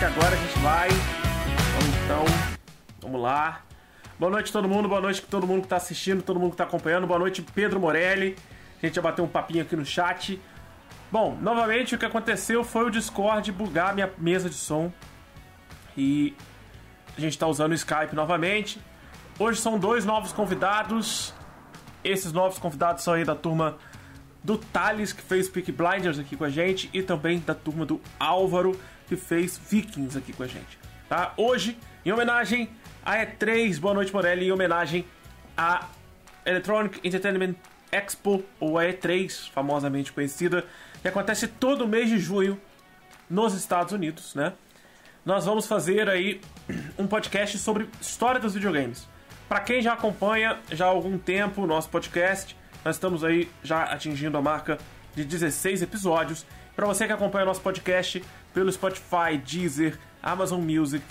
que agora a gente vai. Então, vamos lá. Boa noite todo mundo, boa noite todo mundo que está assistindo, todo mundo que está acompanhando. Boa noite Pedro Morelli. A gente já bateu um papinho aqui no chat. Bom, novamente o que aconteceu foi o Discord bugar minha mesa de som. E a gente está usando o Skype novamente. Hoje são dois novos convidados. Esses novos convidados são aí da turma do Thales, que fez Peak Blinders aqui com a gente, e também da turma do Álvaro, que fez Vikings aqui com a gente. Tá? Hoje, em homenagem a E3, boa noite Morelli, em homenagem a Electronic Entertainment Expo, ou a E3, famosamente conhecida, que acontece todo mês de junho nos Estados Unidos, né? Nós vamos fazer aí um podcast sobre história dos videogames. Para quem já acompanha já há algum tempo o nosso podcast, nós estamos aí já atingindo a marca de 16 episódios. Para você que acompanha o nosso podcast pelo Spotify, Deezer, Amazon Music,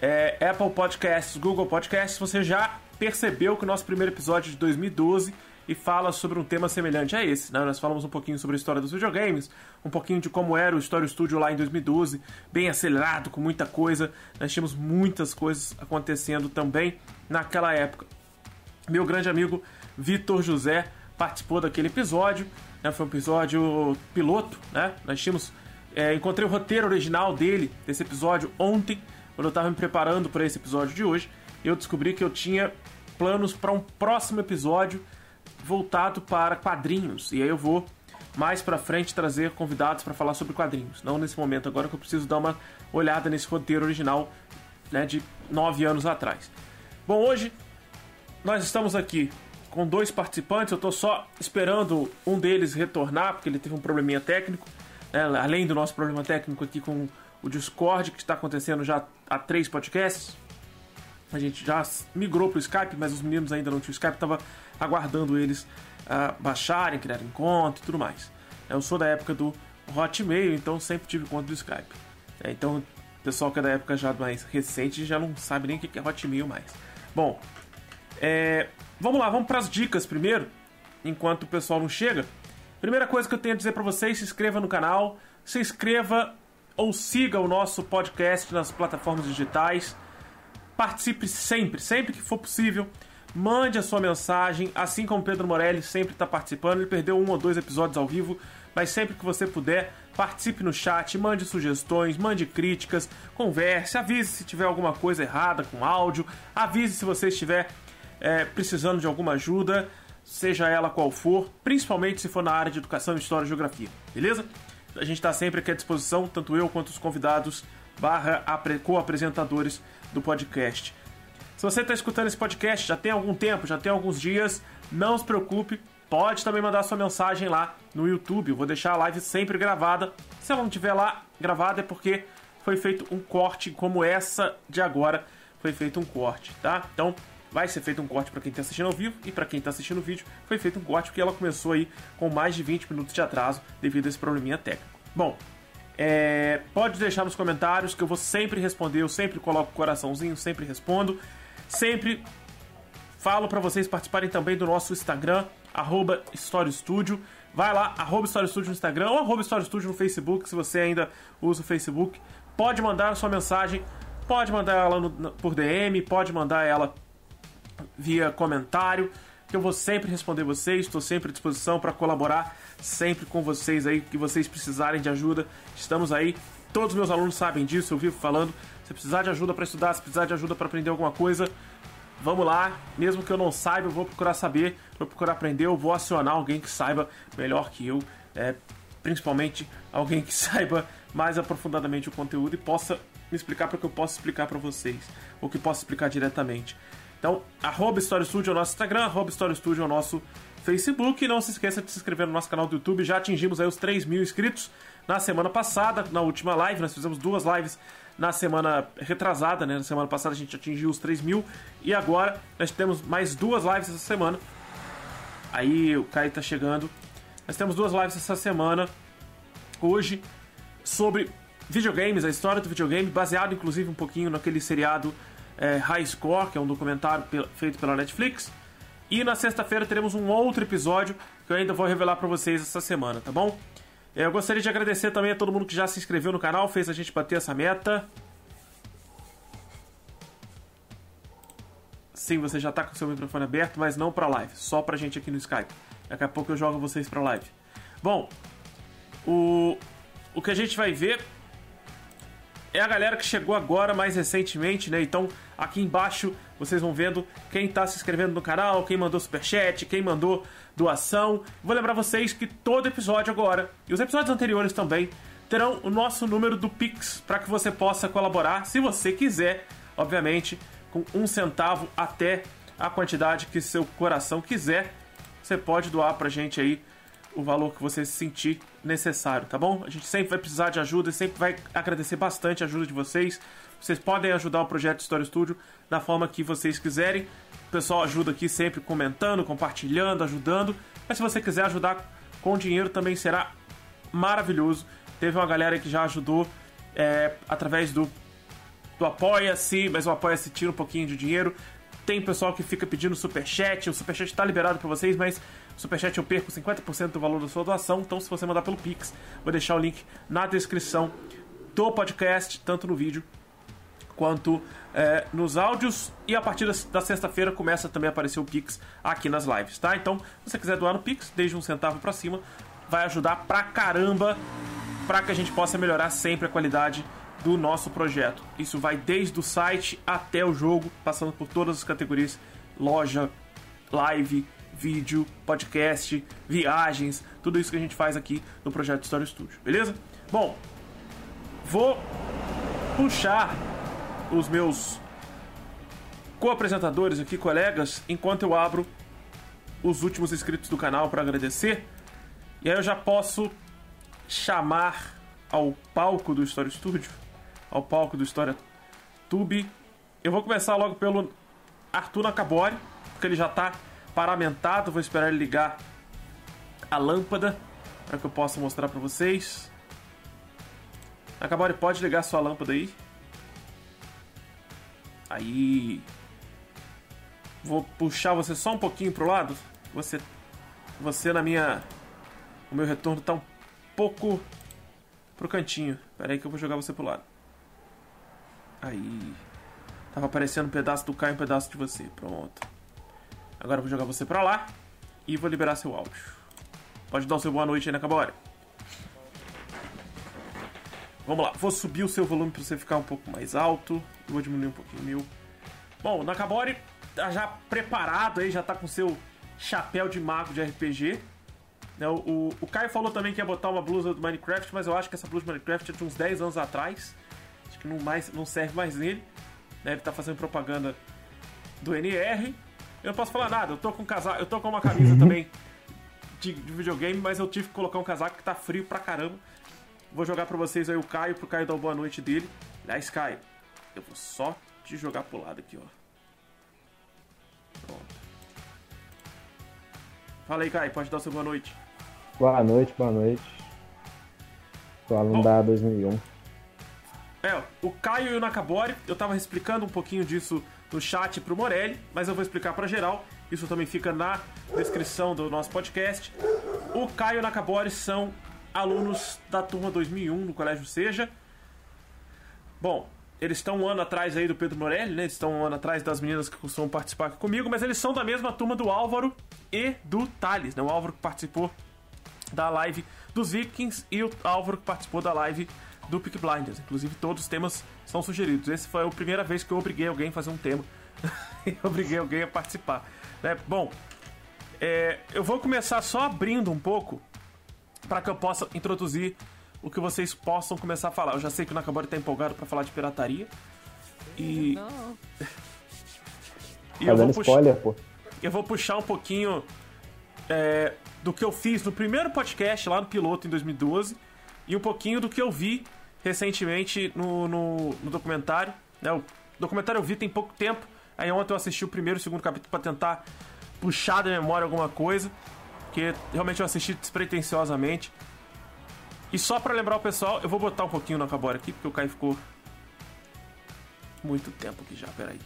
é, Apple Podcasts, Google Podcasts, você já percebeu que o nosso primeiro episódio de 2012 e fala sobre um tema semelhante a esse. Né? Nós falamos um pouquinho sobre a história dos videogames, um pouquinho de como era o Story Studio lá em 2012, bem acelerado, com muita coisa. Nós tínhamos muitas coisas acontecendo também naquela época. Meu grande amigo Vitor José participou daquele episódio, né? foi um episódio piloto. Né? Nós tínhamos. É, encontrei o roteiro original dele, desse episódio, ontem, quando eu estava me preparando para esse episódio de hoje. Eu descobri que eu tinha planos para um próximo episódio voltado para quadrinhos. E aí eu vou mais para frente trazer convidados para falar sobre quadrinhos. Não nesse momento, agora que eu preciso dar uma olhada nesse roteiro original né, de nove anos atrás. Bom, hoje nós estamos aqui com dois participantes. Eu estou só esperando um deles retornar, porque ele teve um probleminha técnico. Né, além do nosso problema técnico aqui com o Discord, que está acontecendo já há três podcasts. A gente já migrou para o Skype, mas os meninos ainda não tinham Skype, estava aguardando eles uh, baixarem, criarem conta e tudo mais. Eu sou da época do Hotmail, então sempre tive conta do Skype. É, então, o pessoal que é da época já mais recente já não sabe nem o que é Hotmail mais. Bom, é, vamos lá, vamos para as dicas primeiro, enquanto o pessoal não chega. Primeira coisa que eu tenho a dizer para vocês: se inscreva no canal, se inscreva ou siga o nosso podcast nas plataformas digitais. Participe sempre, sempre que for possível. Mande a sua mensagem, assim como Pedro Morelli sempre está participando. Ele perdeu um ou dois episódios ao vivo, mas sempre que você puder, participe no chat, mande sugestões, mande críticas, converse, avise se tiver alguma coisa errada com áudio, avise se você estiver é, precisando de alguma ajuda, seja ela qual for, principalmente se for na área de educação, história e geografia, beleza? A gente está sempre aqui à disposição, tanto eu quanto os convidados barra co-apresentadores do podcast. Se você está escutando esse podcast já tem algum tempo, já tem alguns dias, não se preocupe, pode também mandar sua mensagem lá no YouTube. Eu vou deixar a live sempre gravada. Se ela não estiver lá gravada é porque foi feito um corte como essa de agora foi feito um corte, tá? Então vai ser feito um corte para quem está assistindo ao vivo e para quem está assistindo o vídeo foi feito um corte porque ela começou aí com mais de 20 minutos de atraso devido a esse probleminha técnico. Bom, é, pode deixar nos comentários que eu vou sempre responder, eu sempre coloco o coraçãozinho, sempre respondo. Sempre falo para vocês participarem também do nosso Instagram, arroba Studio. Vai lá, arroba Studio no Instagram ou arroba Studio no Facebook, se você ainda usa o Facebook. Pode mandar a sua mensagem, pode mandar ela no, por DM, pode mandar ela via comentário, que eu vou sempre responder vocês, estou sempre à disposição para colaborar sempre com vocês aí, que vocês precisarem de ajuda. Estamos aí, todos os meus alunos sabem disso, eu vivo falando. Se precisar de ajuda para estudar, se precisar de ajuda para aprender alguma coisa, vamos lá. Mesmo que eu não saiba, eu vou procurar saber, vou procurar aprender, eu vou acionar alguém que saiba melhor que eu, é, principalmente alguém que saiba mais aprofundadamente o conteúdo e possa me explicar para que eu possa explicar para vocês, ou que possa explicar diretamente. Então, arroba Studio é o nosso Instagram, arroba Studio é o nosso Facebook. E não se esqueça de se inscrever no nosso canal do YouTube. Já atingimos aí os 3 mil inscritos na semana passada, na última live. Nós fizemos duas lives na semana retrasada, né? Na semana passada a gente atingiu os 3 mil. E agora nós temos mais duas lives essa semana. Aí o Caio tá chegando. Nós temos duas lives essa semana. Hoje, sobre videogames, a história do videogame, baseado inclusive um pouquinho naquele seriado é, High Score, que é um documentário feito pela Netflix. E na sexta-feira teremos um outro episódio que eu ainda vou revelar para vocês essa semana, tá bom? É, eu gostaria de agradecer também a todo mundo que já se inscreveu no canal, fez a gente bater essa meta. Sim, você já tá com seu microfone aberto, mas não pra live, só pra gente aqui no Skype. Daqui a pouco eu jogo vocês pra live. Bom, o, o que a gente vai ver é a galera que chegou agora mais recentemente, né? Então, aqui embaixo vocês vão vendo quem tá se inscrevendo no canal, quem mandou superchat, quem mandou doação. Vou lembrar vocês que todo episódio agora, e os episódios anteriores também, terão o nosso número do Pix para que você possa colaborar, se você quiser, obviamente, com um centavo até a quantidade que seu coração quiser. Você pode doar pra gente aí o valor que você sentir necessário, tá bom? A gente sempre vai precisar de ajuda e sempre vai agradecer bastante a ajuda de vocês. Vocês podem ajudar o projeto História Studio da forma que vocês quiserem. O pessoal ajuda aqui sempre comentando, compartilhando, ajudando. Mas se você quiser ajudar com dinheiro também será maravilhoso. Teve uma galera que já ajudou é, através do, do Apoia-se, mas o Apoia-se tira um pouquinho de dinheiro. Tem pessoal que fica pedindo superchat, o superchat está liberado para vocês, mas o superchat eu perco 50% do valor da sua doação. Então, se você mandar pelo Pix, vou deixar o link na descrição do podcast, tanto no vídeo quanto é, nos áudios. E a partir da sexta-feira começa também a aparecer o Pix aqui nas lives, tá? Então, se você quiser doar no Pix, desde um centavo para cima, vai ajudar pra caramba para que a gente possa melhorar sempre a qualidade do nosso projeto. Isso vai desde o site até o jogo, passando por todas as categorias: loja, live, vídeo, podcast, viagens, tudo isso que a gente faz aqui no projeto Story Studio, beleza? Bom, vou puxar os meus co-apresentadores aqui, colegas, enquanto eu abro os últimos inscritos do canal para agradecer. E aí eu já posso chamar ao palco do Story Studio, ao palco do História Tube. Eu vou começar logo pelo Arthur Nakabori, porque ele já está paramentado. Vou esperar ele ligar a lâmpada para que eu possa mostrar para vocês. Nakabori, pode ligar sua lâmpada aí? Aí. Vou puxar você só um pouquinho pro lado. Você. Você na minha. O meu retorno tá um pouco pro cantinho. Pera aí que eu vou jogar você pro lado. Aí. Tava aparecendo um pedaço do Caio e um pedaço de você. Pronto. Agora eu vou jogar você pra lá. E vou liberar seu áudio. Pode dar o seu boa noite aí na Cabora. Vamos lá, vou subir o seu volume para você ficar um pouco mais alto. Vou diminuir um pouquinho o meu. Bom, o Nakabori tá já preparado aí, já tá com seu chapéu de mago de RPG. Né, o, o, o, Caio falou também que ia botar uma blusa do Minecraft, mas eu acho que essa blusa do Minecraft é de uns 10 anos atrás. Acho que não, mais, não serve mais nele. Deve estar tá fazendo propaganda do NR. Eu não posso falar nada, eu tô com casaco, eu tô com uma camisa também de, de, videogame, mas eu tive que colocar um casaco que tá frio pra caramba. Vou jogar pra vocês aí o Caio, pro Caio dar uma boa noite dele. Aliás, Caio, eu vou só te jogar pro lado aqui, ó. Pronto. Fala aí, Caio, pode dar seu boa noite. Boa noite, boa noite. Sou aluno Bom, da 2001. É, o Caio e o Nakabori, eu tava explicando um pouquinho disso no chat pro Morelli, mas eu vou explicar para geral. Isso também fica na descrição do nosso podcast. O Caio e o Nakabori são alunos da turma 2001 no Colégio Seja. Bom, eles estão um ano atrás aí do Pedro Morelli, né? Eles estão um ano atrás das meninas que costumam participar aqui comigo, mas eles são da mesma turma do Álvaro e do Thales, né? O Álvaro que participou da live dos Vikings e o Álvaro que participou da live do Peak Blinders. Inclusive, todos os temas são sugeridos. Esse foi a primeira vez que eu obriguei alguém a fazer um tema. obriguei alguém a participar. Né? Bom, é, eu vou começar só abrindo um pouco para que eu possa introduzir o que vocês possam começar a falar. Eu já sei que o Nakabori tá empolgado para falar de pirataria. E. Não. e tá eu dando spoiler, pô. Eu vou puxar um pouquinho é, do que eu fiz no primeiro podcast lá no piloto em 2012 e um pouquinho do que eu vi recentemente no, no, no documentário. Né? O documentário eu vi tem pouco tempo. Aí ontem eu assisti o primeiro e o segundo capítulo para tentar puxar da memória alguma coisa que realmente eu assisti despretensiosamente. E só para lembrar o pessoal, eu vou botar um pouquinho no Acabora aqui, porque o Kai ficou muito tempo aqui já, peraí.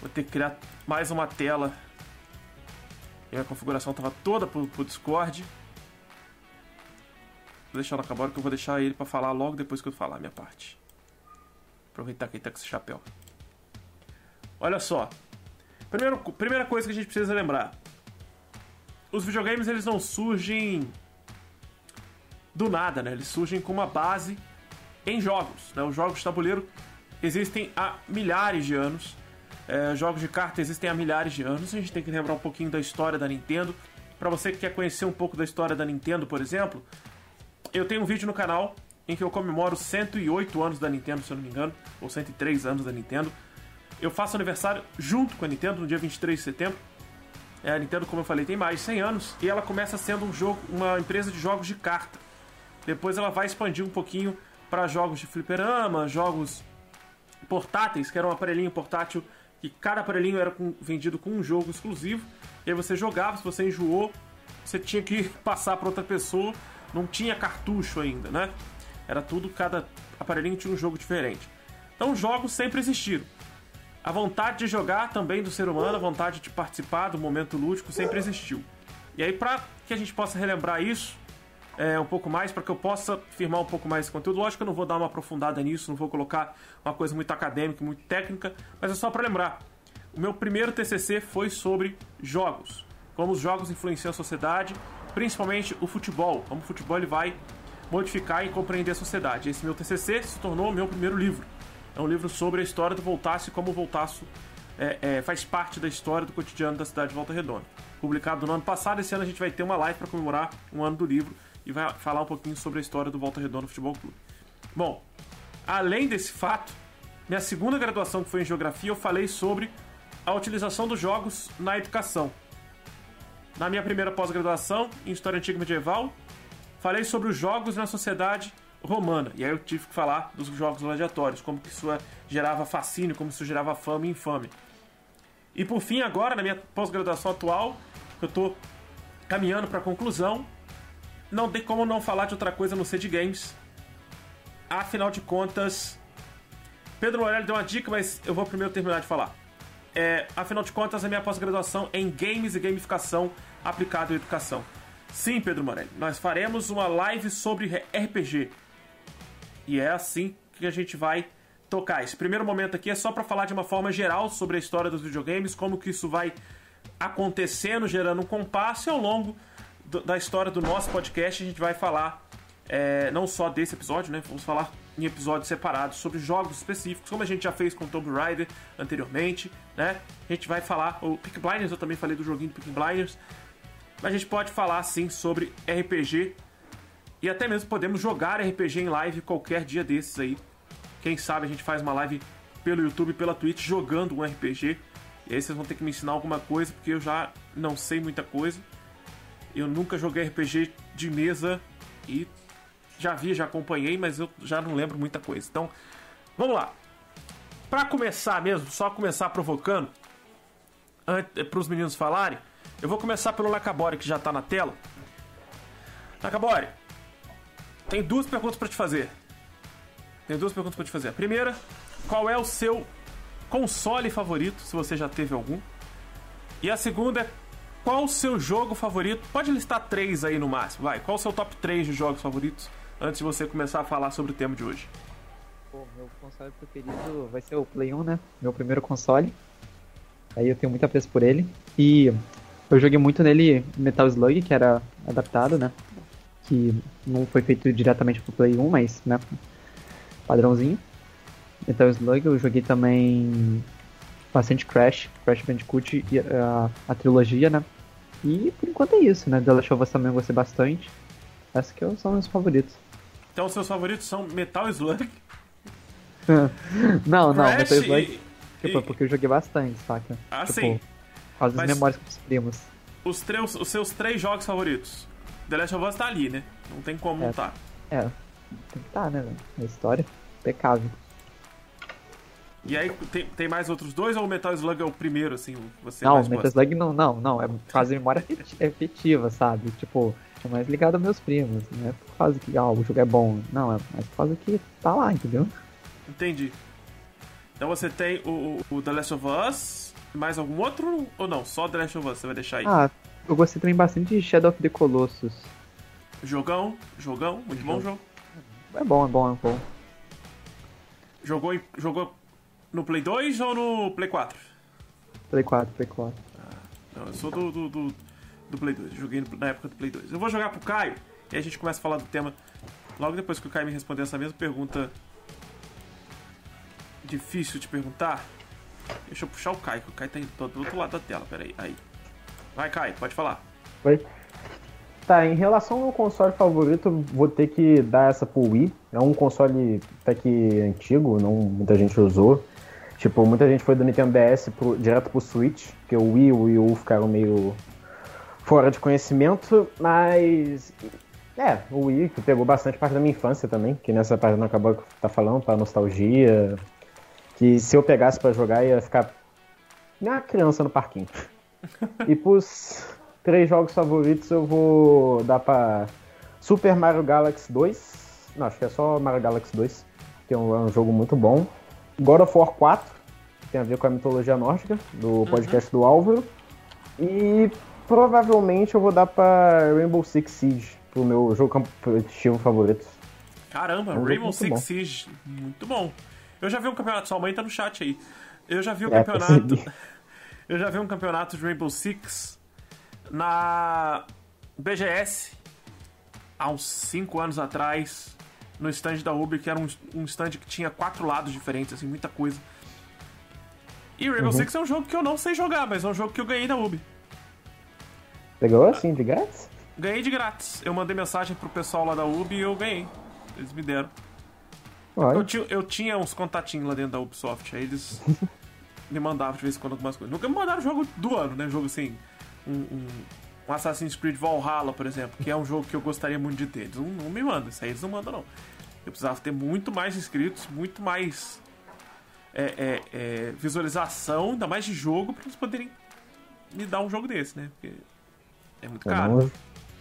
Vou ter que criar mais uma tela. E a configuração tava toda pro, pro Discord. Vou deixar o Nakabora que eu vou deixar ele para falar logo depois que eu falar a minha parte. Aproveitar que ele tá com esse chapéu. Olha só. Primeiro, primeira coisa que a gente precisa lembrar. Os videogames eles não surgem do nada, né? Eles surgem com uma base em jogos. Né? Os jogos de tabuleiro existem há milhares de anos. É, jogos de carta existem há milhares de anos. A gente tem que lembrar um pouquinho da história da Nintendo. Para você que quer conhecer um pouco da história da Nintendo, por exemplo, eu tenho um vídeo no canal em que eu comemoro 108 anos da Nintendo, se eu não me engano, ou 103 anos da Nintendo. Eu faço aniversário junto com a Nintendo no dia 23 de setembro. É, a Nintendo, como eu falei, tem mais de 100 anos e ela começa sendo um jogo, uma empresa de jogos de carta. Depois ela vai expandir um pouquinho para jogos de fliperama, jogos portáteis, que era um aparelhinho portátil que cada aparelhinho era com, vendido com um jogo exclusivo. E aí você jogava, se você enjoou, você tinha que passar para outra pessoa. Não tinha cartucho ainda, né? Era tudo, cada aparelhinho tinha um jogo diferente. Então, jogos sempre existiram. A vontade de jogar também do ser humano, a vontade de participar do momento lúdico sempre existiu. E aí, para que a gente possa relembrar isso, é, um pouco mais, para que eu possa firmar um pouco mais esse conteúdo. Lógico que eu não vou dar uma aprofundada nisso, não vou colocar uma coisa muito acadêmica, muito técnica, mas é só para lembrar. O meu primeiro TCC foi sobre jogos, como os jogos influenciam a sociedade, principalmente o futebol, como o futebol ele vai modificar e compreender a sociedade. Esse meu TCC se tornou o meu primeiro livro. É um livro sobre a história do Voltaço e como o Voltaço é, é, faz parte da história do cotidiano da cidade de Volta Redonda. Publicado no ano passado, esse ano a gente vai ter uma live para comemorar um ano do livro e vai falar um pouquinho sobre a história do Volta Redonda Futebol Clube. Bom, além desse fato, minha segunda graduação, que foi em Geografia, eu falei sobre a utilização dos jogos na educação. Na minha primeira pós-graduação, em História Antiga Medieval, falei sobre os jogos na sociedade romana. E aí eu tive que falar dos jogos gladiatórios, como que isso gerava fascínio, como isso gerava fama e infame. E por fim, agora, na minha pós-graduação atual, eu estou caminhando para a conclusão, não tem como não falar de outra coisa no ser de games. Afinal de contas, Pedro Morelli deu uma dica, mas eu vou primeiro terminar de falar. É, afinal de contas, a minha pós-graduação é em games e gamificação aplicada à educação. Sim, Pedro Morelli, nós faremos uma live sobre RPG. E é assim que a gente vai tocar. Esse primeiro momento aqui é só para falar de uma forma geral sobre a história dos videogames, como que isso vai acontecendo, gerando um compasso ao longo da história do nosso podcast, a gente vai falar é, não só desse episódio, né? Vamos falar em episódios separados sobre jogos específicos, como a gente já fez com Tomb Raider anteriormente, né? A gente vai falar, o Pick Blinders, eu também falei do joguinho do Pick Blinders, mas a gente pode falar sim sobre RPG e até mesmo podemos jogar RPG em live qualquer dia desses aí. Quem sabe a gente faz uma live pelo YouTube, pela Twitch, jogando um RPG. E aí vocês vão ter que me ensinar alguma coisa, porque eu já não sei muita coisa. Eu nunca joguei RPG de mesa e já vi, já acompanhei, mas eu já não lembro muita coisa. Então, vamos lá. Para começar mesmo, só começar provocando, para os meninos falarem, eu vou começar pelo Nakabori, que já tá na tela. Nakabori, tem duas perguntas para te fazer. Tem duas perguntas para te fazer. A primeira, qual é o seu console favorito, se você já teve algum? E a segunda é qual o seu jogo favorito? Pode listar três aí no máximo, vai. Qual o seu top 3 de jogos favoritos antes de você começar a falar sobre o tema de hoje? Pô, meu console preferido vai ser o Play 1, né? Meu primeiro console. Aí eu tenho muito apreço por ele. E eu joguei muito nele Metal Slug, que era adaptado, né? Que não foi feito diretamente pro Play 1, mas, né? Padrãozinho. Metal Slug, eu joguei também bastante Crash, Crash Bandicoot e a, a trilogia, né? E por enquanto é isso, né? The Last of Us também eu gostei bastante. Esses que são meus favoritos. Então os seus favoritos são Metal Slug? não, não, Crash Metal Slug. E... Tipo, porque eu joguei bastante, saca? Ah, tipo, sim. As Mas memórias os primos. Os, três, os seus três jogos favoritos. The Last of Us tá ali, né? Não tem como é, não tá. É, tem que tá, né? A história, pecável. E aí, tem, tem mais outros dois ou o Metal Slug é o primeiro, assim? Você não, o Metal Slug não, não, não. É quase memória efetiva, sabe? Tipo, é mais ligado aos meus primos. Não é por causa que ah, o jogo é bom. Não, é mais por causa que tá lá, entendeu? Entendi. Então você tem o, o The Last of Us, mais algum outro ou não? Só The Last of Us você vai deixar aí? Ah, eu gostei também bastante de Shadow of the Colossus. Jogão, jogão, muito bom jogo. É bom, é bom, é bom. Jogou, jogou no Play 2 ou no Play 4? Play 4, Play 4. Não, eu sou do, do, do, do Play 2. Joguei na época do Play 2. Eu vou jogar pro Caio e a gente começa a falar do tema logo depois que o Caio me responder essa mesma pergunta difícil de perguntar. Deixa eu puxar o Caio, que o Caio tá do outro lado da tela. Pera aí. aí. Vai, Caio, pode falar. Oi? Tá, em relação ao meu console favorito, vou ter que dar essa pro Wii. É um console até que antigo, não muita gente usou. Tipo, muita gente foi do Nintendo DS pro, direto pro Switch, porque o Wii e o Wii U ficaram meio fora de conhecimento, mas. É, o Wii que pegou bastante parte da minha infância também, que nessa parte não acabou que tá falando, pra nostalgia. Que se eu pegasse pra jogar ia ficar. Uma criança no parquinho. E pros três jogos favoritos eu vou dar pra Super Mario Galaxy 2. Não, acho que é só Mario Galaxy 2, que é um, é um jogo muito bom. God of War 4, que tem a ver com a mitologia nórdica, do podcast do Álvaro. E provavelmente eu vou dar pra Rainbow Six Siege, pro meu jogo competitivo favorito. Caramba, É um Rainbow Six bom. Siege, muito bom. Eu já vi um campeonato, sua mãe tá no chat aí. Eu já vi um É, campeonato. Eu já vi um campeonato de Rainbow Six na BGS há uns 5 anos atrás, no stand da Uber, que era um, um stand que tinha quatro lados diferentes, assim, muita coisa. E Rainbow Uhum. Six é um jogo que eu não sei jogar, mas é um jogo que eu ganhei da Ubi. Pegou assim de grátis? Ganhei de grátis. Eu mandei mensagem pro pessoal lá da Ubi e eu ganhei. Eles me deram. Eu tinha, eu tinha uns contatinhos lá dentro da Ubisoft, aí eles me mandavam de vez em quando algumas coisas. Nunca me mandaram jogo do ano, né? Jogo assim, um, um, um Assassin's Creed Valhalla, por exemplo, que é um jogo que eu gostaria muito de ter. Eles não, não me mandam, isso aí eles não mandam, não. Eu precisava ter muito mais inscritos, muito mais é, é, é, visualização, ainda mais de jogo, pra eles poderem me dar um jogo desse, né? Porque é muito eu caro. não-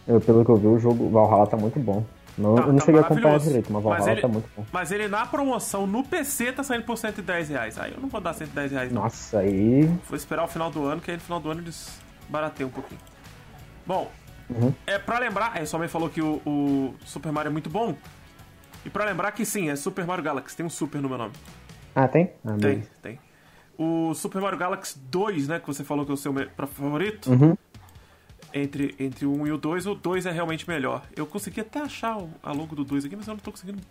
eu, pelo que eu vi, o jogo Valhalla tá muito bom. Não, Tá- eu não tá cheguei a acompanhar maravilhoso. direito, mas Mas Valhalla ele- tá muito bom. Mas ele na promoção no PC tá saindo por 110 reais. Aí eu não vou dar 110 reais, não. Nossa, aí. Vou esperar o final do ano, que aí no final do ano eles barateiam um pouquinho. Bom, Uhum. é pra lembrar, é, sua mãe falou que o, o Super Mario é muito bom. E pra lembrar que sim, é Super Mario Galaxy, tem um Super no meu nome. Ah, tem? Ah, Tem, beleza. tem. O Super Mario Galaxy 2, né, que você falou que é o seu favorito. Uhum. Entre, entre o 1 e o 2, o 2 é realmente melhor. Eu consegui até achar o- a logo do 2 aqui, mas eu não tô conseguindo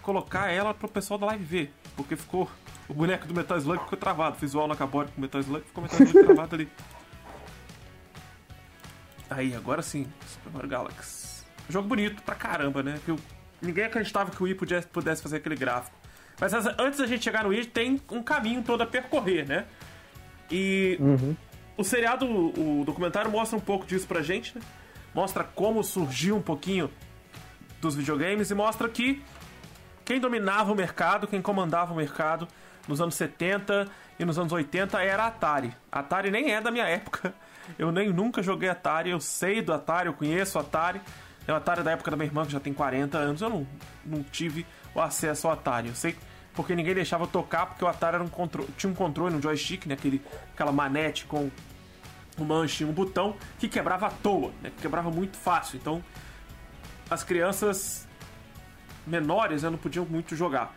colocar ela pro pessoal da live ver. Porque ficou. O boneco do Metal Slug ficou travado. O visual não acabou com o Metal Slug, ficou o Metal Slug travado ali. Aí, agora sim, Super Mario Galaxy. Jogo bonito pra caramba, né? Que eu- ninguém acreditava que o Wii pudesse, pudesse fazer aquele gráfico. Mas antes da gente chegar no Wii, tem um caminho todo a percorrer, né? E Uhum. o seriado, o documentário mostra um pouco disso pra gente, né? Mostra como surgiu um pouquinho dos videogames e mostra que quem dominava o mercado, quem comandava o mercado nos anos 70 e nos anos 80 era a Atari. Atari nem é da minha época. Eu nem nunca joguei Atari, eu sei do Atari, eu conheço o Atari. É o Atari da época da minha irmã, que já tem 40 anos. Eu não, não tive o acesso ao Atari. Eu sei porque ninguém deixava tocar, porque o Atari era um contro- tinha um controle, um joystick, né? Aquele, aquela manete com um manche um botão que quebrava à toa, né? Que quebrava muito fácil. Então, as crianças menores né, não podiam muito jogar.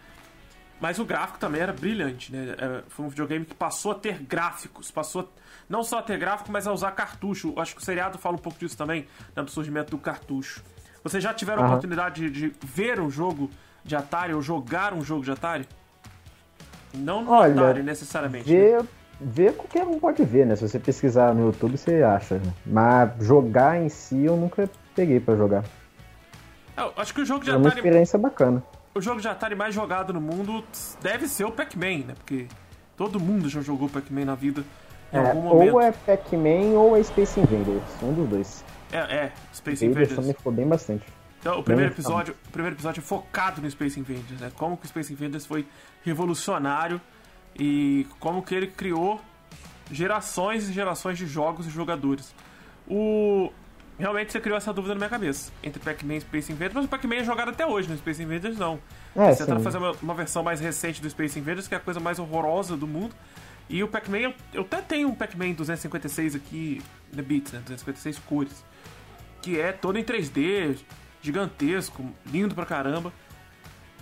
Mas o gráfico também era brilhante, né? É, Foi um videogame que passou a ter gráficos, passou a- não só a ter gráfico, mas a usar cartucho. Acho que o seriado fala um pouco disso também, né, do surgimento do cartucho. Vocês já tiveram a Aham. oportunidade de, de ver um jogo de Atari ou jogar um jogo de Atari? Não no Olha, Atari, necessariamente. né? Ver, ver qualquer um pode ver, né? Se você pesquisar no YouTube, você acha. né? Mas jogar em si, eu nunca peguei pra jogar. Eu acho que o jogo de É uma Atari experiência bacana. O jogo de Atari mais jogado no mundo deve ser o Pac-Man, né? Porque todo mundo já jogou Pac-Man na vida em É, algum momento. ou é Pac-Man ou é Space Invaders. Um dos dois. É, é, Space Invaders Invaders. também ficou bem bastante. Então, o primeiro Bem episódio, o primeiro episódio é focado no Space Invaders, né? Como que o Space Invaders foi revolucionário e como que ele criou gerações e gerações de jogos e jogadores. O realmente você criou essa dúvida na minha cabeça entre Pac-Man e Space Invaders, mas o Pac-Man é jogado até hoje, no Space Invaders não. É, Você tentando sim. fazer uma, uma versão mais recente do Space Invaders, que é a coisa mais horrorosa do mundo. E o Pac-Man, eu, eu até tenho um Pac-Man 256 aqui, The Beats, né? 256 cores. que é todo em 3D, gigantesco, lindo pra caramba.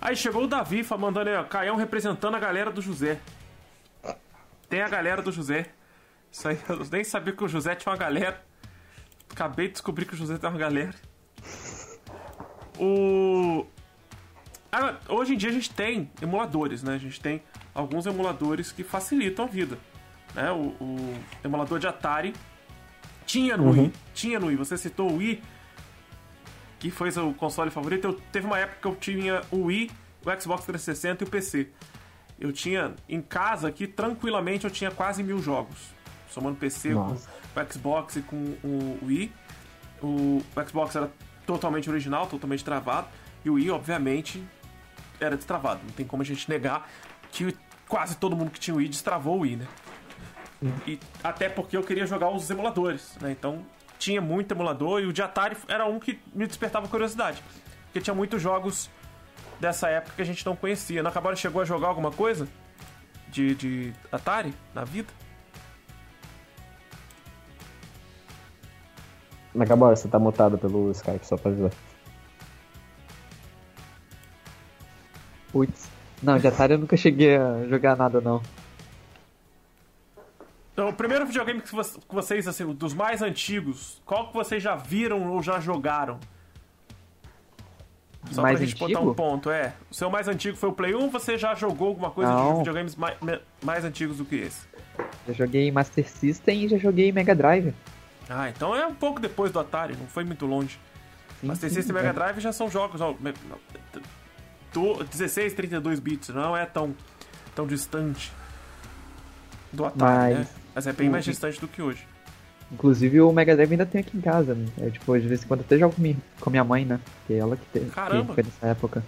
Aí chegou o Davi mandando aí, ó, Caião representando a galera do José. Tem a galera do José. Isso aí, eu nem sabia que o José tinha uma galera. Acabei de descobrir que o José tem uma galera. O. Ah, hoje em dia a gente tem emuladores, né? A gente tem alguns emuladores que facilitam a vida. Né? O, o emulador de Atari tinha no uhum. Wii. Tinha no Wii. Você citou o Wii, que foi seu console favorito. Eu, teve uma época que eu tinha o Wii, o Xbox 360 e o PC. Eu tinha em casa aqui, tranquilamente, eu tinha quase mil jogos. Somando PC Nossa. com o Xbox e com o Wii. O, o Xbox era totalmente original, totalmente travado. E o Wii, obviamente, era destravado. Não tem como a gente negar que quase todo mundo que tinha o Wii destravou o Wii, né? E até porque eu queria jogar os emuladores, né? Então tinha muito emulador e o de Atari era um que me despertava curiosidade. Porque tinha muitos jogos dessa época que a gente não conhecia. Na Cabora chegou a jogar alguma coisa de, de Atari na vida? Na Cabora, você tá mutado pelo Skype, só pra avisar. Putz. Não, de Atari eu nunca cheguei a jogar nada, não. Então, o primeiro videogame que vocês, assim, dos mais antigos, qual que vocês já viram ou já jogaram? Só mais pra gente antigo? botar um ponto, é. O seu mais antigo foi o Play 1 você já jogou alguma coisa Não. de videogames mais, mais antigos do que esse? Já joguei Master System e já joguei Mega Drive. Ah, então é um pouco depois do Atari, não foi muito longe. Sim, sim, System e Mega. Drive já são jogos ó, 16, 32 bits, não é tão, tão distante do Atari, Mas... né? Mas é bem mais distante do que hoje. Inclusive o Mega Drive ainda tem aqui em casa, né? É, tipo, de vez em quando até jogo com minha, mãe, né? Que é ela que, teve, Caramba. nessa época.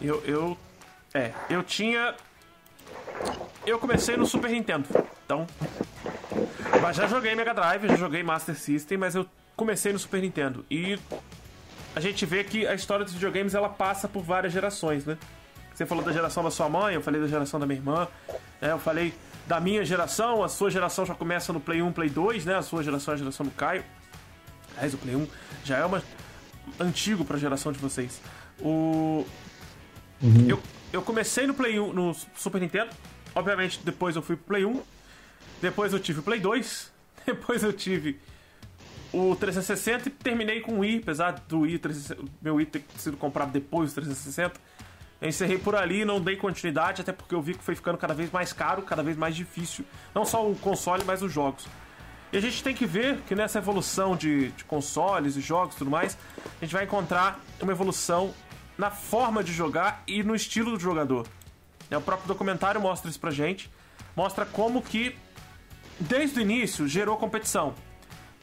Eu, eu. É, eu tinha. Eu comecei no Super Nintendo, então. Mas já joguei Mega Drive, já joguei Master System, mas eu comecei no Super Nintendo. E a gente vê que a história dos videogames ela passa por várias gerações, né? Você falou da geração da sua mãe, eu falei da geração da minha irmã, né? eu falei da minha geração, a sua geração já começa no Play 1, Play 2, né? A sua geração é a geração do Caio. Aliás, o Play 1 já é uma antigo para a geração de vocês. O uhum. eu, eu comecei no Play 1, no Super Nintendo. Obviamente, depois eu fui pro Play 1. Depois eu tive o Play 2. Depois eu tive o 360 e terminei com o Wii, apesar do Wii, meu Wii ter sido comprado depois do 360. Eu encerrei por ali, não dei continuidade, até porque eu vi que foi ficando cada vez mais caro, cada vez mais difícil. Não só o console, mas os jogos. E a gente tem que ver que nessa evolução de, de consoles e jogos e tudo mais, a gente vai encontrar uma evolução na forma de jogar e no estilo do jogador. É, o próprio documentário mostra isso pra gente. Mostra como que, desde o início, gerou competição.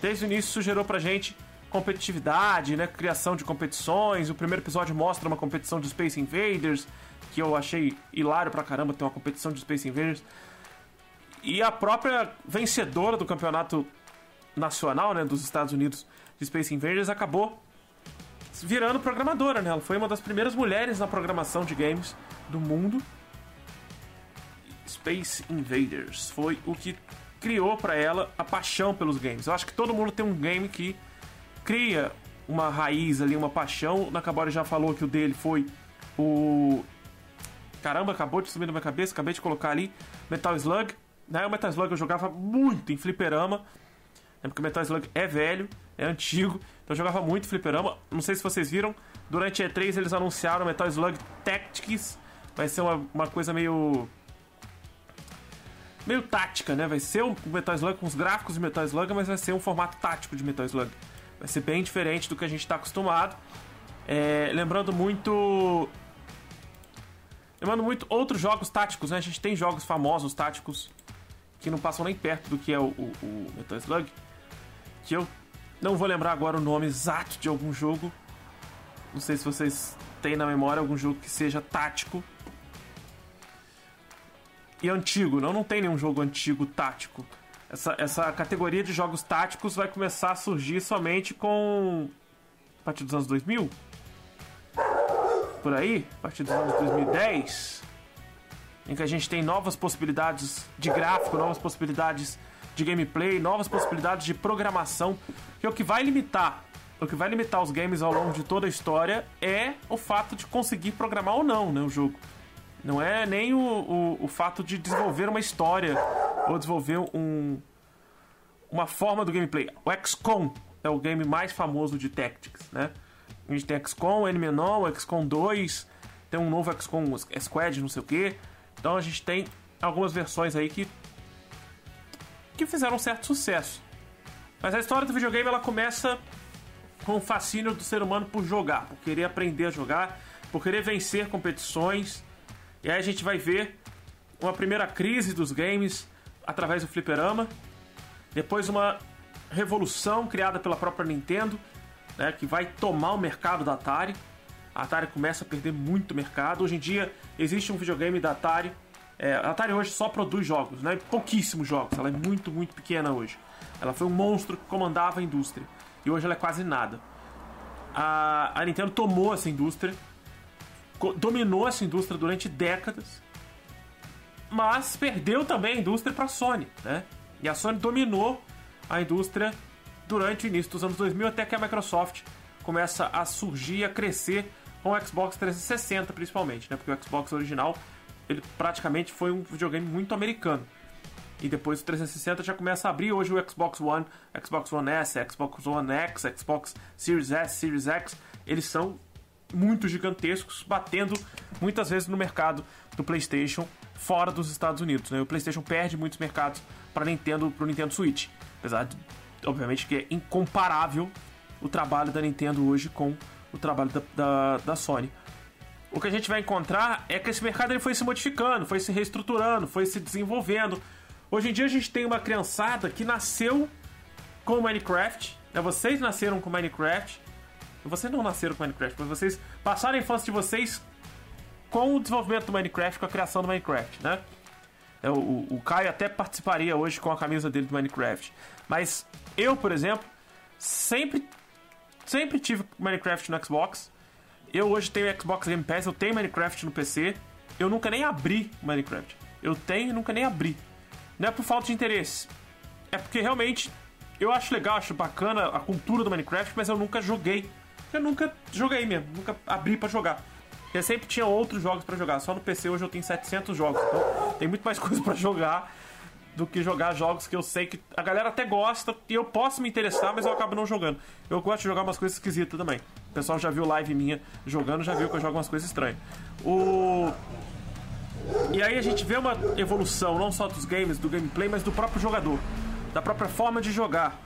Desde o início, gerou pra gente competitividade, né? Criação de competições. O primeiro episódio mostra uma competição de Space Invaders, que eu achei hilário pra caramba ter uma competição de Space Invaders. E a própria vencedora do campeonato nacional, né, dos Estados Unidos de Space Invaders acabou virando programadora, né? Ela foi uma das primeiras mulheres na programação de games do mundo. Space Invaders foi o que criou para ela a paixão pelos games. Eu acho que todo mundo tem um game que cria uma raiz ali, uma paixão. O Nakabori já falou que o dele foi o. Caramba, acabou de subir na minha cabeça, acabei de colocar ali. Metal Slug. Né? O Metal Slug eu jogava muito em fliperama. Né? Porque o Metal Slug é velho, é antigo. Então eu jogava muito fliperama. Não sei se vocês viram. Durante a E3 eles anunciaram Metal Slug Tactics. Vai ser uma, uma coisa meio. Meio tática, né? Vai ser um Metal Slug com os gráficos de Metal Slug, mas vai ser um formato tático de Metal Slug. Vai ser bem diferente do que a gente está acostumado. É, lembrando muito. Lembrando muito outros jogos táticos, né? A gente tem jogos famosos táticos que não passam nem perto do que é o, o, o Metal Slug. Que eu não vou lembrar agora o nome exato de algum jogo. Não sei se vocês têm na memória algum jogo que seja tático. E antigo, não, não tem nenhum jogo antigo tático essa, essa categoria de jogos táticos vai começar a surgir somente com. a partir dos anos 2000? Por aí? A partir dos anos 2010? Em que a gente tem novas possibilidades de gráfico, novas possibilidades de gameplay, novas possibilidades de programação, que é o que vai limitar o que vai limitar os games ao longo de toda a história é o fato de conseguir programar ou não né, o jogo. Não é nem o, o, o fato de desenvolver uma história ou desenvolver um, uma forma do gameplay. O XCOM é o game mais famoso de Tactics, né? A gente tem XCOM, Unknown, XCOM 2, tem um novo XCOM Squad, não sei o que. Então a gente tem algumas versões aí que que fizeram um certo sucesso. Mas a história do videogame ela começa com o fascínio do ser humano por jogar, por querer aprender a jogar, por querer vencer competições. E aí a gente vai ver uma primeira crise dos games através do fliperama, depois uma revolução criada pela própria Nintendo, né, que vai tomar o mercado da Atari. A Atari começa a perder muito mercado. Hoje em dia existe um videogame da Atari. É, a Atari hoje só produz jogos, né? pouquíssimos jogos. Ela é muito, muito pequena hoje. Ela foi um monstro que comandava a indústria. E hoje ela é quase nada. A, a Nintendo tomou essa indústria, dominou essa indústria durante décadas, mas perdeu também a indústria para a Sony, né? E a Sony dominou a indústria durante o início dos anos 2000 até que a Microsoft começa a surgir, a crescer com o Xbox 360 principalmente, né? Porque o Xbox original ele praticamente foi um videogame muito americano. E depois o 360 já começa a abrir hoje o Xbox One, Xbox One S, Xbox One X, Xbox Series S, Series X, eles são muito gigantescos, batendo muitas vezes no mercado do PlayStation fora dos Estados Unidos. Né? O PlayStation perde muitos mercados para Nintendo, para o Nintendo Switch, apesar de, obviamente, que é incomparável o trabalho da Nintendo hoje com o trabalho da, da, da Sony. O que a gente vai encontrar é que esse mercado ele foi se modificando, foi se reestruturando, foi se desenvolvendo. Hoje em dia a gente tem uma criançada que nasceu com Minecraft. Né? Vocês nasceram com Minecraft. Vocês não nasceram com Minecraft, mas vocês passaram a infância de vocês com o desenvolvimento do Minecraft, com a criação do Minecraft, né? É, o, o Caio até participaria hoje com a camisa dele do Minecraft. Mas eu, por exemplo, sempre, sempre tive Minecraft no Xbox. Eu hoje tenho Xbox Game Pass, eu tenho Minecraft no PC. Eu nunca nem abri Minecraft. Eu tenho e nunca nem abri. Não é por falta de interesse. É porque realmente eu acho legal, acho bacana a cultura do Minecraft, mas eu nunca joguei. Eu nunca joguei mesmo, nunca abri para jogar. Eu sempre tinha outros jogos para jogar. Só no PC hoje eu tenho 700 jogos. Então tem muito mais coisa para jogar do que jogar jogos que eu sei que a galera até gosta e eu posso me interessar, mas eu acabo não jogando. Eu gosto de jogar umas coisas esquisitas também. O pessoal já viu live minha jogando, já viu que eu jogo umas coisas estranhas. O e aí a gente vê uma evolução não só dos games, do gameplay, mas do próprio jogador, da própria forma de jogar.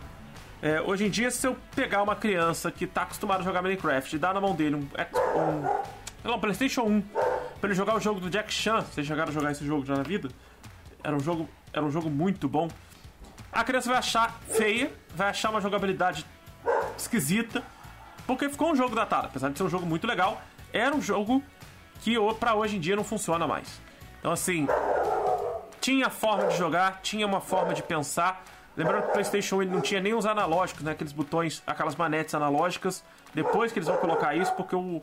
É, hoje em dia, se eu pegar uma criança que está acostumada a jogar Minecraft e dar na mão dele um, um, um PlayStation 1 para ele jogar o jogo do Jack Chan, vocês chegaram a jogar esse jogo já na vida? Era um jogo, era um jogo muito bom. A criança vai achar feia, vai achar uma jogabilidade esquisita, porque ficou um jogo datado, apesar de ser um jogo muito legal, era um jogo que para hoje em dia não funciona mais. Então, assim, tinha forma de jogar, tinha uma forma de pensar. Lembrando que o PlayStation ele não tinha nem os analógicos, né? Aqueles botões, aquelas manetes analógicas. Depois que eles vão colocar isso, porque o,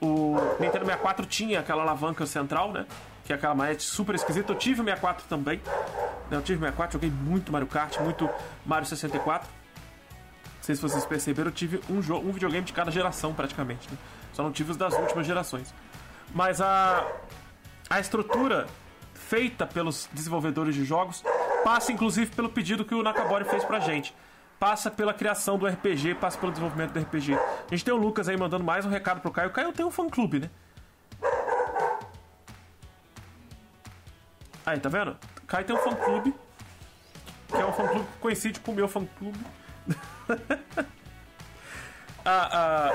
o Nintendo 64 tinha aquela alavanca central, né? Que é aquela manete super esquisita. Eu tive o 64 também. Eu tive o 64, joguei muito Mario Kart, muito Mario 64. Não sei se vocês perceberam, eu tive um, um videogame de cada geração praticamente. Né? Só não tive os das últimas gerações. Mas a, a estrutura feita pelos desenvolvedores de jogos passa inclusive pelo pedido que o Nakabori fez pra gente. Passa pela criação do RPG, passa pelo desenvolvimento do RPG. A gente tem o Lucas aí mandando mais um recado pro Caio. O Caio tem um fã clube, né? Aí, tá vendo? O Caio tem um fã clube. Que é um fã clube que coincide com o meu fã clube. ah, ah,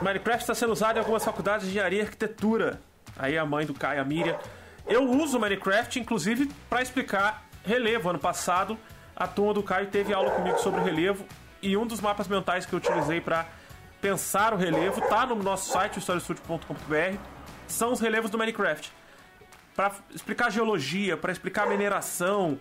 Minecraft está sendo usado em algumas faculdades de engenharia e arquitetura. Aí a mãe do Caio, a Miriam. Eu uso Minecraft, inclusive, para explicar relevo. Ano passado, a turma do Caio teve aula comigo sobre relevo. E um dos mapas mentais que eu utilizei para pensar o relevo tá no nosso site, historiastudio.com.br. São os relevos do Minecraft. Para explicar geologia, para explicar mineração,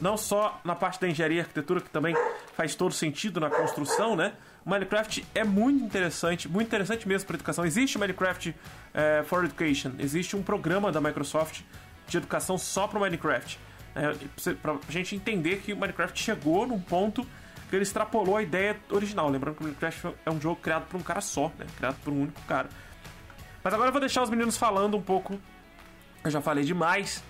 não só na parte da engenharia e arquitetura, que também faz todo sentido na construção, né? Minecraft é muito interessante, muito interessante mesmo para educação. Existe Minecraft é, for Education, existe um programa da Microsoft de educação só pro Minecraft. É, pra gente entender que o Minecraft chegou num ponto que ele extrapolou a ideia original. Lembrando que o Minecraft é um jogo criado por um cara só, né? Criado por um único cara. Mas agora eu vou deixar os meninos falando um pouco. Eu já falei demais.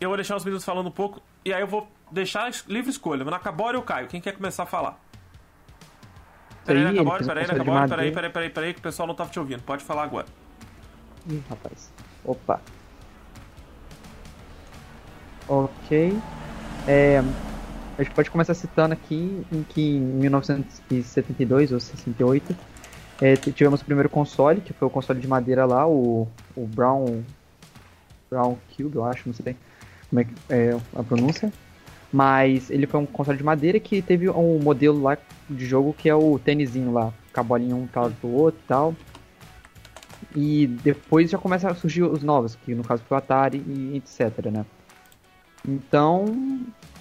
Eu vou deixar os meninos falando um pouco. E aí eu vou deixar livre escolha. Nakabori ou Caio? Quem quer começar a falar? Peraí, Nakabori, peraí, Nakabori, peraí, peraí, peraí, peraí, que o pessoal não tava te ouvindo. Pode falar agora. Ih, rapaz. Opa. Ok. É, a gente pode começar citando aqui em que em 1972 ou 68 é, tivemos o primeiro console, que foi o console de madeira lá, o, o Brown Brown Cube, eu acho, não sei bem como é, que é a pronúncia. Mas ele foi um console de madeira que teve um modelo lá de jogo que é o tênisinho lá, com a bolinha um tal do outro e tal. E depois já começa a surgir os novos, que no caso foi o Atari e etc, né? Então,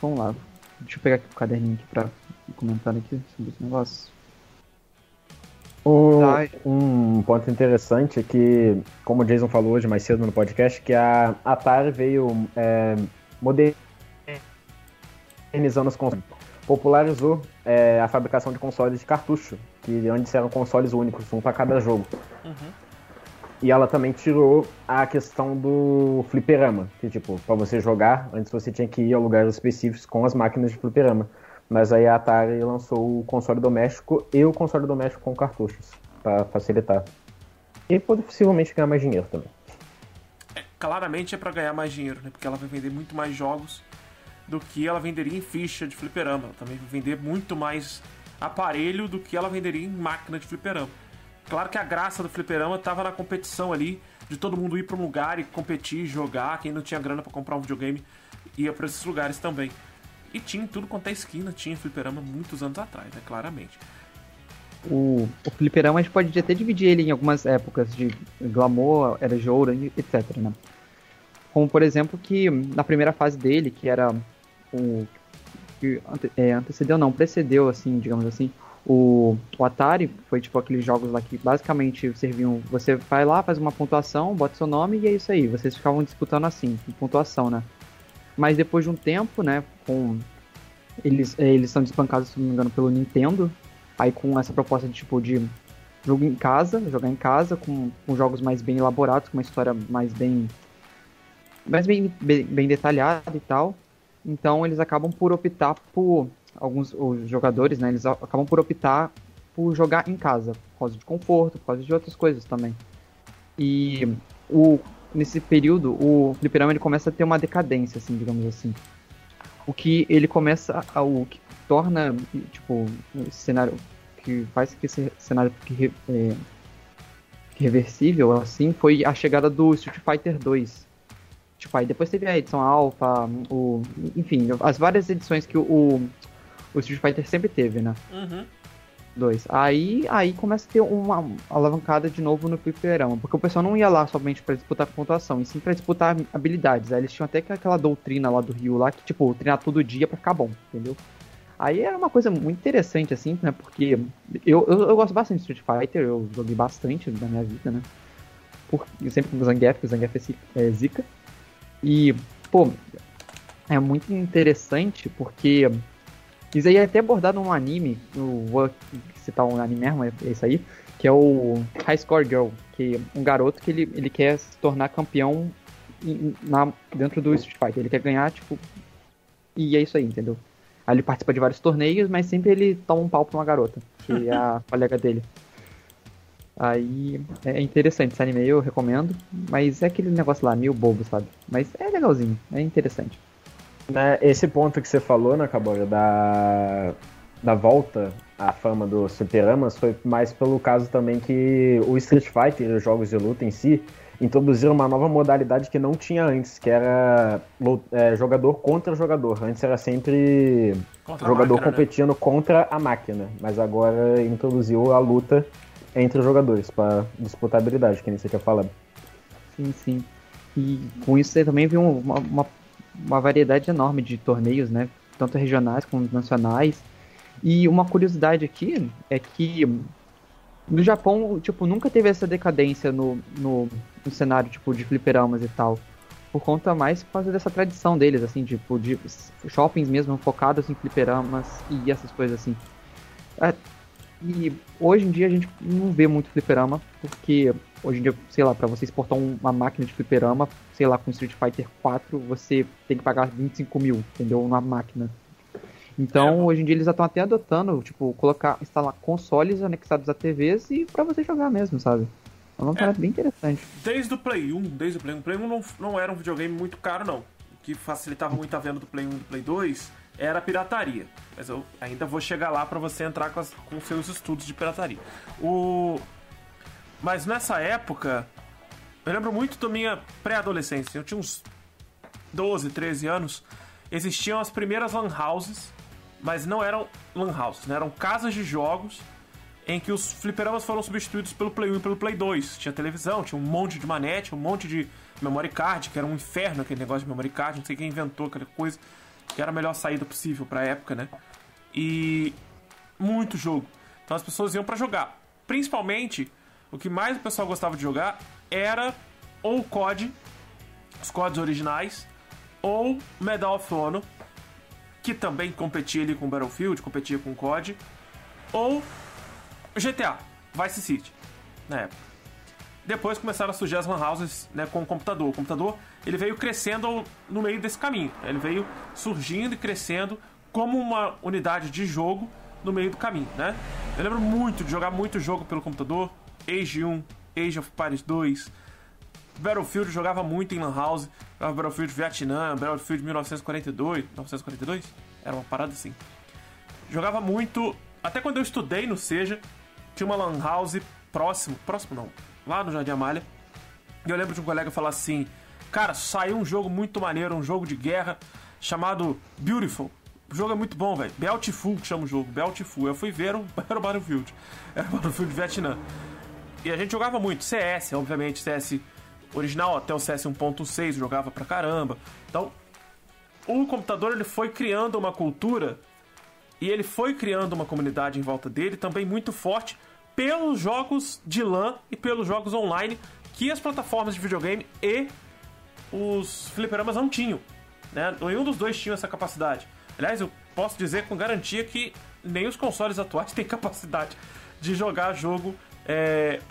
vamos lá. Deixa eu pegar aqui o caderninho aqui pra ir comentando aqui sobre esse negócio. O, um ponto interessante é que, como o Jason falou hoje mais cedo no podcast, que a Atari veio é, modernizando os consoles. Popularizou é, a fabricação de consoles de cartucho, que antes eram consoles únicos, um para cada jogo. Uhum. E ela também tirou a questão do fliperama, que tipo, para você jogar, antes você tinha que ir a lugares específicos com as máquinas de fliperama. Mas aí a Atari lançou o console doméstico e o console doméstico com cartuchos, para facilitar. E possivelmente ganhar mais dinheiro também. É, claramente é para ganhar mais dinheiro, né? Porque ela vai vender muito mais jogos do que ela venderia em ficha de fliperama. Ela também vender muito mais aparelho do que ela venderia em máquina de fliperama. Claro que a graça do fliperama estava na competição ali, de todo mundo ir para um lugar e competir, jogar. Quem não tinha grana para comprar um videogame ia para esses lugares também. E tinha tudo quanto é esquina, tinha fliperama muitos anos atrás, né? Claramente. O, o fliperama a gente pode até dividir ele em algumas épocas de glamour, era de ouro, etc, né? Como, por exemplo, que na primeira fase dele, que era o... Que ante, é, antecedeu, não, precedeu, assim, digamos assim, o, o Atari, foi tipo aqueles jogos lá que basicamente serviam... Você vai lá, faz uma pontuação, bota seu nome e é isso aí. Vocês ficavam disputando assim, pontuação, né? Mas depois de um tempo, né, com eles eh, eles são desbancados, se não me engano, pelo Nintendo. Aí com essa proposta de tipo de jogo em casa, jogar em casa com, com jogos mais bem elaborados, com uma história mais bem mais bem, bem, bem detalhada e tal. Então eles acabam por optar por alguns os jogadores, né, eles acabam por optar por jogar em casa, por causa de conforto, por causa de outras coisas também. E o nesse período, o fliperama ele começa a ter uma decadência, assim, digamos assim. O que ele começa a, o que torna, tipo, esse cenário que faz que esse cenário fique é, reversível, assim, foi a chegada do Street Fighter 2. Tipo, aí depois teve a edição Alpha, o, enfim, as várias edições que o, o Street Fighter sempre teve, né? Uhum. 2. Aí, aí começa a ter uma alavancada de novo no fliperama, porque o pessoal não ia lá somente para disputar pontuação, e sim para disputar habilidades. Aí eles tinham até aquela doutrina lá do Rio lá, que tipo, treinar todo dia para ficar bom, entendeu? Aí era uma coisa muito interessante, assim, né? Porque eu, eu, eu gosto bastante de Street Fighter, eu joguei bastante na minha vida, né? Por, sempre com o Zangief, porque o Zangief é, é zica. E, pô, é muito interessante porque isso aí é até abordado num anime, eu vou citar um anime mesmo, é isso aí, que é o High Score Girl, que é um garoto que ele, ele quer se tornar campeão na, dentro do Street Fighter. Ele quer ganhar, tipo. E é isso aí, entendeu? Aí ele participa de vários torneios, mas sempre ele toma um pau pra uma garota, que é a colega dele. Aí é interessante esse anime, eu recomendo. Mas é aquele negócio lá, meio bobo, sabe? Mas é legalzinho, é interessante. Né, esse ponto que você falou, né, Cabora, da, da volta à fama dos superamas foi mais pelo caso também que o Street Fighter, os jogos de luta em si, introduziram uma nova modalidade que não tinha antes, que era é, jogador contra jogador. Antes era sempre contra jogador máquina, né? competindo né? contra a máquina, mas agora introduziu a luta entre os jogadores para disputar habilidade, que nem você quer falar. Sim, sim. E com isso você também viu uma, uma uma variedade enorme de torneios, né? Tanto regionais como nacionais. E uma curiosidade aqui é que no Japão, tipo, nunca teve essa decadência no, no, no cenário, tipo, de fliperamas e tal. por conta mais por causa dessa tradição deles, assim, tipo, de shoppings mesmo focados em fliperamas e essas coisas assim. É, e hoje em dia a gente não vê muito fliperama, porque hoje em dia, sei lá, para você exportar uma máquina de fliperama, sei lá, com Street Fighter 4, você tem que pagar 25 mil, entendeu? Uma máquina. Então, é. hoje em dia eles já estão até adotando, tipo, colocar, instalar consoles anexados a TVs e para você jogar mesmo, sabe? É uma parada é. bem interessante. Desde o Play 1, desde o Play 1, Play 1 não, não era um videogame muito caro, não. O que facilitava muito a venda do Play 1 e do Play 2 era pirataria. Mas eu ainda vou chegar lá para você entrar com, as, com seus estudos de pirataria. O... Mas nessa época, eu lembro muito da minha pré-adolescência. Eu tinha uns 12, 13 anos. Existiam as primeiras lan houses, mas não eram lan houses, né? eram casas de jogos em que os fliperamas foram substituídos pelo Play 1 e pelo Play 2. Tinha televisão, tinha um monte de manete, um monte de memory card, que era um inferno aquele negócio de memory card, não sei quem inventou aquela coisa, que era a melhor saída possível pra época, né? E muito jogo. Então as pessoas iam para jogar. Principalmente, o que mais o pessoal gostava de jogar era ou COD, os CODs originais, ou Medal of Honor, que também competia ali com Battlefield, competia com COD, ou GTA, Vice City, na época. Depois começaram a surgir as lan houses né, com o computador. O computador ele veio crescendo no meio desse caminho. Ele veio surgindo e crescendo como uma unidade de jogo no meio do caminho, né? Eu lembro muito de jogar muito jogo pelo computador. Age 1, Age of Empires 2, Battlefield jogava muito em Lan House. Battlefield Vietnã, Battlefield 1942. 1942? Era uma parada assim. Jogava muito. Até quando eu estudei no Seja, tinha uma lan house próximo, próximo não, lá no Jardim Amália. E eu lembro de um colega falar assim: Cara, saiu um jogo muito maneiro, um jogo de guerra chamado Beautiful. O jogo é muito bom, velho. Beautiful que chama o jogo, Beautiful. Eu fui ver, era o Battlefield. Era o Battlefield Vietnã. E a gente jogava muito. CS, obviamente, CS original até o CS 1.6, jogava pra caramba. Então, o computador ele foi criando uma cultura e ele foi criando uma comunidade em volta dele também muito forte pelos jogos de LAN e pelos jogos online que as plataformas de videogame e os fliperamas não tinham. Né? Nenhum dos dois tinha essa capacidade. Aliás, eu posso dizer com garantia que nem os consoles atuais têm capacidade de jogar jogo é,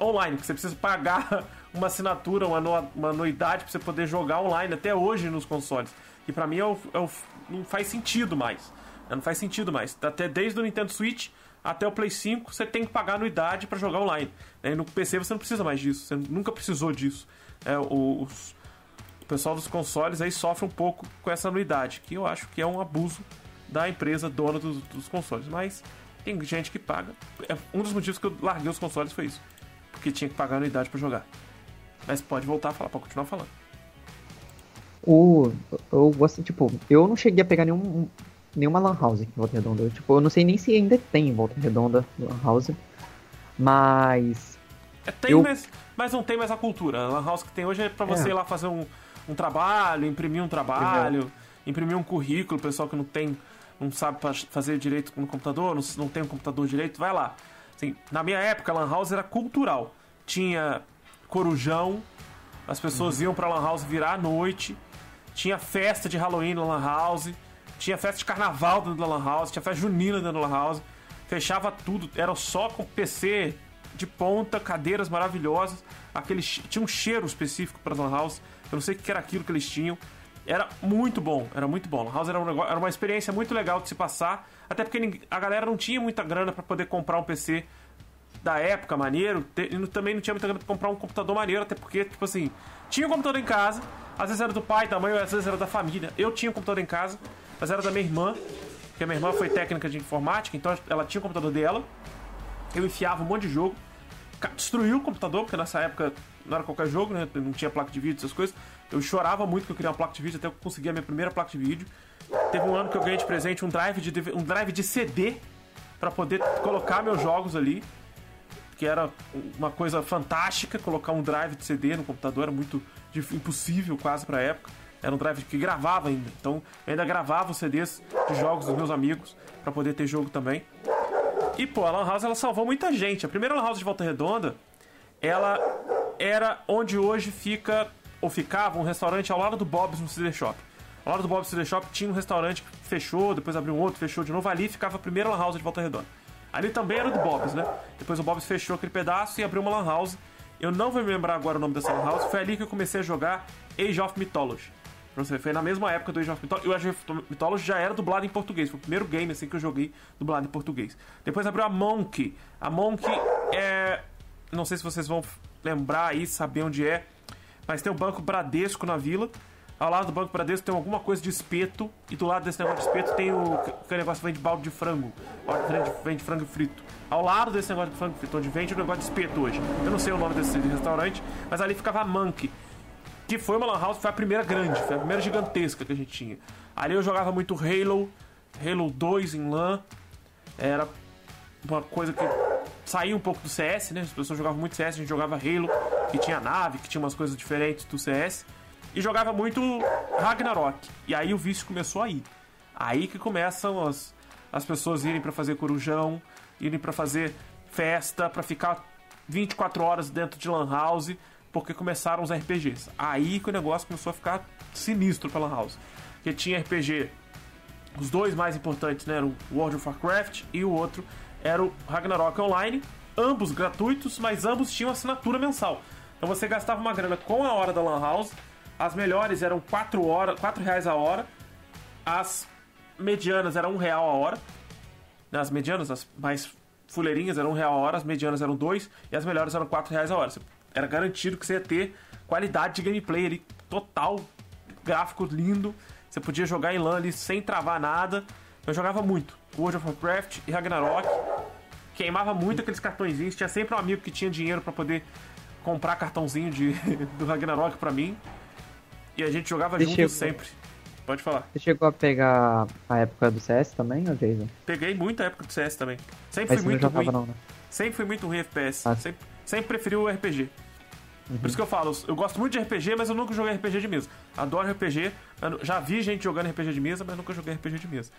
online, que você precisa pagar uma assinatura, uma, uma anuidade para você poder jogar online até hoje nos consoles. E para mim é o, é o, não faz sentido mais. Não faz sentido mais. Até desde o Nintendo Switch até o Play 5 você tem que pagar anuidade para jogar online. Né? No PC você não precisa mais disso, você nunca precisou disso. É, os, o pessoal dos consoles aí sofre um pouco com essa anuidade, que eu acho que é um abuso da empresa dona dos, dos consoles. Mas tem gente que paga. É, um dos motivos que eu larguei os consoles foi isso. Porque tinha que pagar anuidade para jogar. Mas pode voltar a falar, pode continuar falando. O, eu gosto, tipo, eu não cheguei a pegar nenhum, nenhuma Lan House em Volta Redonda. Eu, tipo, eu não sei nem se ainda tem em Volta Redonda Lan House. Mas. É, tem, eu... mas, mas não tem mais a cultura. A Lan House que tem hoje é pra você é. ir lá fazer um, um trabalho, imprimir um trabalho, imprimir um currículo, pessoal que não tem. não sabe fazer direito no computador, não, não tem um computador direito, vai lá. Assim, na minha época, a Lan House era cultural. Tinha corujão, as pessoas uhum. iam pra Lan House virar à noite, tinha festa de Halloween na Lan House tinha festa de carnaval dentro da Lan House, tinha festa junina dentro da Lan House. Fechava tudo, era só com PC de ponta, cadeiras maravilhosas. Aquele, tinha um cheiro específico para Lan House. Eu não sei o que era aquilo que eles tinham. Era muito bom, era muito bom. Lan House era, um negócio, era uma experiência muito legal de se passar. Até porque a galera não tinha muita grana para poder comprar um PC da época maneiro. E também não tinha muita grana pra comprar um computador maneiro. Até porque, tipo assim, tinha um computador em casa. Às vezes era do pai, da mãe, às vezes era da família. Eu tinha um computador em casa mas era da minha irmã, porque a minha irmã foi técnica de informática, então ela tinha o computador dela. Eu enfiava um monte de jogo, destruiu o computador, porque nessa época não era qualquer jogo, né? Não tinha placa de vídeo, essas coisas. Eu chorava muito que eu queria uma placa de vídeo, até eu consegui a minha primeira placa de vídeo. Teve um ano que eu ganhei de presente um drive de, um drive de CD para poder colocar meus jogos ali, que era uma coisa fantástica, colocar um drive de CD no computador, era muito impossível quase pra época. Era um drive que gravava ainda. Então eu ainda gravava os CDs de jogos dos meus amigos para poder ter jogo também. E pô, a Lan House ela salvou muita gente. A primeira Lan House de Volta Redonda, ela era onde hoje fica ou ficava um restaurante ao lado do Bob's no CD Shop. Ao lado do Bob's CD Shop tinha um restaurante que fechou, depois abriu um outro, fechou de novo. Ali ficava a primeira Lan House de Volta Redonda. Ali também era do Bob's, né? Depois o Bob's fechou aquele pedaço e abriu uma Lan House. Eu não vou me lembrar agora o nome dessa Lan House. Foi ali que eu comecei a jogar Age of Mythology. Pra você, foi na mesma época do Age of Mythology. E o Age of Mythology já era dublado em português. Foi o primeiro game assim que eu joguei dublado em português. Depois abriu a Monk. A Monk é. Não sei se vocês vão lembrar aí, saber onde é. Mas tem o Banco Bradesco na vila. Ao lado do Banco Bradesco tem alguma coisa de espeto. E do lado desse negócio de espeto tem o que negócio que vende balde de frango. Vende, frango frito. Ao lado desse negócio de frango frito, onde vende o negócio de espeto hoje. Eu não sei o nome desse restaurante, mas ali ficava a Monk. Que foi uma Lan House, foi a primeira grande, foi a primeira gigantesca que a gente tinha. Ali eu jogava muito Halo, Halo 2 em LAN. Era uma coisa que saía um pouco do CS, né? As pessoas jogavam muito CS, a gente jogava Halo, que tinha nave, que tinha umas coisas diferentes do CS. E jogava muito Ragnarok. E aí o vício começou aí. Aí que começam as, as pessoas irem para fazer corujão, irem para fazer festa, para ficar 24 horas dentro de Lan House, porque começaram os RPGs. Aí que o negócio começou a ficar sinistro pra Lan House. Porque tinha RPG, os dois mais importantes, né? Era o World of Warcraft e o outro era o Ragnarok Online. Ambos gratuitos, mas ambos tinham assinatura mensal. Então você gastava uma grana com a hora da Lan House. As melhores eram 4, horas, 4 reais a hora. As medianas eram 1 real a hora. As medianas, as mais fuleirinhas eram 1 real a hora, as medianas eram 2 e as melhores eram 4 reais a hora. Era garantido que você ia ter qualidade de gameplay ali total, gráfico lindo. Você podia jogar em LAN ali sem travar nada. Eu jogava muito World of Warcraft e Ragnarok. Queimava muito aqueles cartõezinhos. Tinha sempre um amigo que tinha dinheiro para poder comprar cartãozinho de, do Ragnarok para mim. E a gente jogava Você junto chegou- sempre. Pode falar. Você chegou a pegar a época do CS também, ou Jason? Peguei muita época do CS também. Sempre Aí fui não muito jogava ruim. não, né? Sempre fui muito ruim FPS. Ah. Sempre, sempre preferi o RPG. Por isso que eu falo, eu gosto muito de RPG, mas eu nunca joguei RPG de mesa. Adoro RPG, já vi gente jogando RPG de mesa, mas nunca joguei RPG de mesa.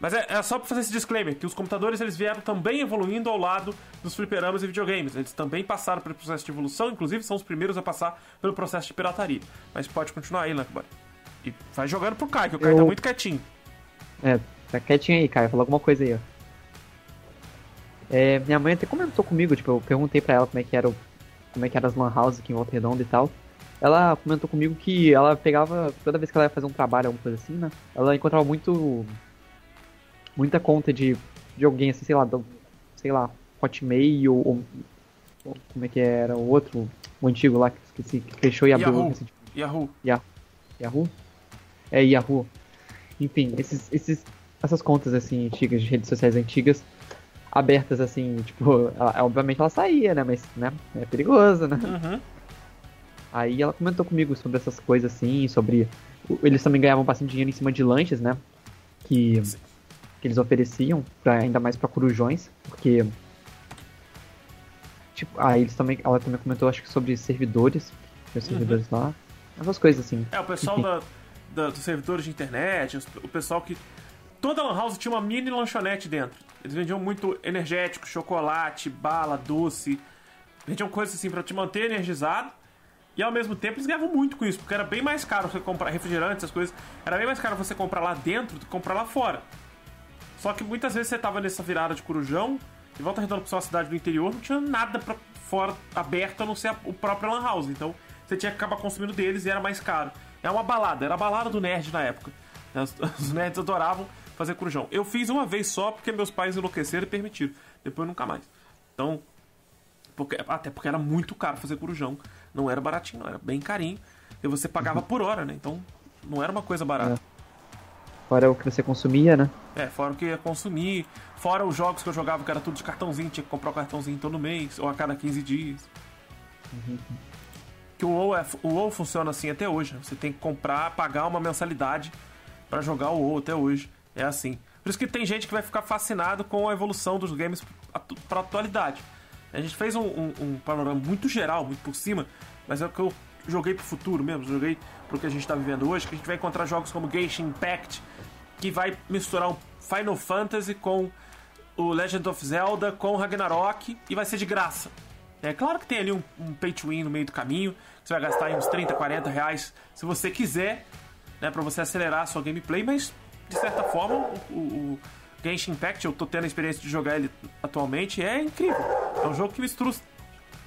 Mas é, é só pra fazer esse disclaimer, que os computadores eles vieram também evoluindo ao lado dos fliperamas e videogames. Eles também passaram pelo processo de evolução, inclusive são os primeiros a passar pelo processo de pirataria. Mas pode continuar aí, Lankboy. E vai jogando pro Kai, que o Kai Eu- tá muito quietinho. É, tá quietinho aí, Caio. Fala alguma coisa aí, ó. É, minha mãe até comentou comigo, tipo, eu perguntei pra ela como é que era o, como é que era as lan houses aqui em Volta Redonda e tal. Ela comentou comigo que ela pegava, toda vez que ela ia fazer um trabalho, alguma coisa assim, né? Ela encontrava muito, muita conta de, de alguém, assim, sei lá, do, sei lá, Hotmail ou, ou como é que era o outro, o antigo lá, que esqueci, que fechou e abriu. Yahoo. assim, tipo, Yahoo. Yahoo? É, Yahoo. Enfim, esses, esses, essas contas, assim, antigas, de redes sociais antigas, abertas, assim, tipo, ela- obviamente ela saía, né? Mas, né, é perigoso, né? Uhum. Aí ela comentou comigo sobre essas coisas, assim, sobre... Eles também ganhavam bastante dinheiro em cima de lanches, né? Que, Sim. que eles ofereciam, pra, ainda mais pra corujões, porque... Tipo, aí eles também... Ela também comentou, acho que sobre servidores, tinha servidores lá, essas coisas, assim. É, o pessoal da, da- dos servidores de internet, os- o pessoal que. Toda Lan House tinha uma mini lanchonete dentro. Eles vendiam muito energético, chocolate, bala, doce. Vendiam coisas assim pra te manter energizado. E ao mesmo tempo eles ganhavam muito com isso, porque era bem mais caro você comprar refrigerante, essas coisas. Era bem mais caro você comprar lá dentro do que comprar lá fora. Só que muitas vezes você tava nessa virada de corujão, e volta redonda pra sua cidade do interior, não tinha nada pra fora aberto a não ser a- o próprio Lan House. Então você tinha que acabar consumindo deles e era mais caro. É uma balada, era a balada do nerd na época. Os, os nerds adoravam fazer corujão. Eu fiz uma vez só porque meus pais enlouqueceram e permitiram. Depois nunca mais. Então, porque, até porque era muito caro fazer corujão. Não era baratinho, não, era bem carinho. E você pagava por hora, né? Então não era uma coisa barata. Fora o que você consumia, né? É, fora o que ia consumir, fora os jogos que eu jogava, que era tudo de cartãozinho, tinha que comprar o cartãozinho todo mês, ou a cada 15 dias. Que o WoW, é, o WoW funciona assim até hoje. né? Você tem que comprar, pagar uma mensalidade pra jogar o WoW até hoje. É assim. Por isso que tem gente que vai ficar fascinado com a evolução dos games pra atualidade. A gente fez um, um- um panorama muito geral, muito por cima, mas é o que eu joguei pro futuro mesmo, joguei pro que a gente tá vivendo hoje, que a gente vai encontrar jogos como Genshin Impact, que vai misturar um Final Fantasy com o Legend of Zelda, com Ragnarok, e vai ser de graça. É claro que tem ali um, um pay to win no meio do caminho, você vai gastar uns 30, 40 reais se você quiser, né, para você acelerar a sua gameplay, mas de certa forma o, o, Genshin Impact, eu tô tendo a experiência de jogar ele atualmente, é incrível. É um jogo que mistura os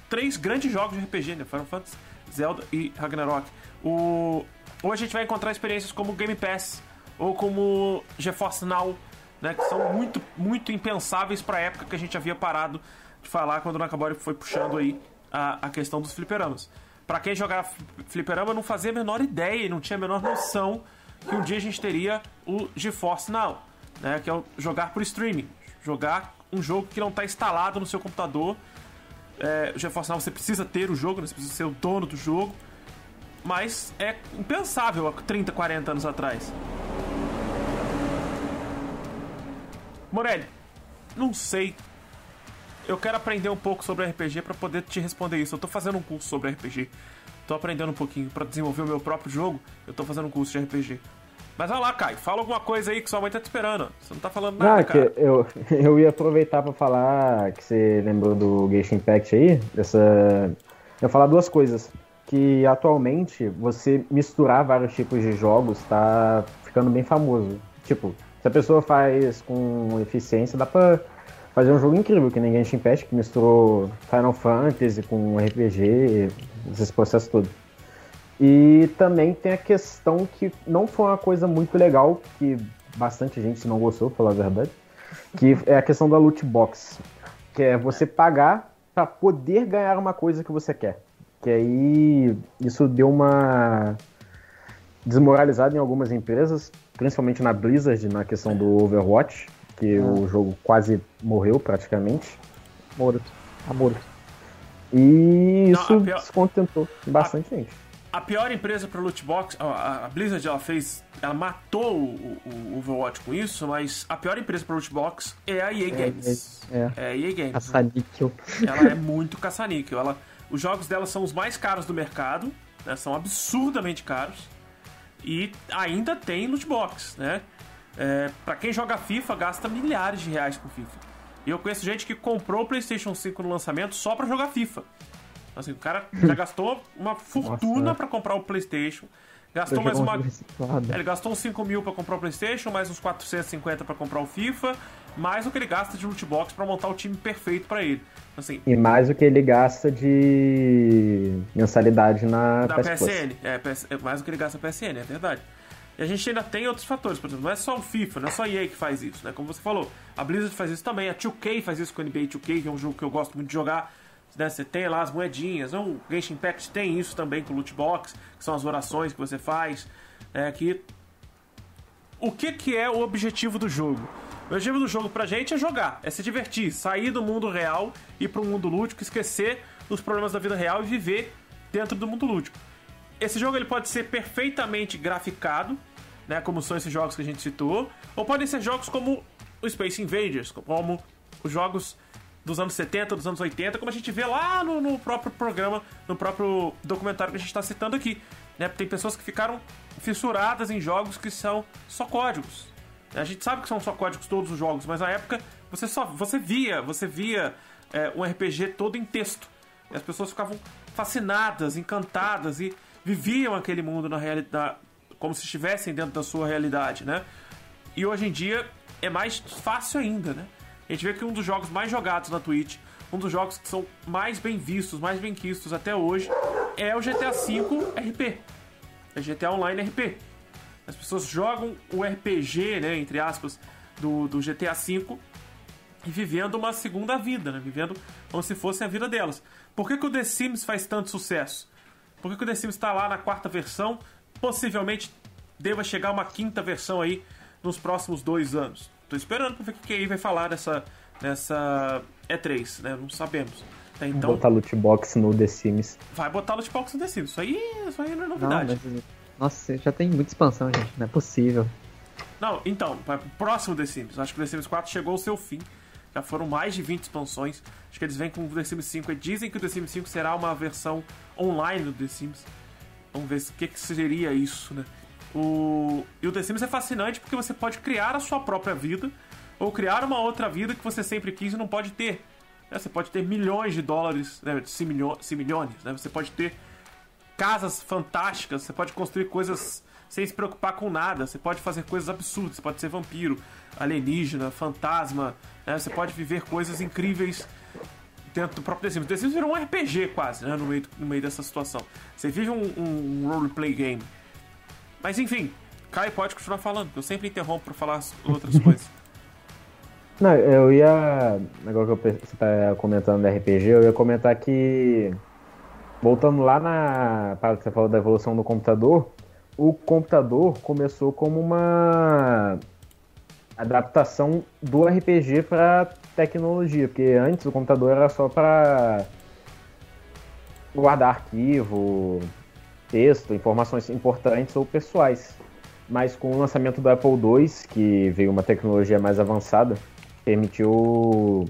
três grandes jogos de RPG, né? Final Fantasy, Zelda e Ragnarok. O... Ou a gente vai encontrar experiências como Game Pass ou como GeForce Now, né? Que são muito, muito impensáveis para a época que a gente havia parado de falar quando o Nakabori foi puxando aí a, a questão dos fliperamas. Para quem jogava fliperama não fazia a menor ideia, não tinha a menor noção que um dia a gente teria o GeForce Now né, que é jogar por streaming. Jogar um jogo que não está instalado no seu computador. É, o GeForce Now você precisa ter o jogo, né, você precisa ser o dono do jogo. Mas é impensável há 30, 40 anos atrás. Morelli, não sei. Eu quero aprender um pouco sobre RPG para poder te responder isso. Eu tô fazendo um curso sobre RPG. Tô aprendendo um pouquinho para desenvolver o meu próprio jogo. Eu tô fazendo um curso de RPG. Mas vai lá, Caio, fala alguma coisa aí que sua mãe tá te esperando. Você não tá falando nada, não, cara. eu, eu ia aproveitar para falar que você lembrou do Genshin Impact aí. Dessa... Eu ia falar duas coisas. Que atualmente você misturar vários tipos de jogos tá ficando bem famoso. Tipo, se a pessoa faz com eficiência, dá pra fazer um jogo incrível, que nem Genshin Impact, que misturou Final Fantasy com RPG, esses processos todos. E também tem a questão que não foi uma coisa muito legal, que bastante gente não gostou, pela verdade, que é a questão da loot box, que é você pagar para poder ganhar uma coisa que você quer. Que aí isso deu uma desmoralizada em algumas empresas, principalmente na Blizzard, na questão do Overwatch, que ah. o jogo quase morreu praticamente. Morto. Tá morto. E isso não, pior... descontentou bastante a... gente a pior empresa para loot box, a Blizzard ela fez, ela matou o, o, Overwatch com isso, mas a pior empresa para loot box é a EA é, Games. É, é. é a EA Games. Caça-níquel. Ela é muito caça-níquel. Ela, os jogos dela são os mais caros do mercado, né, são absurdamente caros e ainda tem loot box, né? É, para quem joga FIFA gasta milhares de reais com FIFA. E eu conheço gente que comprou o PlayStation 5 no lançamento só para jogar FIFA. Assim, o cara já gastou uma fortuna para comprar o PlayStation. Gastou mais uma. Ele gastou uns 5 mil pra comprar o PlayStation, mais uns 450 para comprar o FIFA, mais o que ele gasta de loot box pra montar o time perfeito para ele. Assim, e mais o que ele gasta de mensalidade na da PSN. É, é, mais o que ele gasta na PSN, é verdade. E a gente ainda tem outros fatores, por exemplo, não é só o FIFA, não é só a EA que faz isso, né? Como você falou, a Blizzard faz isso também, a 2K faz isso com o NBA 2K, que é um jogo que eu gosto muito de jogar né? Você tem lá as moedinhas. O Genshin Impact tem isso também com o loot box, que são as orações que você faz. É, que... O que, que é o objetivo do jogo? O objetivo do jogo pra gente é jogar, é se divertir, sair do mundo real e pro mundo lúdico, esquecer os problemas da vida real e viver dentro do mundo lúdico. Esse jogo ele pode ser perfeitamente graficado, né, como são esses jogos que a gente citou, ou podem ser jogos como o Space Invaders, como os jogos dos anos 70, dos anos 80, como a gente vê lá no, no próprio programa, no próprio documentário que a gente está citando aqui. Né? Tem pessoas que ficaram fissuradas em jogos que são só códigos. A gente sabe que são só códigos todos os jogos, mas na época você só você via, você via é, um RPG todo em texto. E as pessoas ficavam fascinadas, encantadas e viviam aquele mundo na realidade, como se estivessem dentro da sua realidade, né? E hoje em dia é mais fácil ainda, né? a gente vê que um dos jogos mais jogados na Twitch, um dos jogos que são mais bem vistos, mais bem quistos até hoje, é o GTA V RP. É GTA Online RP. As pessoas jogam o RPG, né, entre aspas, do, do GTA V e vivendo uma segunda vida, né? Vivendo como se fosse a vida delas. Por que, que o The Sims faz tanto sucesso? Por que, que o The Sims está lá na quarta versão? Possivelmente deva chegar uma quinta versão aí nos próximos dois anos. Tô esperando pra ver o que a EA vai falar nessa, nessa E3, né? Não sabemos. Até então, botar loot box no The Sims. Vai botar loot box no The Sims. Isso aí, isso aí não é novidade. Não, mas, nossa, já tem muita expansão, gente. Não é possível. Não, então, próximo The Sims. Acho que o The Sims 4 chegou ao seu fim. Já foram mais de 20 expansões. Acho que eles vêm com o The Sims 5 e dizem que o The Sims 5 será uma versão online do The Sims. Vamos ver o que, que seria isso, né? O... E o The Sims é fascinante porque você pode criar a sua própria vida ou criar uma outra vida que você sempre quis e não pode ter. Né? Você pode ter milhões de dólares, né? se milhões, né? Você pode ter casas fantásticas, você pode construir coisas sem se preocupar com nada, você pode fazer coisas absurdas, você pode ser vampiro, alienígena, fantasma, né? Você pode viver coisas incríveis dentro do próprio The Sims. The Sims virou um RPG quase, né? No meio, no meio dessa situação. Você vive um, um, roleplay game. Mas enfim, Caio pode continuar falando, eu sempre interrompo para falar outras coisas. Não, eu ia. Agora que você tá comentando da RPG, eu ia comentar que. Voltando lá na para que você falou da evolução do computador, o computador começou como uma adaptação do RPG para tecnologia, porque antes o computador era só para guardar arquivo, texto, informações importantes ou pessoais. Mas com o lançamento do Apple II, que veio uma tecnologia mais avançada, permitiu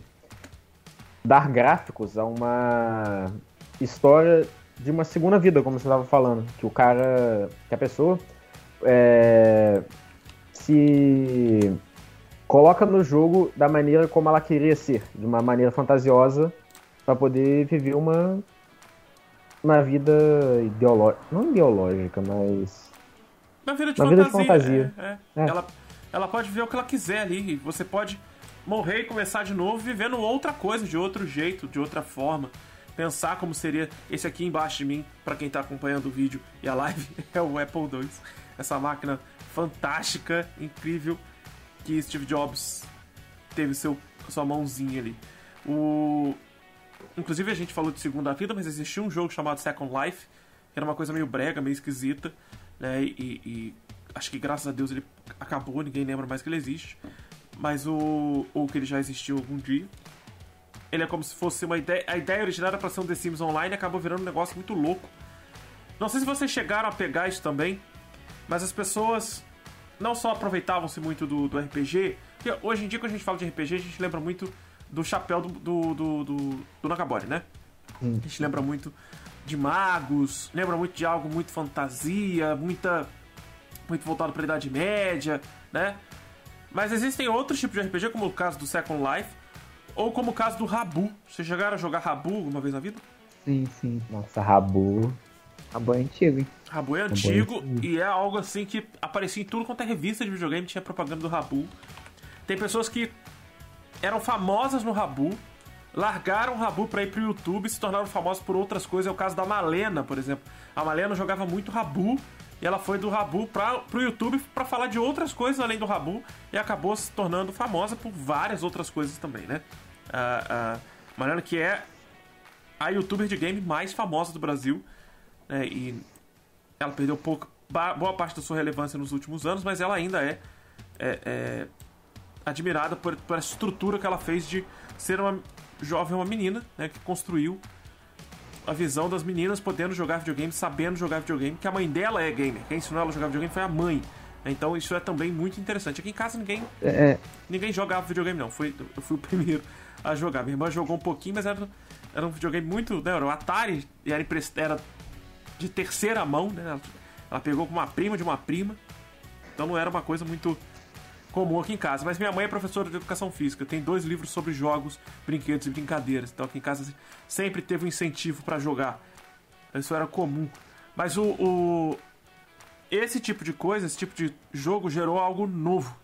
dar gráficos a uma história de uma segunda vida, como você estava falando, que o cara, que a pessoa é, se coloca no jogo da maneira como ela queria ser, de uma maneira fantasiosa, para poder viver uma uma vida ideológica, não ideológica, mas uma vida de uma fantasia. Vida de fantasia. É, é. É. Ela, ela pode ver o que ela quiser ali. Você pode morrer e começar de novo vivendo outra coisa, de outro jeito, de outra forma. Pensar como seria esse aqui embaixo de mim, para quem tá acompanhando o vídeo e a live, é o Apple II. Essa máquina fantástica, incrível, que Steve Jobs teve seu, sua mãozinha ali. O... Inclusive a gente falou de segunda vida, mas existia um jogo chamado Second Life, que era uma coisa meio brega, meio esquisita, né? E, e acho que graças a Deus ele acabou, ninguém lembra mais que ele existe mas o ou que ele já existiu algum dia. Ele é como se fosse uma ideia. A ideia original era pra ser um The Sims Online acabou virando um negócio muito louco. Não sei se vocês chegaram a pegar isso também, mas as pessoas não só aproveitavam-se muito do, do RPG, porque hoje em dia, quando a gente fala de RPG, a gente lembra muito do chapéu do, do, do, do, do Nakabori, né? Hum. A gente lembra muito de magos, lembra muito de algo muito fantasia, muita muito voltado para a Idade Média, né? Mas existem outros tipos de RPG, como o caso do Second Life, ou como o caso do Rabu. Vocês chegaram a jogar Rabu alguma vez na vida? Sim, sim. Nossa, Rabu. Rabu é antigo, hein? Rabu é antigo, Rabu é antigo e é algo assim que aparecia em tudo quanto é revista de videogame, tinha propaganda do Rabu. Tem pessoas que eram famosas no Rabu, largaram o Rabu pra ir pro YouTube e se tornaram famosas por outras coisas. É o caso da Malena, por exemplo. A Malena jogava muito Rabu e ela foi do Rabu para pro YouTube para falar de outras coisas além do Rabu e acabou se tornando famosa por várias outras coisas também, né? Uh, uh, Mariana que é a youtuber de game mais famosa do Brasil né? e ela perdeu pouco, boa parte da sua relevância nos últimos anos, mas ela ainda é, é, é admirada por, por estrutura que ela fez de ser uma jovem, uma menina né? que construiu a visão das meninas podendo jogar videogame, sabendo jogar videogame, que a mãe dela é gamer. Quem ensinou ela a jogar videogame foi a mãe. Então isso é também muito interessante. Aqui em casa ninguém é. é. ninguém jogava videogame não. Foi, eu fui o primeiro a jogar. Minha irmã jogou um pouquinho, mas era, era um videogame muito. Né, era o Atari e era, era de terceira mão, né? Ela, pegou com uma prima de uma prima. Então não era uma coisa muito comum aqui em casa. Mas minha mãe é professora de educação física, tem dois livros sobre jogos, brinquedos e brincadeiras. Então aqui em casa sempre teve um incentivo para jogar. Isso era comum. Mas o, o, esse tipo de coisa, esse tipo de jogo gerou algo novo.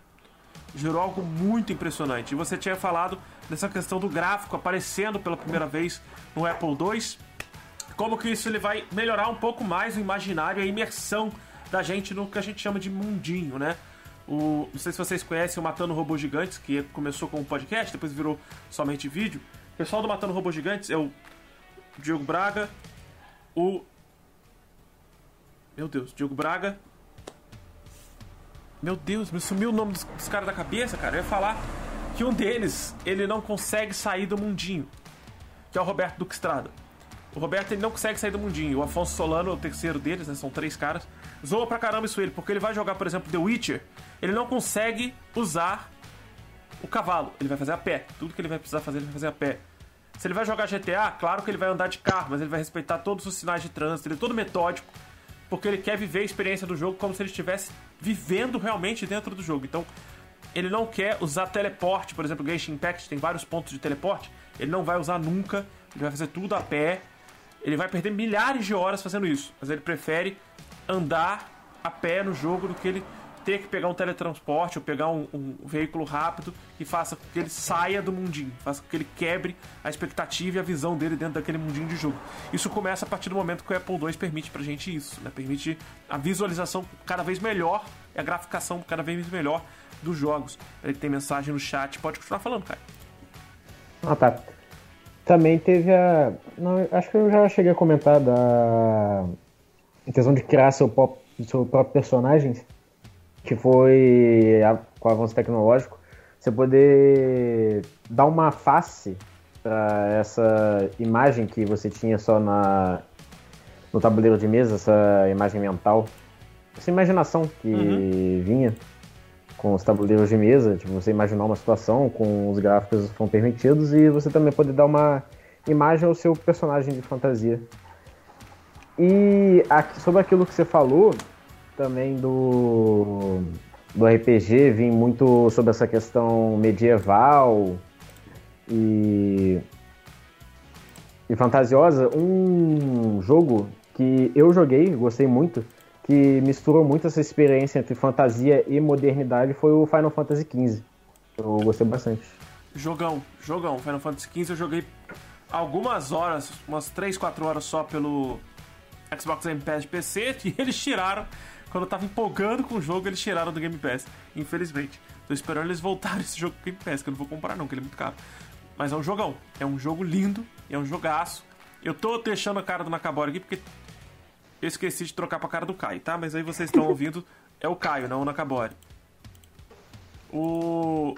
Gerou algo muito impressionante. E você tinha falado dessa questão do gráfico aparecendo pela primeira vez no Apple II. Como que isso ele vai melhorar um pouco mais o imaginário, a imersão da gente no que a gente chama de mundinho, né? O, não sei se vocês conhecem o Matando Robôs Gigantes, que começou com um podcast, depois virou somente vídeo. O pessoal do Matando Robôs Gigantes é o Diogo Braga, o. Meu Deus, Diogo Braga. Meu Deus, me sumiu o nome dos, dos caras da cabeça, cara. Eu ia falar que um deles, ele não consegue sair do mundinho. Que é o Roberto Duque Estrada. O Roberto ele não consegue sair do mundinho. O Afonso Solano o terceiro deles, né? São três caras. Zoa pra caramba isso ele, porque ele vai jogar, por exemplo, The Witcher ele não consegue usar o cavalo. Ele vai fazer a pé. Tudo que ele vai precisar fazer, ele vai fazer a pé. Se ele vai jogar GTA, claro que ele vai andar de carro, mas ele vai respeitar todos os sinais de trânsito, ele é todo metódico, porque ele quer viver a experiência do jogo como se ele estivesse vivendo realmente dentro do jogo. Então, ele não quer usar teleporte, por exemplo, Genshin Impact tem vários pontos de teleporte, ele não vai usar nunca, ele vai fazer tudo a pé, ele vai perder milhares de horas fazendo isso, mas ele prefere andar a pé no jogo do que ele ter que pegar um teletransporte ou pegar um, um, veículo rápido que faça com que ele saia do mundinho, faça com que ele quebre a expectativa e a visão dele dentro daquele mundinho de jogo. Isso começa a partir do momento que o Apple II permite pra gente isso, né? Permite a visualização cada vez melhor e a graficação cada vez melhor dos jogos. Ele tem mensagem no chat, pode continuar falando, cara. Ah, tá. Também teve a. Não, acho que eu já cheguei a comentar da. Questão de criar seu, pop, seu próprio personagem que foi com o avanço tecnológico, você poder dar uma face para essa imagem que você tinha só na, no tabuleiro de mesa, essa imagem mental, essa imaginação que uhum. vinha com os tabuleiros de mesa, tipo, você imaginar uma situação com os gráficos que foram permitidos e você também poder dar uma imagem ao seu personagem de fantasia. E aqui, sobre aquilo que você falou, também do, do RPG, vim muito sobre essa questão medieval e, e fantasiosa. Um jogo que eu joguei, gostei muito, que misturou muito essa experiência entre fantasia e modernidade foi o Final Fantasy XV. Eu gostei bastante. Jogão, jogão. Final Fantasy XV eu joguei algumas horas, umas 3, 4 horas só pelo Xbox Game Pass de PC e eles tiraram quando eu tava empolgando com o jogo, eles tiraram do Game Pass. Infelizmente. Tô esperando eles voltarem esse jogo pro Game Pass, que eu não vou comprar não, que ele é muito caro. Mas é um jogão. É um jogo lindo, é um jogaço. Eu tô deixando a cara do Nakabora aqui porque eu esqueci de trocar pra cara do Caio, tá? Mas aí vocês estão ouvindo, é o Caio, não o Nakabori. O.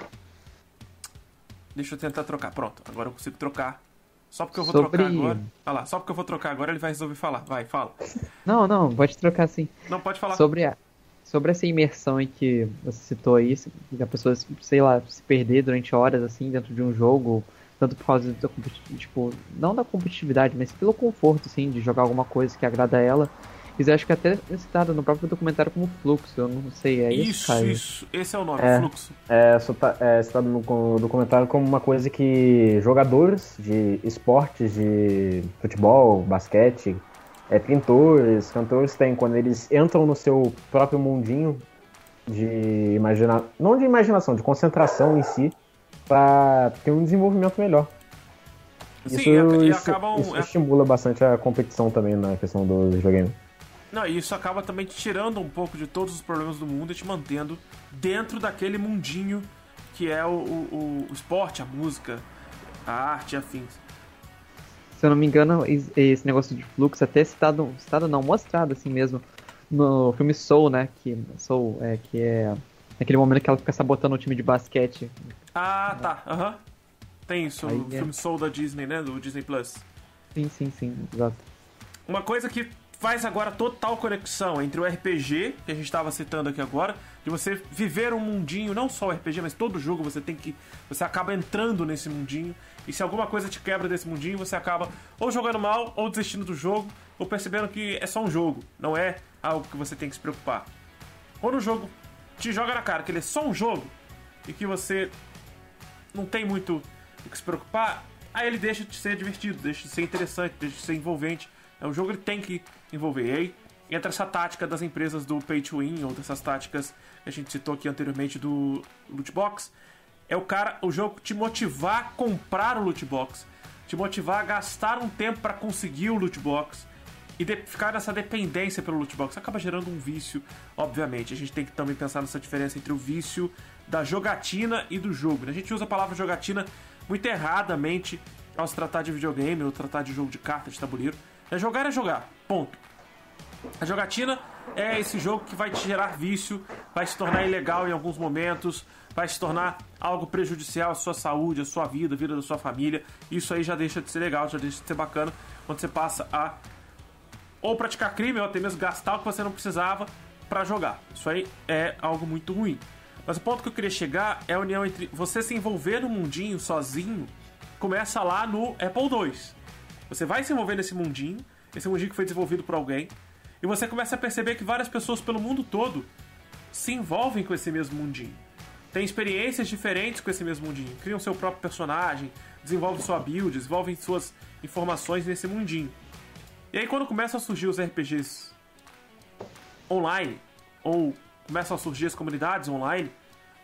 Deixa eu tentar trocar. Pronto, agora eu consigo trocar só porque eu vou Sobre... trocar agora. Olha lá, só porque eu vou trocar agora ele vai resolver falar. Vai, fala. Não, não, pode trocar sim. Não, pode falar. Sobre, a... Sobre essa imersão em que você citou aí, que a pessoa, sei lá, se perder durante horas assim dentro de um jogo, tanto por causa da tipo, não da competitividade, mas pelo conforto, assim, de jogar alguma coisa que agrada a ela. Isso acho que até é citado no próprio documentário como fluxo, eu não sei, é isso. Isso, isso, esse é o nome, é, fluxo. É, é citado no documentário como uma coisa que jogadores de esportes, de futebol, basquete, é, pintores, cantores têm, quando eles entram no seu próprio mundinho de imaginação, não de imaginação, de concentração em si, para ter um desenvolvimento melhor. Sim, isso, e, isso, acabam, isso estimula bastante a competição também na questão do videogame. Não, e isso acaba também te tirando um pouco de todos os problemas do mundo e te mantendo dentro daquele mundinho que é o, o, o esporte, a música, a arte e afins. Se eu não me engano, esse negócio de fluxo até citado, citado não, mostrado assim mesmo no filme Soul, né? Que, Soul, é, que é naquele momento que ela fica sabotando o time de basquete. Ah, tá, aham. Uhum. Tem isso, Aí, o é. filme Soul da Disney, né? Do Disney Plus. Sim, sim, sim, exato. Uma coisa que faz agora total conexão entre o RPG, que a gente estava citando aqui agora, de você viver um mundinho, não só o RPG, mas todo jogo você tem que. Você acaba entrando nesse mundinho. E se alguma coisa te quebra desse mundinho, você acaba ou jogando mal, ou desistindo do jogo, ou percebendo que é só um jogo, não é algo que você tem que se preocupar. Quando o jogo te joga na cara que ele é só um jogo e que você não tem muito o que se preocupar, aí ele deixa de ser divertido, deixa de ser interessante, deixa de ser envolvente é um jogo que tem que envolver. E aí entra essa tática das empresas do pay to win, ou dessas táticas que a gente citou aqui anteriormente do loot box. É o cara, o jogo te motivar a comprar o loot box, te motivar a gastar um tempo para conseguir o loot box e de, ficar nessa dependência pelo loot box. Acaba gerando um vício, obviamente. A gente tem que também pensar nessa diferença entre o vício da jogatina e do jogo. Né? A gente usa a palavra jogatina muito erradamente ao se tratar de videogame ou tratar de jogo de carta, de tabuleiro. É jogar é jogar. Ponto. A jogatina é esse jogo que vai te gerar vício, vai se tornar ilegal em alguns momentos, vai se tornar algo prejudicial à sua saúde, à sua vida, à vida da sua família. Isso aí já deixa de ser legal, já deixa de ser bacana quando você passa a ou praticar crime ou até mesmo gastar o que você não precisava para jogar. Isso aí é algo muito ruim. Mas o ponto que eu queria chegar é a união entre você se envolver no mundinho sozinho, começa lá no Apple II. Você vai se envolver nesse mundinho, esse mundinho que foi desenvolvido por alguém, e você começa a perceber que várias pessoas pelo mundo todo se envolvem com esse mesmo mundinho. têm experiências diferentes com esse mesmo mundinho, criam seu próprio personagem, desenvolvem sua build, desenvolvem suas informações nesse mundinho. E aí quando começam a surgir os RPGs online, ou começam a surgir as comunidades online,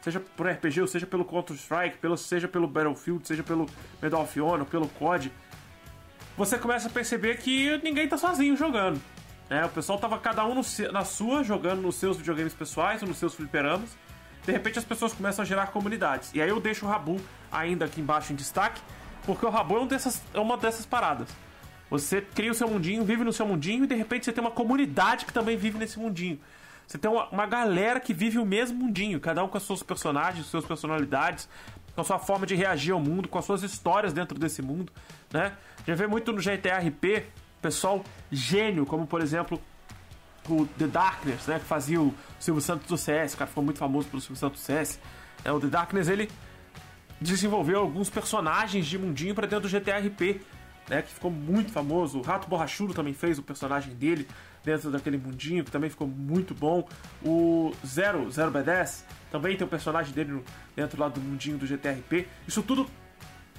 seja por RPG, ou seja pelo Counter-Strike, pelo, seja pelo Battlefield, seja pelo Medal of Honor, pelo COD, você começa a perceber que ninguém tá sozinho jogando. Né? O pessoal tava cada um no, na sua, jogando nos seus videogames pessoais ou nos seus fliperamas. De repente as pessoas começam a gerar comunidades. E aí eu deixo o Rabu ainda aqui embaixo em destaque, porque o Rabu é, um dessas, é uma dessas paradas. Você cria o seu mundinho, vive no seu mundinho e de repente você tem uma comunidade que também vive nesse mundinho. Você tem uma, uma galera que vive o mesmo mundinho, cada um com as suas personagens, suas personalidades, com a sua forma de reagir ao mundo, com as suas histórias dentro desse mundo, né? Já vê muito no GTA RP, pessoal gênio, como por exemplo o The Darkness, né? Que fazia o Silvio Santos do CS, o cara ficou muito famoso pelo Silvio Santos do CS. É, o The Darkness, ele desenvolveu alguns personagens de mundinho para dentro do GTA RP, né? Que ficou muito famoso. O Rato Borrachudo também fez o personagem dele dentro daquele mundinho, que também ficou muito bom. O Zero, Zero B10, também tem o personagem dele dentro lá do mundinho do GTRP. Isso tudo,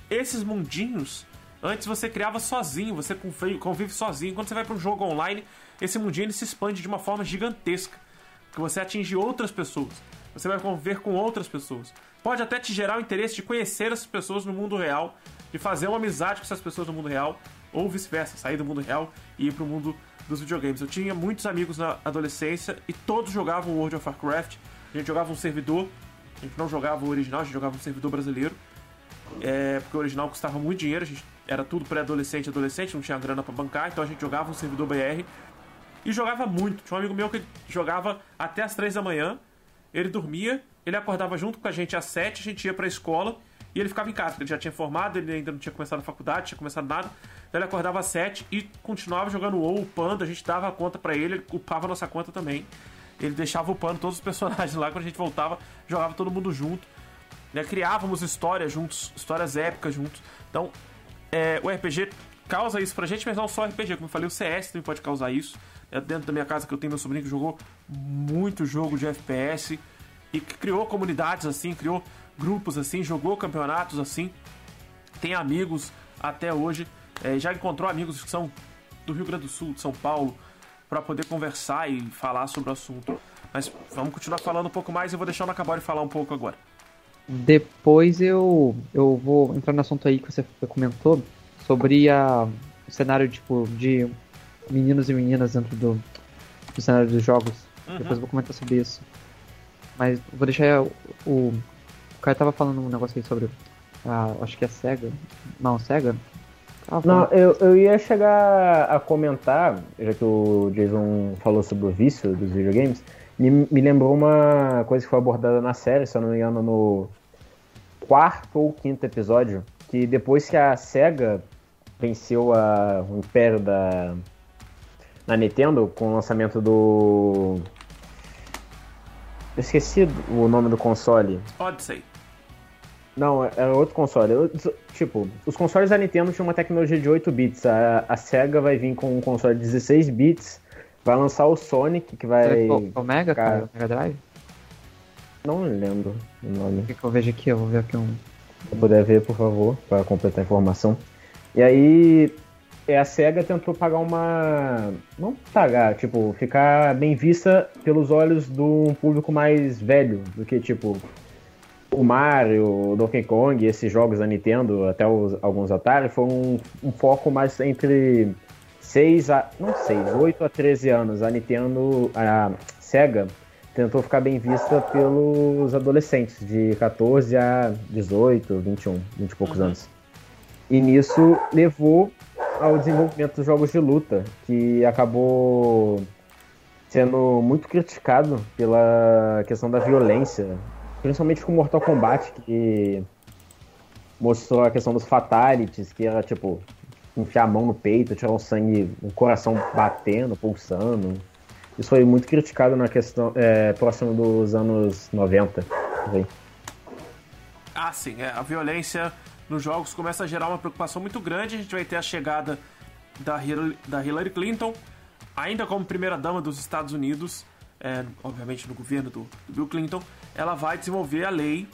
esses mundinhos, antes você criava sozinho, você convive sozinho. Quando você vai para um jogo online, esse mundinho se expande de uma forma gigantesca, que você atinge outras pessoas. Você vai conviver com outras pessoas. Pode até te gerar o interesse de conhecer essas pessoas no mundo real, de fazer uma amizade com essas pessoas no mundo real, ou vice-versa, sair do mundo real e ir para o mundo dos videogames. Eu tinha muitos amigos na adolescência e todos jogavam World of Warcraft. A gente jogava um servidor, a gente não jogava o original, a gente jogava um servidor brasileiro. É, porque o original custava muito dinheiro, a gente era tudo pré-adolescente adolescente, não tinha grana para bancar, então a gente jogava um servidor BR e jogava muito. Tinha um amigo meu que jogava até as 3 da manhã, ele dormia, ele acordava junto com a gente às 7, a gente ia pra escola e ele ficava em casa, porque ele já tinha formado, ele ainda não tinha começado a faculdade, tinha começado nada. Então ele acordava às 7 e continuava jogando WoW, upando, a gente dava a conta para ele, ele upava a nossa conta também. Ele deixava upando todos os personagens lá, quando a gente voltava, jogava todo mundo junto. Né? Criávamos histórias juntos, histórias épicas juntos. Então, é, o RPG causa isso pra gente, mas não só RPG, como eu falei, o CS também pode causar isso. É dentro da minha casa que eu tenho meu sobrinho que jogou muito jogo de FPS e que criou comunidades assim, criou grupos assim, jogou campeonatos assim, tem amigos até hoje, é, já encontrou amigos que são do Rio Grande do Sul, de São Paulo, para poder conversar e falar sobre o assunto. Mas vamos continuar falando um pouco mais, eu vou deixar o Nakabori falar um pouco agora. Depois eu, eu vou entrar no assunto aí que você comentou sobre a, o cenário tipo, de meninos e meninas dentro do, do cenário dos jogos. Uhum. Depois eu vou comentar sobre isso. Mas vou deixar o, o o cara tava falando um negócio aí sobre. Ah, acho que é SEGA. Não, SEGA? Não, eu, eu ia chegar a comentar, já que o Jason falou sobre o vício dos videogames, me, me lembrou uma coisa que foi abordada na série, se eu não me engano, no quarto ou quinto episódio, que depois que a SEGA venceu a, o império da na Nintendo com o lançamento do eu esqueci o nome do console. Odyssey. Não, era é outro console. Eu, tipo, os consoles da Nintendo tinham uma tecnologia de 8 bits. A, a SEGA vai vir com um console de 16 bits. Vai lançar o Sonic, que vai. O Mega, cara? O Mega Drive? Não lembro o nome. O que, que eu vejo aqui? Eu vou ver aqui um. Se puder ver, por favor, para completar a informação. E aí, é, a SEGA tentou pagar uma. Não pagar, tipo, ficar bem vista pelos olhos de um público mais velho do que, tipo, o Mario, o Donkey Kong, esses jogos da Nintendo, até os, alguns Atari, foi um, um, foco mais entre 6 a. não sei, 8 a 13 anos. A Nintendo, a SEGA, tentou ficar bem vista pelos adolescentes, de 14 a 18, 21, 20 e poucos uhum. anos. E nisso levou ao desenvolvimento dos jogos de luta, que acabou sendo muito criticado pela questão da violência, principalmente com Mortal Kombat, que mostrou a questão dos fatalities, que era tipo enfiar a mão no peito, tirar o sangue, o coração batendo, pulsando. Isso foi muito criticado na questão é, próximo dos anos 90. Ah, sim, é, a violência nos jogos começa a gerar uma preocupação muito grande. A gente vai ter a chegada da Hillary, da Hillary Clinton, ainda como primeira-dama dos Estados Unidos, é, obviamente no governo do, do, Bill Clinton. Ela vai desenvolver a lei,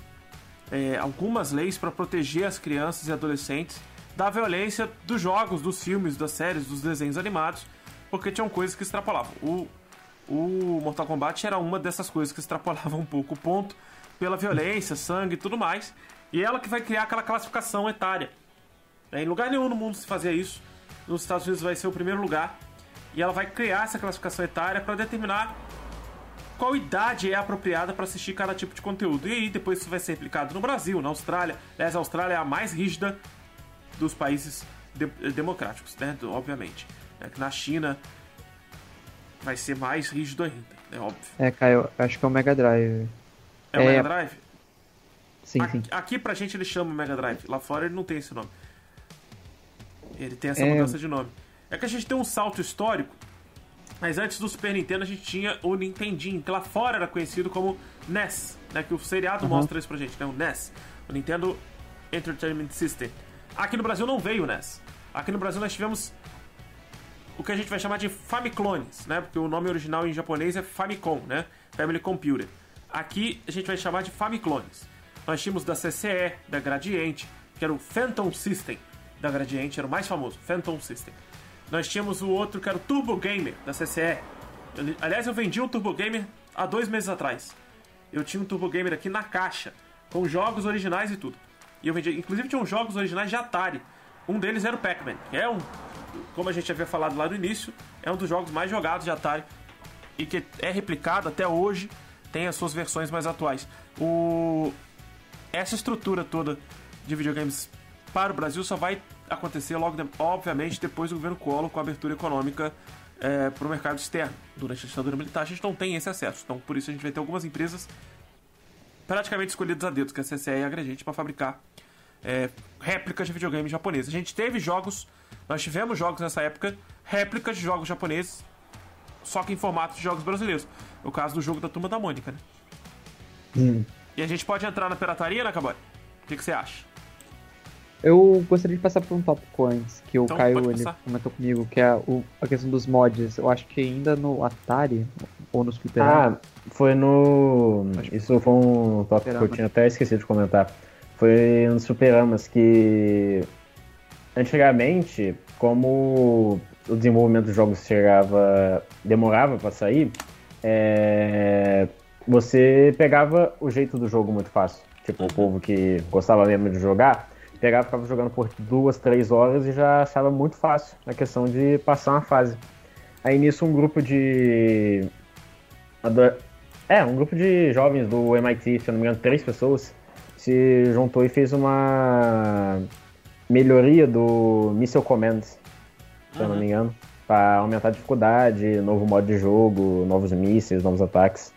é, algumas leis para proteger as crianças e adolescentes da violência dos jogos, dos filmes, das séries, dos desenhos animados, porque tinham coisas que extrapolavam. O, o Mortal Kombat era uma dessas coisas que extrapolava um pouco o ponto pela violência, sangue e tudo mais. E ela que vai criar aquela classificação etária. É, em lugar nenhum no mundo se fazia isso. Nos Estados Unidos vai ser o primeiro lugar. E ela vai criar essa classificação etária para determinar qual idade é apropriada para assistir cada tipo de conteúdo. E aí depois isso vai ser replicado no Brasil, na Austrália. Aliás, a Austrália é a mais rígida dos países de democráticos, né? Obviamente. É que na China vai ser mais rígido ainda, é óbvio. É, Caio, acho que é o Mega Drive. É o É. Mega Drive? Sim, aqui, sim. aqui pra gente ele chama Mega Drive. Lá fora ele não tem esse nome. Ele tem essa É. mudança de nome. É que a gente tem um salto histórico. Mas antes do Super Nintendo a gente tinha o Nintendinho, que lá fora era conhecido como NES, né? Que o seriado mostra isso pra gente, né? O NES, o Nintendo Entertainment System. Aqui no Brasil não veio o NES. Aqui no Brasil nós tivemos o que a gente vai chamar de Famiclones, né? Porque o nome original em japonês é Famicom, né? Family Computer. Aqui a gente vai chamar de Famiclones. Nós tínhamos da CCE, da Gradiente, que era o Phantom System da Gradiente, era o mais famoso, Phantom System. Nós tínhamos o outro que era o Turbo Gamer da CCE. Eu- aliás, eu vendi um Turbo Gamer há dois meses atrás. Eu tinha um Turbo Gamer aqui na caixa, com jogos originais e tudo. E eu vendi, inclusive tinham jogos originais de Atari. Um deles era o Pac-Man, que é um, como a gente havia falado lá no início, é um dos jogos mais jogados de Atari e que é replicado até hoje, tem as suas versões mais atuais. O essa estrutura toda de videogames para o Brasil só vai acontecer logo, obviamente, depois do governo Collor com a abertura econômica para o mercado externo. Durante a ditadura militar a gente não tem esse acesso, então por isso a gente vai ter algumas empresas praticamente escolhidas a dedo, que é a CCE e a Gradiente, para fabricar é, réplicas de videogames japoneses. A gente teve jogos, nós tivemos jogos nessa época, réplicas de jogos japoneses, só que em formato de jogos brasileiros. O caso do jogo da Turma da Mônica, né? Hum. E a gente pode entrar na pirataria, né, Cabot? O que você acha? Eu gostaria de passar por um tópico antes, que o Então, Caio ele comentou comigo, que é o- a questão dos mods. Eu acho que ainda no Atari, ou nos Ah, Fliperama, foi no. Acho- Isso foi um tópico que eu tinha até esquecido de comentar. Foi nos superamas que. Antigamente, como o desenvolvimento dos jogos chegava. demorava pra sair, é, você pegava o jeito do jogo muito fácil. Tipo, o povo que gostava mesmo de jogar, pegava, ficava jogando por duas, três horas e já achava muito fácil na questão de passar uma fase. Aí nisso um grupo de. É, um grupo de jovens do MIT, se eu não me engano, três pessoas, se juntou e fez uma melhoria do Missile Commands, se eu não me engano, para aumentar a dificuldade, novo modo de jogo, novos mísseis, novos ataques.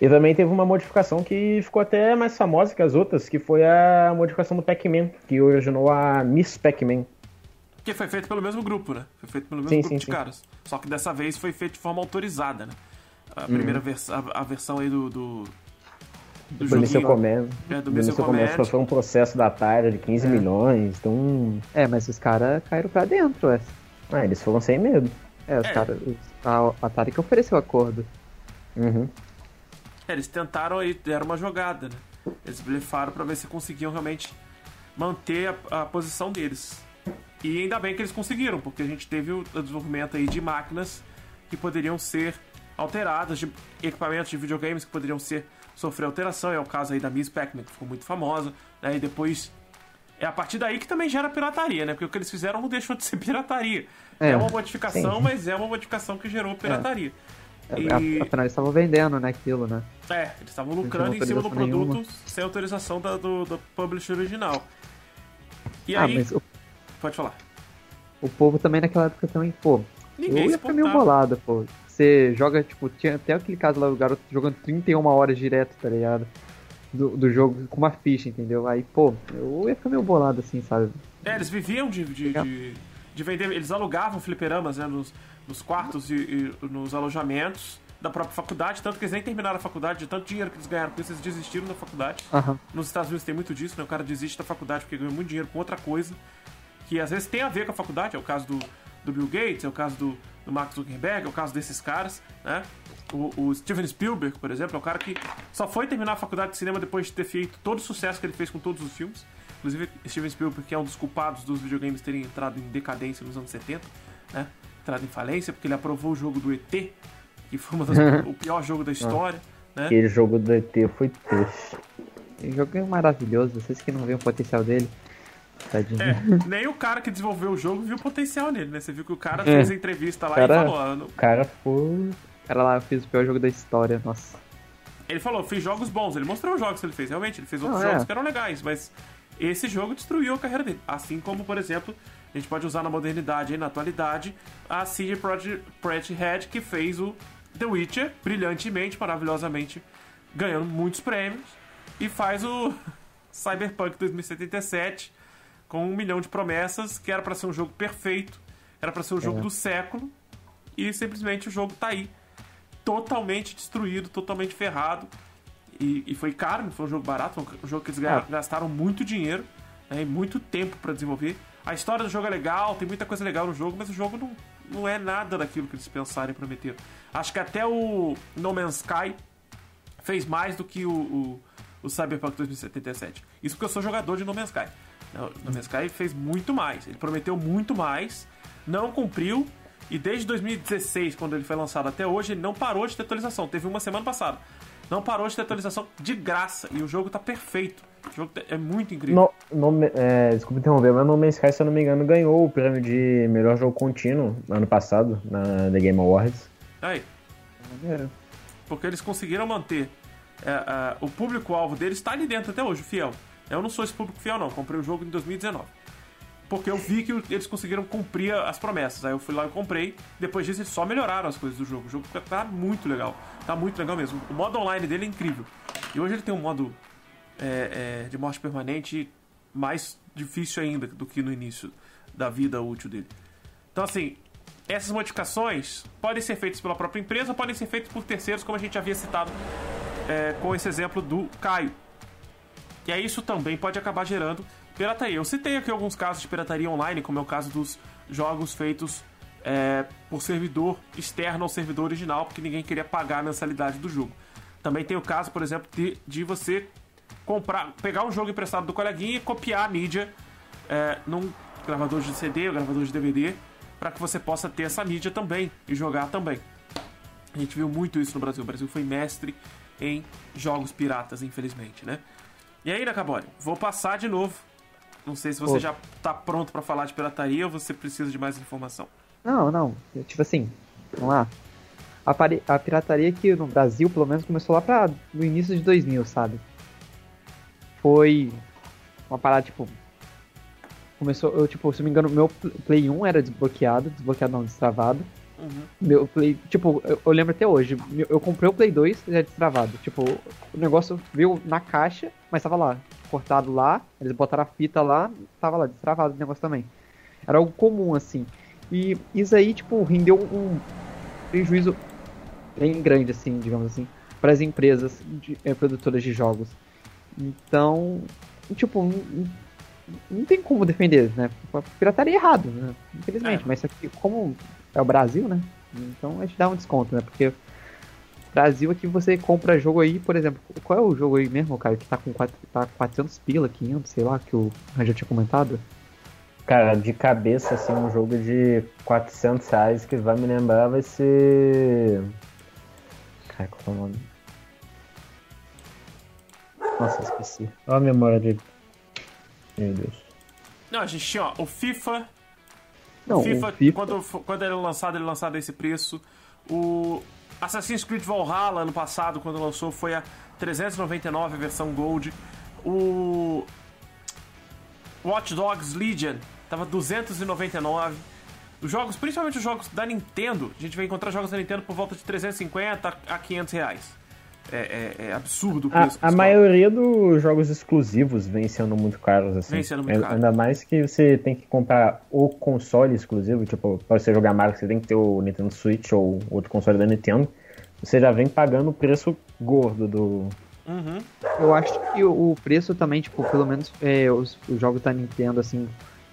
E também teve uma modificação que ficou até mais famosa que as outras, que foi a modificação do Pac-Man, que originou a Miss Pac-Man. Que foi feito pelo mesmo grupo, né? Foi feito pelo mesmo Sim, grupo sim, de sim. caras. Só que dessa vez foi feito de forma autorizada, né? A primeira versão, a, a versão aí do. do, do Do Missile. Command. É, do Do Missile Command Command. foi um processo da Atari de 15 milhões, então... É, mas os caras caíram pra dentro, ué. Ah, eles foram sem medo. É, os É. caras. os- A a Atari que ofereceu o acordo. Uhum. É, eles tentaram aí, deram uma jogada, né? Eles blefaram pra ver se conseguiam realmente manter a, a posição deles. E ainda bem que eles conseguiram, porque a gente teve o desenvolvimento aí de máquinas que poderiam ser alteradas, de equipamentos de videogames que poderiam ser sofrer alteração. É o caso aí da Miss Pac-Man, que ficou muito famosa, né? E depois é a partir daí que também gera pirataria, né? Porque o que eles fizeram não deixou de ser pirataria. É, É, uma modificação, sim. mas é uma modificação que gerou pirataria. E- A- Afinal, eles estavam vendendo, né, aquilo, né? é, eles estavam lucrando em cima do produto nenhuma. sem autorização da- do, do publisher original. E ah, aí, mas o, pode falar. o povo também naquela época também, pô. Ninguém eu ia ficar meio bolado, pô. Você joga, tipo, tinha até aquele caso lá, o garoto jogando 31 horas direto, tá ligado? Do, do jogo com uma ficha, entendeu? Aí, pô, eu ia ficar meio bolado assim, sabe? É, eles viviam de, de, de, de vender, eles alugavam fliperamas né, nos, nos quartos e, e nos alojamentos da própria faculdade, tanto que eles nem terminaram a faculdade, de tanto dinheiro que eles ganharam, porque eles desistiram da faculdade. Aham. Nos Estados Unidos tem muito disso, né? O cara desiste da faculdade porque ganha muito dinheiro com outra coisa, que às vezes tem a ver com a faculdade, é o caso do, do Bill Gates, é o caso do, do Mark Zuckerberg, é o caso desses caras, né? O, o, Steven Spielberg, por exemplo, é um cara que só foi terminar a faculdade de cinema depois de ter feito todo o sucesso que ele fez com todos os filmes. Inclusive, Steven Spielberg, que é um dos culpados dos videogames terem entrado em decadência nos anos 70, né? Entrado em falência, porque ele aprovou o jogo do ET, que foi das, o pior jogo da história. Né? Aquele jogo do ET foi triste. O jogo é maravilhoso, vocês que não viram o potencial dele. Tadinho. É, nem o cara que desenvolveu o jogo viu o potencial nele, né? Você viu que o cara é. fez a entrevista lá cara, e falou. Ah, o cara foi. Cara lá, eu fiz o pior jogo da história, nossa. Ele falou, fiz jogos bons, ele mostrou os jogos que ele fez, realmente, ele fez outros jogos é. que eram legais, mas esse jogo destruiu a carreira dele. Assim como, por exemplo, a gente pode usar na modernidade e na atualidade a CD Projekt Red, que fez o The Witcher brilhantemente, maravilhosamente, ganhando muitos prêmios, e faz o Cyberpunk 2077 com um milhão de promessas, que era para ser um jogo perfeito, era para ser o jogo é. do século, e simplesmente o jogo tá aí, totalmente destruído, totalmente ferrado. E, e foi caro, não foi um jogo barato, foi um jogo que eles é. gastaram muito dinheiro né, e muito tempo para desenvolver. A história do jogo é legal, tem muita coisa legal no jogo, mas o jogo não, não é nada daquilo que eles pensaram e prometeram. Acho que até o No Man's Sky fez mais do que o, o, o Cyberpunk 2077. Isso porque eu sou jogador de No Man's Sky. No Man's Sky fez muito mais. Ele prometeu muito mais, não cumpriu. E desde 2016, quando ele foi lançado até hoje, ele não parou de ter atualização. Teve uma semana passada. Não parou de ter atualização de graça. E o jogo tá perfeito. O jogo é muito incrível. No, no, é, desculpa interromper, mas No Man's Sky, se eu não me engano, ganhou o prêmio de melhor jogo contínuo ano passado, na The Game Awards. Aí. Porque eles conseguiram manter. É, é, o público-alvo deles está ali dentro até hoje, fiel. Eu não sou esse público fiel, não. Comprei o jogo em 2019. Porque eu vi que eles conseguiram cumprir as promessas. Aí eu fui lá e comprei. Depois disso, eles só melhoraram as coisas do jogo. O jogo tá muito legal. Tá muito legal mesmo. O modo online dele é incrível. E hoje ele tem um modo é, é, de morte permanente mais difícil ainda do que no início da vida útil dele. Então, assim, essas modificações podem ser feitas pela própria empresa, podem ser feitas por terceiros, como a gente havia citado é, com esse exemplo do Caio. E aí isso também pode acabar gerando pirataria. Eu citei aqui alguns casos de pirataria online, como é o caso dos jogos feitos é, por servidor externo ao servidor original, porque ninguém queria pagar a mensalidade do jogo. Também tem o caso, por exemplo, de, de você comprar, pegar um jogo emprestado do coleguinha e copiar a mídia é, num gravador de CD ou gravador de DVD, para que você possa ter essa mídia também e jogar também. A gente viu muito isso no Brasil. O Brasil foi mestre em jogos piratas, infelizmente, né? E aí, Nakabori, vou passar de novo. Não sei se você Ô. já tá pronto para falar de pirataria ou você precisa de mais informação. Não, não. Tipo assim, vamos lá. A, a pirataria aqui no Brasil, pelo menos, começou lá pra, no início de 2000, sabe? Foi uma parada, tipo... Começou, eu, tipo, se não me engano, meu Play 1 era desbloqueado, desbloqueado não, destravado. Uhum. Meu Play, tipo, eu, eu, lembro até hoje, eu comprei o Play 2 já destravado. Tipo, o negócio veio na caixa, mas tava lá, cortado lá, eles botaram a fita lá, tava lá, destravado o negócio também. Era algo comum, assim. E isso aí, tipo, rendeu um prejuízo bem grande, assim, digamos assim, para as empresas de, é, produtoras de jogos. Então, tipo, não, tem como defender, né? Pirataria é errado, né? Infelizmente, é. mas aqui, como é o Brasil, né? Então a gente dá um desconto, né? Porque Brasil aqui você compra jogo aí, por exemplo, qual é o jogo aí mesmo, cara, que tá com 4, tá 400 pila, 500, sei lá, que o já tinha comentado? Cara, de cabeça, assim, um jogo de 400 reais que vai me lembrar vai ser... Cara, qual é o nome? Nossa, esqueci. Olha a memória dele. Meu Deus. Não, a gente tinha, ó, o FIFA não, FIFA, FIFA... Quando, quando ele é lançado, ele é lançado a esse preço. O Assassin's Creed Valhalla, ano passado, quando lançou, foi a 399 a versão Gold. O Watch Dogs Legion tava 299. Os jogos, principalmente os jogos da Nintendo, a gente vai encontrar jogos da Nintendo por volta de 350 a 500 reais. É, é, é absurdo o preço. A, a maioria dos jogos exclusivos vem sendo muito caros, assim. Vem sendo muito é, caro. Ainda mais que você tem que comprar o console exclusivo, tipo, para você jogar Mario, você tem que ter o Nintendo Switch ou outro console da Nintendo. Você já vem pagando o preço gordo do. Uhum. Eu acho que o preço também, tipo, pelo menos é, os, os, jogos da Nintendo, assim,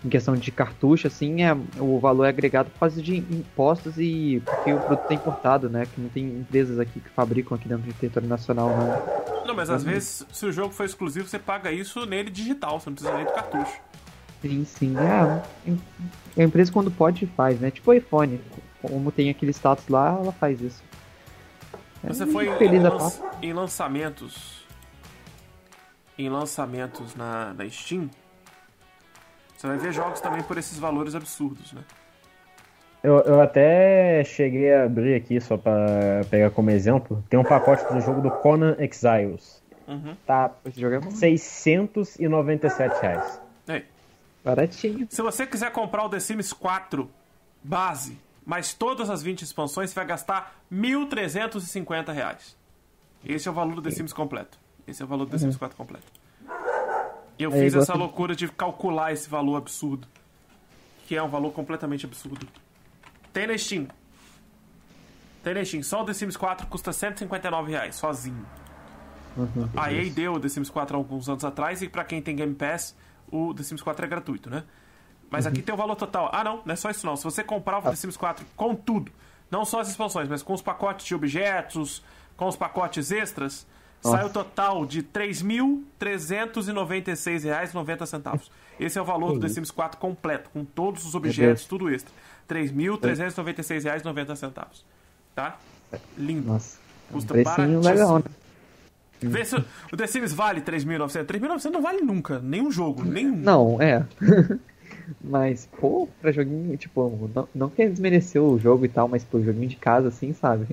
em questão de cartucho, assim, é, o valor é agregado por causa de impostos e porque o produto é importado, né? Que não tem empresas aqui que fabricam aqui dentro do território nacional, não. Não, mas às uhum. vezes, se o jogo for exclusivo, você paga isso nele digital, você não precisa nem do cartucho. Sim, sim. É, a empresa quando pode faz, né? Tipo o iPhone. Como tem aquele status lá, ela faz isso. É você foi em, lan em lançamentos. Em lançamentos na, na Steam você vai ver jogos também por esses valores absurdos, né? Eu, eu até cheguei a abrir aqui, só para pegar como exemplo. Tem um pacote do jogo do Conan Exiles. Uhum. Tá Esse jogo é bom. 697 reais. É. Baratinho. Se você quiser comprar o The Sims 4 base, mais todas as 20 expansões, você vai gastar 1.350 reais. Esse é o valor do The Sims completo. Esse é o valor do The Sims 4 completo. Eu é, fiz essa loucura de calcular esse valor absurdo. Que é um valor completamente absurdo. Tem na Steam. Tem na Steam. Só o The Sims 4 custa 159 reais, sozinho. Uhum, a EA deu o The Sims 4 há alguns anos atrás e para quem tem Game Pass, o The Sims 4 é gratuito, né? Mas uhum. aqui tem o valor total. Ah, não, não é só isso não. Se você comprar o ah. The Sims 4 com tudo, não só as expansões, mas com os pacotes de objetos, com os pacotes extras, Sai o total de R$ 3.396,90. Esse é o valor do The Sims 4 completo, com todos os objetos, tudo extra. R$ 3.396,90. Tá? Lindo. Nossa. Custa um baratíssimo. Legal, né? Vê se o The Sims vale 3.900. 3.900 não vale nunca, nenhum jogo, nenhum. Não, é. mas, pô, pra joguinho, tipo, não, não quer desmerecer o jogo e tal, mas, pô, joguinho de casa, assim, sabe?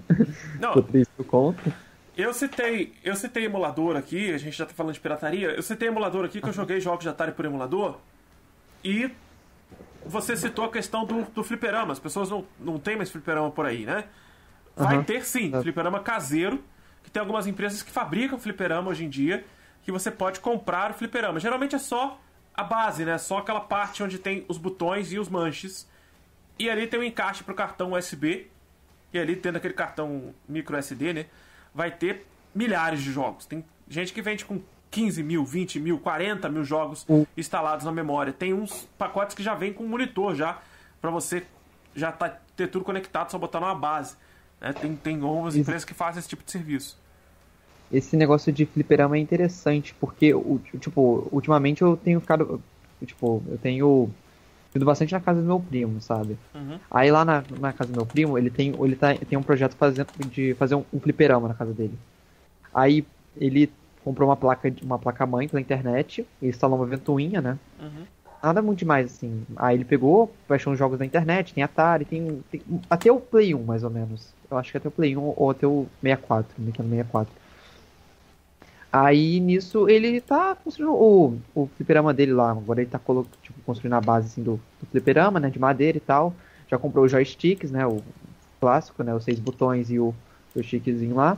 Não. Por isso conto. Eu citei, eu citei emulador aqui, a gente já tá falando de pirataria. Eu citei emulador aqui que eu joguei jogos de Atari por emulador. E você citou a questão do, do fliperama. As pessoas não, não têm mais fliperama por aí, né? Vai uhum. ter sim, fliperama caseiro, que tem algumas empresas que fabricam fliperama hoje em dia, que você pode comprar o fliperama. Geralmente é só a base, né? Só aquela parte onde tem os botões e os manches. E ali tem um encaixe para o cartão USB. E ali tendo aquele cartão micro SD, né? Vai ter milhares de jogos. Tem gente que vende com 15 mil, 20 mil, 40 mil jogos uh. instalados na memória. Tem uns pacotes que já vem com monitor já, para você já tá, ter tudo conectado, só botar numa base. Né? Tem, tem algumas empresas que fazem esse tipo de serviço. Esse negócio de fliperama é interessante, porque, tipo, ultimamente eu tenho ficado. Tipo, eu tenho ido bastante na casa do meu primo, sabe? Uhum. Aí lá na, na, casa do meu primo, ele tem, ele tá, tem um projeto fazendo, de fazer um, um fliperama na casa dele. Aí ele comprou uma placa uma placa mãe pela internet, e instalou uma ventoinha, né? Uhum. Nada muito demais, assim. Aí ele pegou, baixou uns jogos da internet, tem Atari, tem, tem, até o Play 1, mais ou menos. Eu acho que até o Play 1 ou até o 64, Nintendo 64. Aí nisso ele tá construindo o, o fliperama dele lá. Agora ele tá tipo, construindo a base assim, do, do fliperama, né? De madeira e tal. Já comprou os joysticks, né? O clássico, né? Os seis botões e o joystickzinho lá.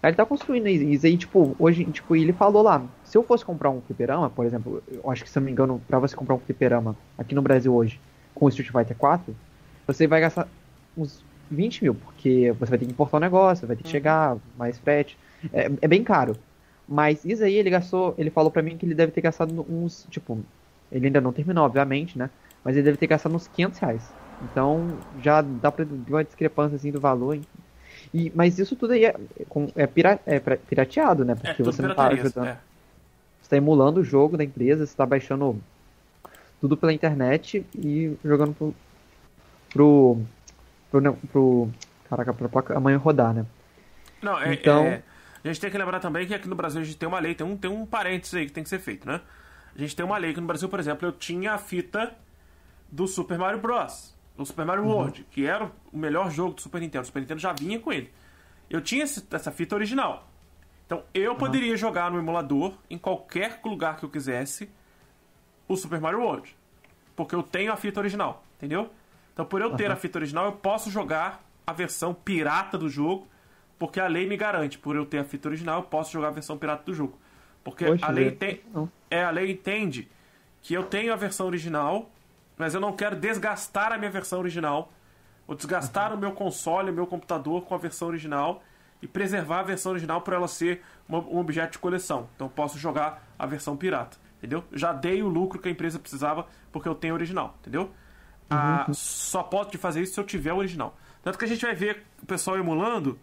Aí ele tá construindo isso aí, tipo, hoje, tipo, ele falou lá, se eu fosse comprar um fliperama, por exemplo, eu acho que se não me engano, pra você comprar um fliperama aqui no Brasil hoje, com o Street Fighter 4, você vai gastar uns 20 mil, porque você vai ter que importar o um negócio, vai ter que uhum. chegar, mais frete. É, é bem caro. Mas isso aí ele gastou, ele falou para mim que ele deve ter gastado uns, tipo, ele ainda não terminou, obviamente, né? Mas ele deve ter gastado uns 500 reais. Então já dá pra ver uma discrepância assim do valor. E, mas isso tudo aí é, é, pira, é pirateado, né? Porque é, você não tá ajudando. É. Você tá emulando o jogo da empresa, você tá baixando tudo pela internet e jogando pro. pro. pro. pro caraca, pra placa amanhã rodar, né? Não, é, então, é, a gente tem que lembrar também que aqui no Brasil a gente tem uma lei, tem um, tem um parênteses aí que tem que ser feito, né? A gente tem uma lei que no Brasil, por exemplo, eu tinha a fita do Super Mario Bros. O Super Mario uhum. World, que era o melhor jogo do Super Nintendo. O Super Nintendo já vinha com ele. Eu tinha essa fita original. Então eu uhum. poderia jogar no emulador, em qualquer lugar que eu quisesse, o Super Mario World. Porque eu tenho a fita original, entendeu? Então por eu ter uhum. a fita original, eu posso jogar a versão pirata do jogo porque a lei me garante, por eu ter a fita original, eu posso jogar a versão pirata do jogo. Porque Poxa, a lei tem, é a lei entende que eu tenho a versão original, mas eu não quero desgastar a minha versão original, ou desgastar uhum. o meu console, o meu computador com a versão original e preservar a versão original para ela ser uma, um objeto de coleção. Então eu posso jogar a versão pirata. entendeu? Já dei o lucro que a empresa precisava porque eu tenho original, entendeu? Ah, só posso fazer isso se eu tiver o original. Tanto que a gente vai ver o pessoal emulando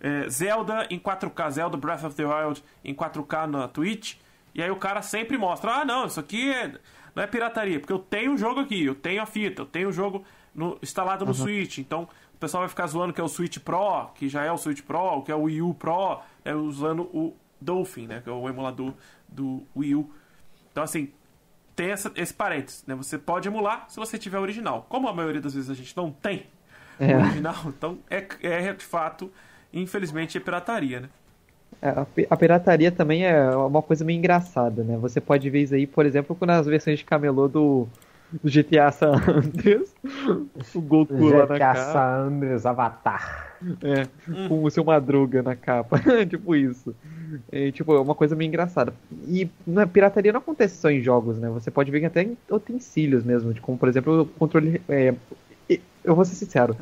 é, Zelda em 4K, Zelda Breath of the Wild em 4K na Twitch, e aí o cara sempre mostra: ah, não, isso aqui é, não é pirataria, porque eu tenho o jogo aqui, eu tenho a fita, eu tenho o jogo no, instalado no Switch, então o pessoal vai ficar zoando que é o Switch Pro, que já é o Switch Pro, que é o Wii U Pro, é usando o Dolphin, né, que é o emulador do Wii U. Então, assim, tem essa, esse parênteses, né? Você pode emular se você tiver original. Como a maioria das vezes a gente não tem É. original, então é, é de fato, infelizmente, é pirataria, né? É, A pi- a pirataria também é uma coisa meio engraçada, né? Você pode ver isso aí, por exemplo, nas versões de camelô do, do GTA San Andreas, o Goku lá na GTA capa, San Andreas Avatar. é, com o seu Madruga na capa, tipo isso. É, tipo, é uma coisa meio engraçada. E na pirataria não acontece só em jogos, né? Você pode ver até em utensílios mesmo, de como por exemplo o controle. é, eu vou ser sincero,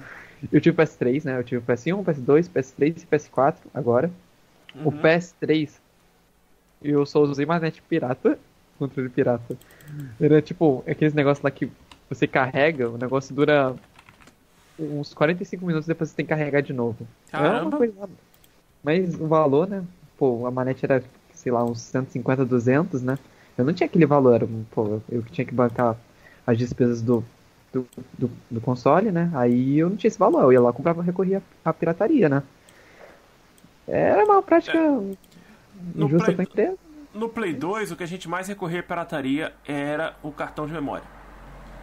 eu tive o PS3, né? Eu tive o PS1, PS2, PS3 e PS4 agora. O Uhum. PS3, eu só usei manete pirata, controle pirata. Era tipo, aqueles negócios lá que você carrega, o negócio dura uns 45 minutos depois você tem que carregar de novo. É uma coisa. Mas o valor, né? Pô, a manete era, sei lá, uns 150, 200, né? Eu não tinha aquele valor, era, pô, eu que tinha que bancar as despesas do, do, do, do console, né? Aí eu não tinha esse valor, eu ia lá comprava recorria à pirataria, né? Era uma prática No injusta Play- pra empresa. No Play 2, o que a gente mais recorria à pirataria era o cartão de memória.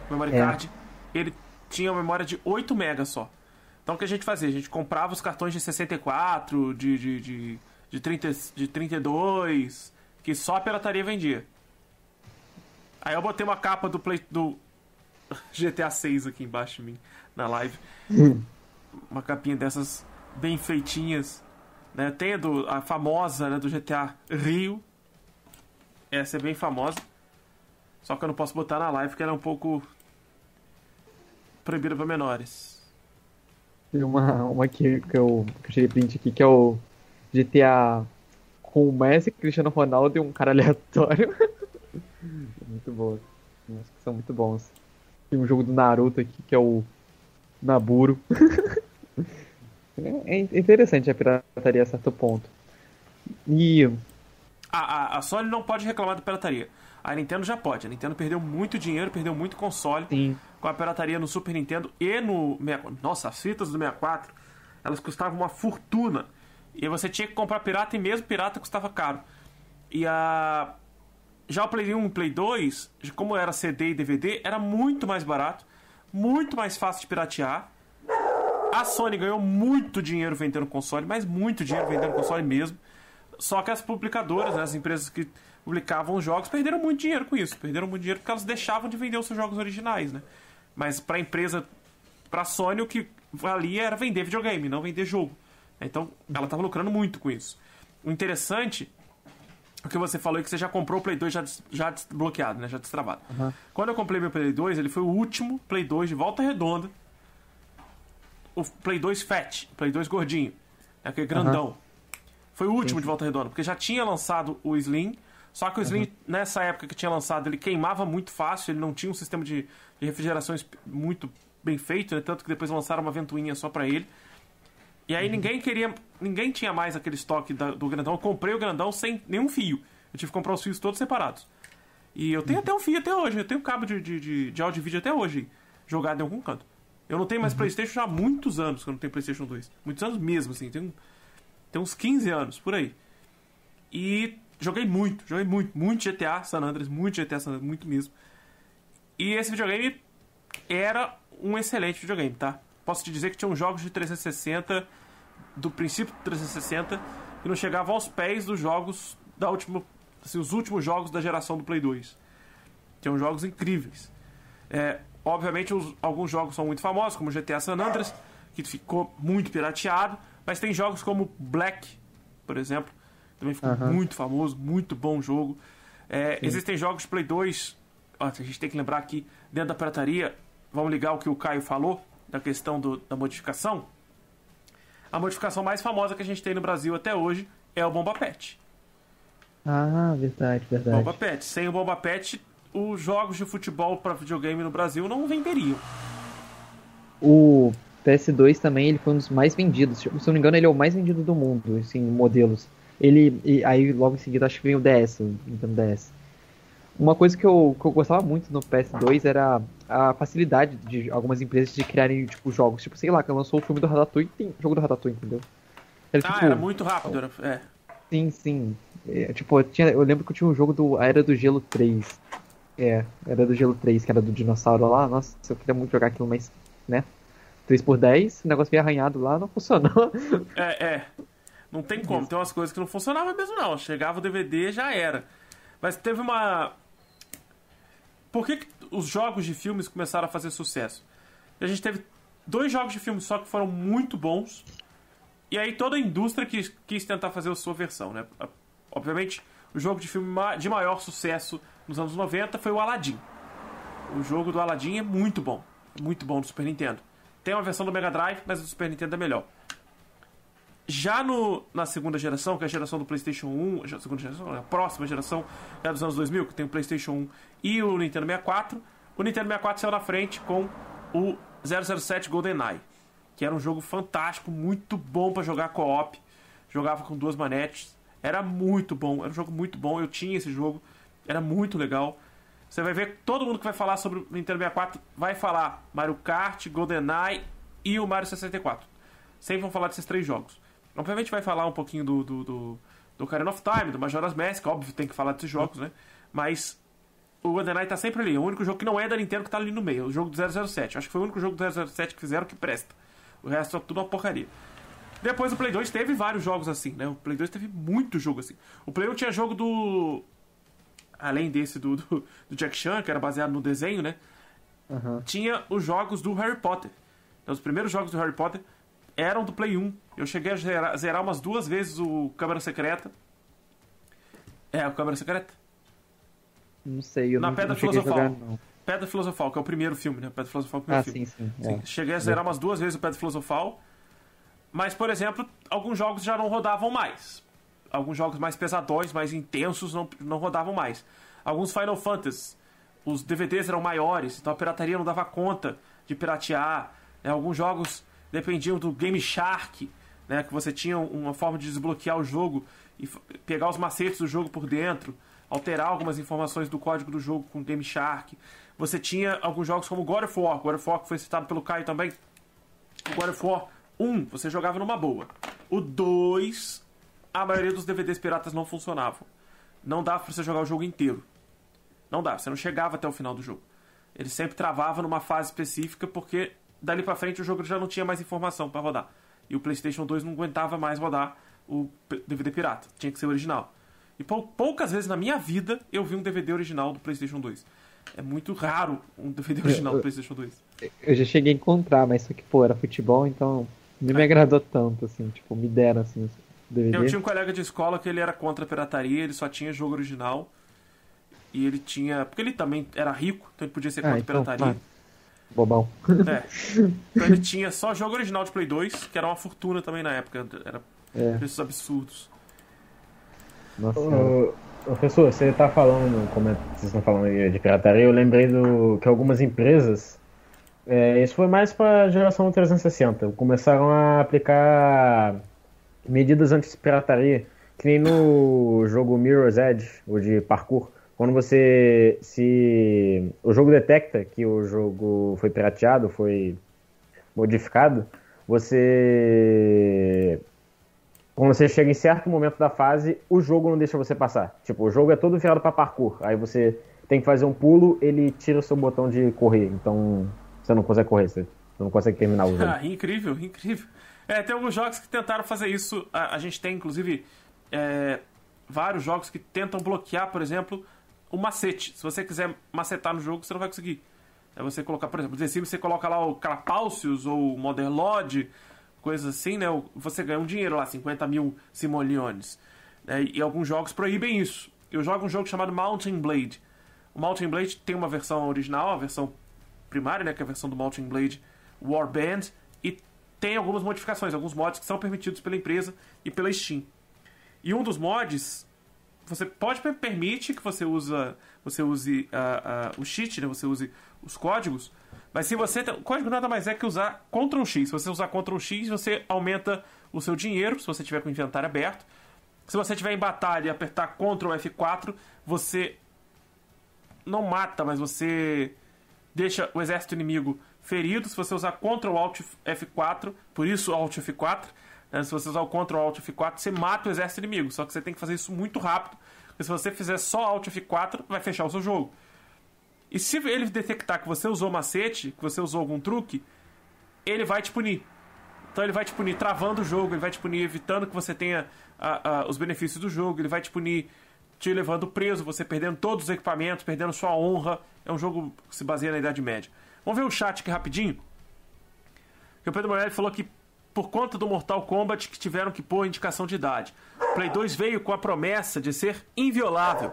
O memory É. card, ele tinha uma memória de 8 MB só. Então o que a gente fazia? A gente comprava os cartões de 64, de, de, de, de, 30, de 32, que só a pirataria vendia. Aí eu botei uma capa do, Play, do GTA 6 aqui embaixo de mim, na live. uma capinha dessas bem feitinhas. Né? Tem a, do, a famosa né, do GTA Rio. Essa é bem famosa. Só que eu não posso botar na live porque ela é um pouco proibida para menores. Tem uma, uma que, que, eu, que eu tirei print aqui, que é o GTA com o Messi, Cristiano Ronaldo e um cara aleatório. muito boa. Nossa, que são muito bons. Tem um jogo do Naruto aqui, que é o Naburo. é, é interessante a pirataria a certo ponto. E A, a, a Sony não pode reclamar da pirataria. A Nintendo já pode. A Nintendo perdeu muito dinheiro, perdeu muito console Sim. com a pirataria no Super Nintendo e no 64. Nossa, as fitas do 64, elas custavam uma fortuna. E você tinha que comprar pirata e mesmo pirata custava caro. E a já o Play 1 e Play 2, como era CD e DVD, era muito mais barato, muito mais fácil de piratear. A Sony ganhou muito dinheiro vendendo console, mas muito dinheiro vendendo console mesmo. Só que as publicadoras, né, as empresas que publicavam os jogos, perderam muito dinheiro com isso. Perderam muito dinheiro porque elas deixavam de vender os seus jogos originais, né? Mas pra empresa, pra Sony, o que valia era vender videogame, não vender jogo. Então, ela tava lucrando muito com isso. O interessante, o que você falou é que você já comprou o Play 2 já, já desbloqueado, né? Já destravado. Quando eu comprei meu Play 2, ele foi o último Play 2 de volta redonda. O Play 2 Fat, Play 2 gordinho. né, Aquele grandão. Foi o último de volta redonda, porque já tinha lançado o Slim. Só que o Slim, nessa época que tinha lançado, ele queimava muito fácil, ele não tinha um sistema de, de refrigeração esp- muito bem feito, né? tanto que depois lançaram uma ventoinha só pra ele. E aí ninguém queria. Ninguém tinha mais aquele estoque da- do grandão. Eu comprei o grandão sem nenhum fio. Eu tive que comprar os fios todos separados. E eu tenho até um fio até hoje. Eu tenho cabo de, de, de, de áudio e vídeo até hoje jogado em algum canto. Eu não tenho mais Playstation já há muitos anos que eu não tenho Playstation 2. Muitos anos mesmo, assim. Tem, tem uns 15 anos, por aí. E joguei muito, joguei muito, muito GTA San Andreas, muito GTA San Andreas, muito mesmo. E esse videogame era um excelente videogame, tá? Posso te dizer que tinham jogos de 360, do princípio do 360, que não chegavam aos pés dos jogos da última. Assim, os últimos jogos da geração do Play 2. Tinham jogos incríveis. É, obviamente, os- alguns jogos são muito famosos, como GTA San Andreas, que ficou muito pirateado, mas tem jogos como Black, por exemplo, também ficou muito famoso, muito bom jogo. É, existem jogos de Play 2, ó, a gente tem que lembrar aqui, dentro da pirataria, vamos ligar o que o Caio falou, da questão do- da modificação. A modificação mais famosa que a gente tem no Brasil até hoje é o Bomba Pet. Ah, verdade, verdade. Bomba Pet. Sem o Bomba Pet, os jogos de futebol para videogame no Brasil não venderiam. O PS2 também ele foi um dos mais vendidos. Se eu não me engano, ele é o mais vendido do mundo, assim, modelos. Ele, e aí logo em seguida acho que vem o DS, o Nintendo DS. Uma coisa que eu, que eu gostava muito no PS2 era a facilidade de algumas empresas de criarem, tipo, jogos. Tipo, sei lá, que lançou o filme do Ratatouille, tem jogo do Ratatouille, entendeu? Era, ah, tipo, era muito rápido, era, é. Sim, sim. É, tipo, eu, tinha, eu lembro que eu tinha um jogo do a Era do Gelo 3. É, Era do Gelo 3, que era do dinossauro lá. Nossa, eu queria muito jogar aquilo, mas, né? 3x10, o negócio meio arranhado lá, não funcionou. É, é. Não tem como. Tem umas coisas que não funcionavam mesmo, não. Chegava o DVD já era. Mas teve uma. Por que, que os jogos de filmes começaram a fazer sucesso? A gente teve dois jogos de filmes só que foram muito bons. E aí toda a indústria quis, quis tentar fazer a sua versão, né? Obviamente, o jogo de filme de maior sucesso nos anos 90 foi o Aladdin. O jogo do Aladdin é muito bom. Muito bom do Super Nintendo. Tem uma versão do Mega Drive, mas o Super Nintendo é melhor. Já no, na segunda geração, que é a geração do PlayStation 1, a segunda geração, a próxima geração é dos anos 2000, que tem o PlayStation 1 e o Nintendo 64, o Nintendo 64 saiu na frente com o 007 GoldenEye, que era um jogo fantástico, muito bom para jogar co-op. Jogava com duas manetes, era muito bom, era um jogo muito bom. Eu tinha esse jogo, era muito legal. Você vai ver todo mundo que vai falar sobre o Nintendo 64 vai falar Mario Kart, GoldenEye e o Mario 64. Sempre vão falar desses três jogos. Obviamente vai falar um pouquinho do, do, do, do of Time, do Majora's Mask, óbvio tem que falar desses jogos, né? Mas o GoldenEye tá sempre ali. É o único jogo que não é da Nintendo que tá ali no meio. O jogo do 007. Acho que foi o único jogo do 007 que fizeram que presta. O resto é tudo uma porcaria. Depois o Play 2 teve vários jogos assim, né? O Play 2 teve muito jogo assim. O Play 1 tinha jogo do além desse do, do, do, Jack Chan, que era baseado no desenho, né? Uhum. Tinha os jogos do Harry Potter. Então, os primeiros jogos do Harry Potter eram do Play 1. Eu cheguei a zerar, zerar umas duas vezes o Câmara Secreta. É, o Câmara Secreta? Não sei, eu Na não, Pedra não Filosofal. Jogar, não. Pedra Filosofal, que é o primeiro filme, né? Pedra Filosofal é o primeiro ah, filme. Sim, sim, sim. É. Cheguei a zerar umas duas vezes o Pedra Filosofal. Mas, por exemplo, alguns jogos já não rodavam mais. Alguns jogos mais pesadões, mais intensos, não, não rodavam mais. Alguns Final Fantasy, os DVDs eram maiores, então a pirataria não dava conta de piratear. Né? Alguns jogos dependiam do Game Shark, né? que você tinha uma forma de desbloquear o jogo e pegar os macetes do jogo por dentro, alterar algumas informações do código do jogo com Game Shark. Você tinha alguns jogos como God of War, God of War que foi citado pelo Caio também. O God of War 1 você jogava numa boa. O 2, a maioria dos DVDs piratas não funcionavam. Não dava pra você jogar o jogo inteiro. Não dava, você não chegava até o final do jogo. Ele sempre travava numa fase específica porque dali para frente o jogo já não tinha mais informação para rodar. E o PlayStation 2 não aguentava mais rodar o DVD pirata, tinha que ser original. E poucas vezes na minha vida eu vi um DVD original do PlayStation 2. É muito raro um DVD original do PlayStation 2. Eu já cheguei a encontrar, mas só que, pô, era futebol, então não me agradou tanto, assim, tipo, me deram, assim, DVD. Eu tinha um colega de escola que ele era contra a pirataria, ele só tinha jogo original. E ele tinha. Porque ele também era rico, então ele podia ser contra ah, então, a pirataria. Ah, bobão. É. Então ele tinha só jogo original de Play 2, que era uma fortuna também na época. Era é. preços absurdos. Nossa. Ô, professor, você tá falando, como é, vocês estão falando de pirataria, eu lembrei do que algumas empresas. É, isso foi mais para a geração 360. Começaram a aplicar medidas anti-pirataria, que nem no jogo Mirror's Edge, o de parkour quando você se o jogo detecta que o jogo foi pirateado, foi modificado, você quando você chega em certo momento da fase, o jogo não deixa você passar. Tipo, o jogo é todo virado para parkour. Aí você tem que fazer um pulo, ele tira o seu botão de correr. Então, você não consegue correr, você não consegue terminar o jogo. Ah, incrível, incrível. É, tem alguns jogos que tentaram fazer isso. A, a gente tem, inclusive, é, vários jogos que tentam bloquear, por exemplo, o macete. Se você quiser macetar no jogo, você não vai conseguir. É você colocar, por exemplo, no Sims você coloca lá o Clapaucius ou o Lodge, coisas assim, né? Você ganha um dinheiro lá, 50 mil simoleones. É, e alguns jogos proíbem isso. Eu jogo um jogo chamado Mountain Blade. O Mountain Blade tem uma versão original, a versão primária, né? Que é a versão do Mountain Blade Warband. E tem algumas modificações, alguns mods que são permitidos pela empresa e pela Steam. E um dos mods você pode permite que você usa, você use uh, uh, o cheat, né? Você use os códigos. Mas se você. O código nada mais é que usar Ctrl X. Se você usar Ctrl X, você aumenta o seu dinheiro, se você tiver com o inventário aberto. Se você tiver em batalha e apertar Ctrl F4, você não mata, mas você deixa o exército inimigo ferido. Se você usar Ctrl Alt F4, por isso Alt F4, né? se você usar o Ctrl Alt F4, você mata o exército inimigo. Só que você tem que fazer isso muito rápido. Porque se você fizer só Alt F4, vai fechar o seu jogo. E se ele detectar que você usou macete, que você usou algum truque, ele vai te punir. Então ele vai te punir travando o jogo, ele vai te punir evitando que você tenha os benefícios do jogo, ele vai te punir te levando preso, você perdendo todos os equipamentos, perdendo sua honra. É um jogo que se baseia na Idade Média. Vamos ver o chat aqui rapidinho. Que o Pedro Morelli falou que por conta do Mortal Kombat que tiveram que pôr indicação de idade. Play 2 veio com a promessa de ser inviolável.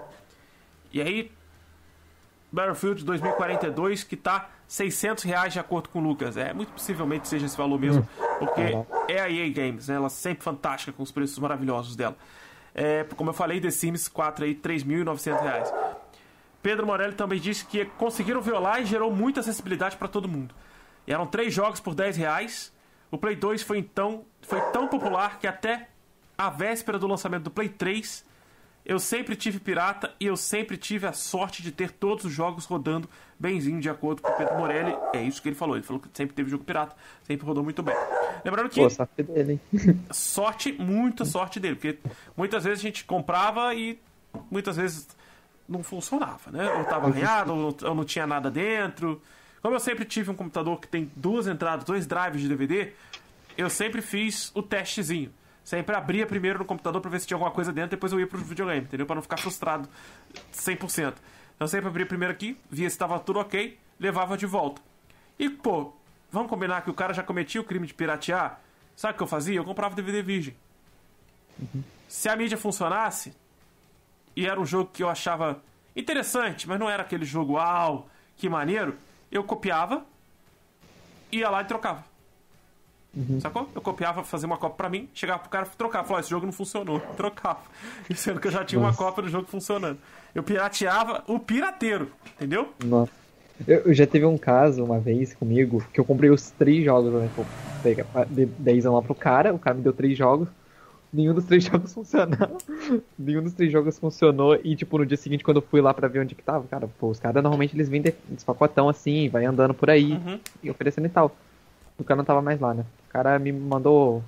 E aí, Battlefield 2042 que tá 600 reais de acordo com o Lucas. É, muito possivelmente seja esse valor mesmo, porque é a EA Games, né? Ela é sempre fantástica com os preços maravilhosos dela. É, como eu falei, The Sims 4 aí, 3.900 reais. Pedro Morelli também disse que conseguiram violar e gerou muita acessibilidade para todo mundo. E eram três jogos por 10 reais. O Play 2 foi então foi tão popular que até a véspera do lançamento do Play 3 eu sempre tive pirata e eu sempre tive a sorte de ter todos os jogos rodando benzinho, de acordo com o Pedro Morelli. É isso que ele falou. Ele falou que sempre teve jogo pirata, sempre rodou muito bem. Lembrando que. Pô, sorte dele, hein? Sorte, muita sorte dele. Porque muitas vezes a gente comprava e muitas vezes não funcionava, né? Ou tava arranhado, ou, ou não tinha nada dentro. Como eu sempre tive um computador que tem duas entradas, dois drives de DVD, eu sempre fiz o testezinho. Sempre abria primeiro no computador para ver se tinha alguma coisa dentro, depois eu ia pro videogame, entendeu? Para não ficar frustrado 100%. Então sempre abria primeiro aqui, via se estava tudo ok, levava de volta. E, pô, vamos combinar que o cara já cometia o crime de piratear? Sabe o que eu fazia? Eu comprava DVD virgem. Uhum. Se a mídia funcionasse, e era um jogo que eu achava interessante, mas não era aquele jogo, uau, que maneiro, eu copiava, ia lá e trocava. Uhum. Sacou? Eu copiava, fazia uma cópia pra mim, chegava pro cara e trocava. Falava, esse jogo não funcionou. Trocava. E sendo que eu já tinha Nossa. uma cópia do jogo funcionando. Eu pirateava o pirateiro, entendeu? Nossa. Eu, eu, já teve um caso uma vez comigo que eu comprei os três jogos, né? Dei 10 lá pro cara, o cara me deu três jogos. Nenhum dos três jogos funcionou. Nenhum dos três jogos funcionou. E, tipo, no dia seguinte, quando eu fui lá pra ver onde que tava, cara, pô, os caras normalmente eles vendem esse pacotão assim, vai andando por aí uhum. e oferecendo e tal. O cara não tava mais lá, né? O cara me mandou,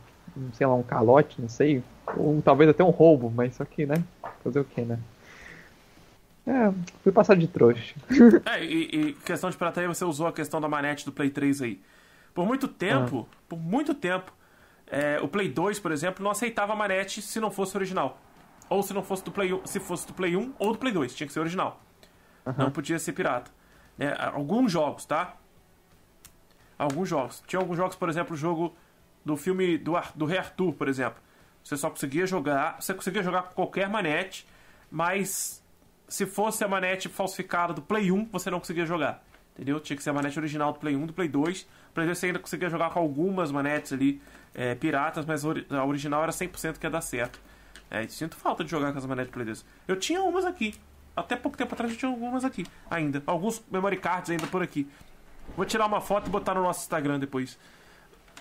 sei lá, um calote, não sei. Ou talvez até um roubo, mas só que, né? Fazer o que, né? É, fui passar de trouxa. É, e, e, questão de pirataria, você usou a questão da manete do Play 3 aí. Por muito tempo, ah. por muito tempo, é, o Play 2, por exemplo, não aceitava manete se não fosse original. Ou se não fosse do Play 1, se fosse do Play 1 ou do Play 2, tinha que ser original. Uhum. Não podia ser pirata. É, alguns jogos, tá? alguns jogos. Tinha alguns jogos, por exemplo, o jogo do filme do, do Rei Arthur, por exemplo. Você só conseguia jogar. Você conseguia jogar com qualquer manete, mas se fosse a manete falsificada do Play 1, você não conseguia jogar. Entendeu? Tinha que ser a manete original do Play 1 do Play 2. Play 2 você ainda conseguia jogar com algumas manetes ali é, piratas, mas a original era 100% que ia dar certo. É, sinto falta de jogar com as manetes Play 2. Eu tinha umas aqui. Até pouco tempo atrás eu tinha algumas aqui ainda. Alguns memory cards ainda por aqui. Vou tirar uma foto e botar no nosso Instagram depois.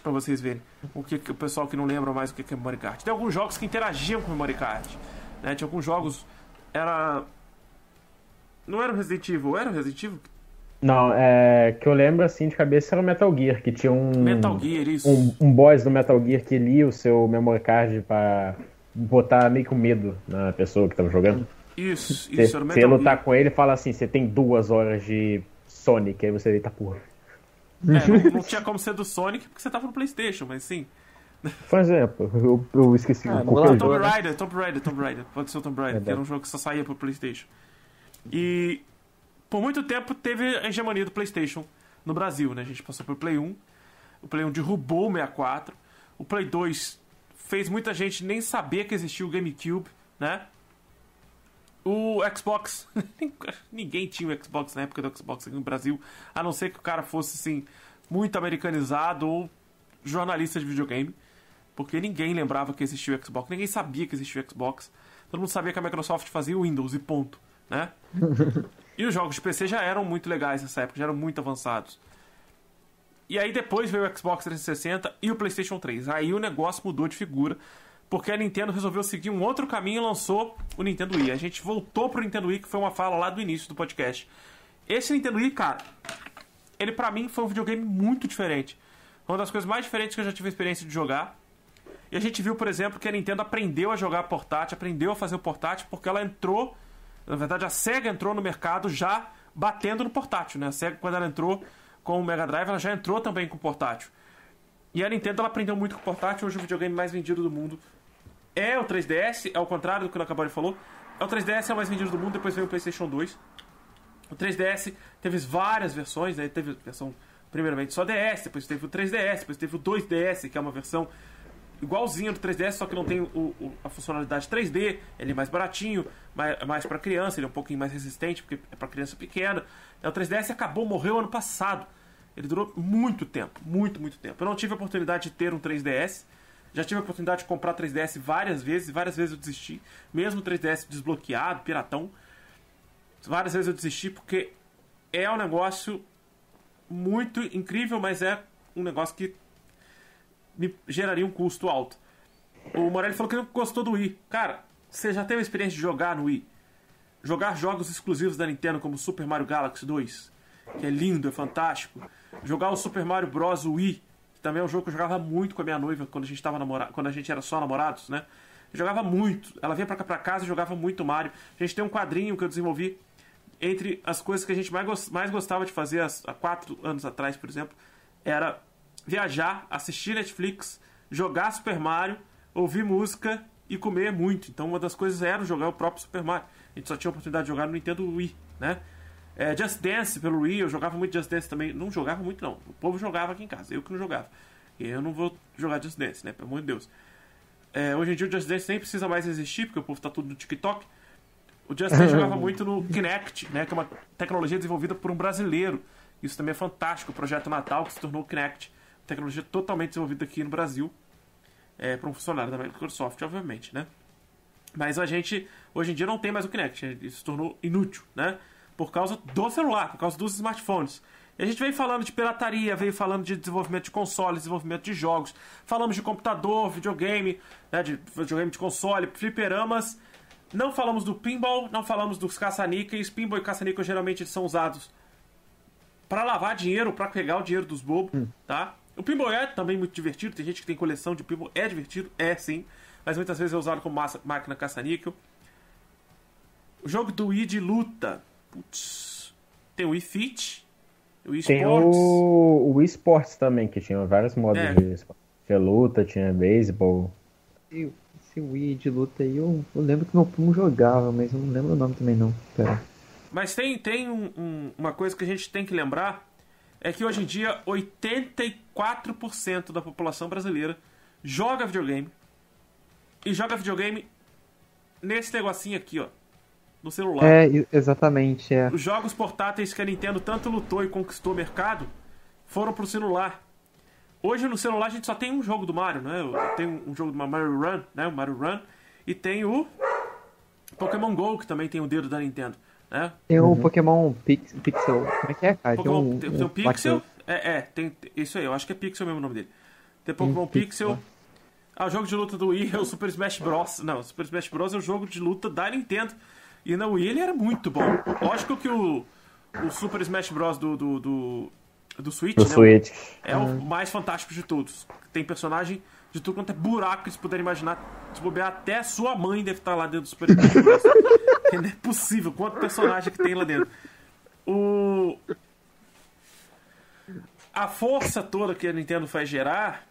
Pra vocês verem. O que, o pessoal que não lembra mais o que é memory card. Tem alguns jogos que interagiam com memory card. Né? Tinha alguns jogos. Era. Não era o Resident Evil, era o Resident Evil? Não, é. Que eu lembro assim de cabeça era o Metal Gear, que tinha um. Metal Gear, isso. Um, um boss do Metal Gear que lia o seu memory card pra botar meio com medo na pessoa que tava jogando. Isso, isso, cê, era o Metal Você lutar com ele e fala assim: você tem duas horas de Sonic, aí você deita porra. É, não, não, tinha como ser do Sonic porque você tava no Playstation, mas sim. Por exemplo, eu, eu esqueci. Ah, um Tomb Raider, Tomb Raider, Tomb Raider. Pode ser o Tomb Raider, é que era um jogo que só saía pro Playstation. E por muito tempo teve a hegemonia do Playstation no Brasil, né? A gente passou pro Play 1. O Play 1 derrubou o 64. O Play 2 fez muita gente nem saber que existia o GameCube, né? O Xbox. Ninguém tinha o Xbox na época do Xbox aqui no Brasil, a não ser que o cara fosse assim, muito americanizado ou jornalista de videogame. Porque ninguém lembrava que existia o Xbox, ninguém sabia que existia o Xbox. todo mundo sabia que a Microsoft fazia o Windows e ponto, né? e os jogos de PC já eram muito legais nessa época, já eram muito avançados. E aí depois veio o Xbox 360 e o PlayStation 3. Aí o negócio mudou de figura, porque a Nintendo resolveu seguir um outro caminho e lançou o Nintendo Wii. A gente voltou pro Nintendo Wii, que foi uma fala lá do início do podcast. Esse Nintendo Wii, cara, ele para mim foi um videogame muito diferente. Uma das coisas mais diferentes que eu já tive a experiência de jogar. E a gente viu, por exemplo, que a Nintendo aprendeu a jogar portátil, aprendeu a fazer o portátil, porque ela entrou. Na verdade, a SEGA entrou no mercado já batendo no portátil, né? A SEGA, quando ela entrou com o Mega Drive, ela já entrou também com o portátil. E a Nintendo ela aprendeu muito com o portátil, hoje o videogame mais vendido do mundo é o 3DS, é o contrário do que o Nakabari falou. É o 3DS é o mais vendido do mundo, depois veio o PlayStation 2. O 3DS teve várias versões, né? Teve versão primeiramente só DS, depois teve o 3DS, depois teve o 2DS, que é uma versão igualzinha do 3DS, só que não tem o, o, a funcionalidade 3D, ele é mais baratinho, mais, mais para criança, ele é um pouquinho mais resistente, porque é para criança pequena. É, o 3DS acabou, morreu ano passado. Ele durou muito tempo, muito, muito tempo. Eu não tive a oportunidade de ter um 3DS. Já tive a oportunidade de comprar 3DS várias vezes, várias vezes eu desisti. Mesmo o 3DS desbloqueado, piratão. Várias vezes eu desisti porque é um negócio muito incrível, mas é um negócio que me geraria um custo alto. O Morelli falou que não gostou do Wii. Cara, você já teve a experiência de jogar no Wii? Jogar jogos exclusivos da Nintendo como Super Mario Galaxy 2, que é lindo, é fantástico. Jogar o Super Mario Bros. Wii, que também é um jogo que eu jogava muito com a minha noiva quando a gente tava namora... quando a gente era só namorados, né? Eu jogava muito. Ela vinha pra pra casa e jogava muito Mario. A gente tem um quadrinho que eu desenvolvi entre as coisas que a gente mais, mais gostava de fazer há quatro anos atrás, por exemplo, era viajar, assistir Netflix, jogar Super Mario, ouvir música e comer muito. Então uma das coisas era jogar o próprio Super Mario. A gente só tinha a oportunidade de jogar no Nintendo Wii, né? É, Just Dance pelo Wii, eu jogava muito Just Dance também. Não jogava muito, não. O povo jogava aqui em casa, eu que não jogava. E eu não vou jogar Just Dance, né? Pelo amor de Deus. É, hoje em dia o Just Dance nem precisa mais existir, porque o povo tá tudo no TikTok. O Just Dance jogava muito no Kinect, né? Que é uma tecnologia desenvolvida por um brasileiro. Isso também é fantástico. O projeto Natal que se tornou o Kinect. Tecnologia totalmente desenvolvida aqui no Brasil. É, para um funcionário da Microsoft, obviamente, né? Mas a gente, hoje em dia, não tem mais o Kinect. Isso se tornou inútil, né? Por causa do celular, por causa dos smartphones. E a gente veio falando de pirataria, veio falando de desenvolvimento de consoles, desenvolvimento de jogos. Falamos de computador, videogame, né, de videogame de console, fliperamas não falamos do pinball, não falamos dos caça-níqueis. Pinball e caça-níqueis geralmente são usados para lavar dinheiro, para pegar o dinheiro dos bobos, hum. tá? O pinball é também muito divertido, tem gente que tem coleção de pinball, é divertido, é sim, mas muitas vezes é usado como massa, máquina caça-níquel. O jogo do Wii de luta, putz, tem o Wii Fit, o Wii Tem Sports. o, o Wii Sports também, que tinha vários modos é. de Tinha luta, tinha beisebol. Esse Wii de luta aí, eu, eu lembro que meu primo jogava, mas eu não lembro o nome também não. Pera. Mas tem, tem um, um, uma coisa que a gente tem que lembrar, é que hoje em dia 84% da população brasileira joga videogame. E joga videogame nesse negocinho aqui, ó. No celular. É, exatamente, é. Os jogos portáteis que a Nintendo tanto lutou e conquistou o mercado foram pro celular. Hoje no celular a gente só tem um jogo do Mario, né? Tem um jogo do Mario Run, né? O Mario Run. E tem o Pokémon GO, que também tem o dedo da Nintendo. Né? Tem o Pokémon Pix, Pixel. Como é que é, cara? Pokémon, tem, um, tem, tem o Pixel. É, é, tem isso aí, eu acho que é Pixel mesmo o nome dele. Tem Pokémon Pixel. Ah, o jogo de luta do Wii é o Super Smash Bros. Não, o Super Smash Bros. é o jogo de luta da Nintendo. E na Wii ele era muito bom. Lógico que o, o Super Smash Bros. do, do, do do Switch, do né? Switch. É o uhum. mais fantástico de todos. Tem personagem de tudo quanto é buraco que vocês puderem imaginar. Se bobear, até sua mãe deve estar lá dentro do Super Não é possível. Quanto personagem que tem lá dentro. O... A força toda que a Nintendo faz gerar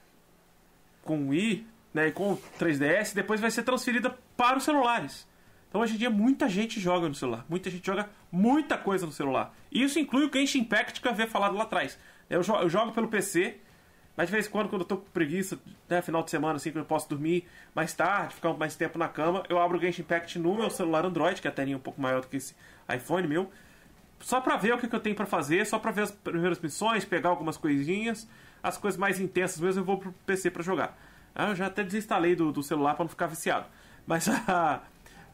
com o Wii né, e com o 3DS depois vai ser transferida para os celulares. Então hoje em dia muita gente joga no celular, muita gente joga muita coisa no celular. E isso inclui o Genshin Impact que eu havia falado lá atrás. Eu jogo pelo PC, mas de vez em quando, quando eu tô com preguiça, né, final de semana, assim, que eu posso dormir mais tarde, ficar mais tempo na cama, eu abro o Genshin Impact no meu celular Android, que é a telinha um pouco maior do que esse iPhone meu, só pra ver o que, que eu tenho para fazer, só pra ver as primeiras missões, pegar algumas coisinhas, as coisas mais intensas mesmo eu vou pro PC para jogar. Ah, eu já até desinstalei do, do celular para não ficar viciado. Mas a.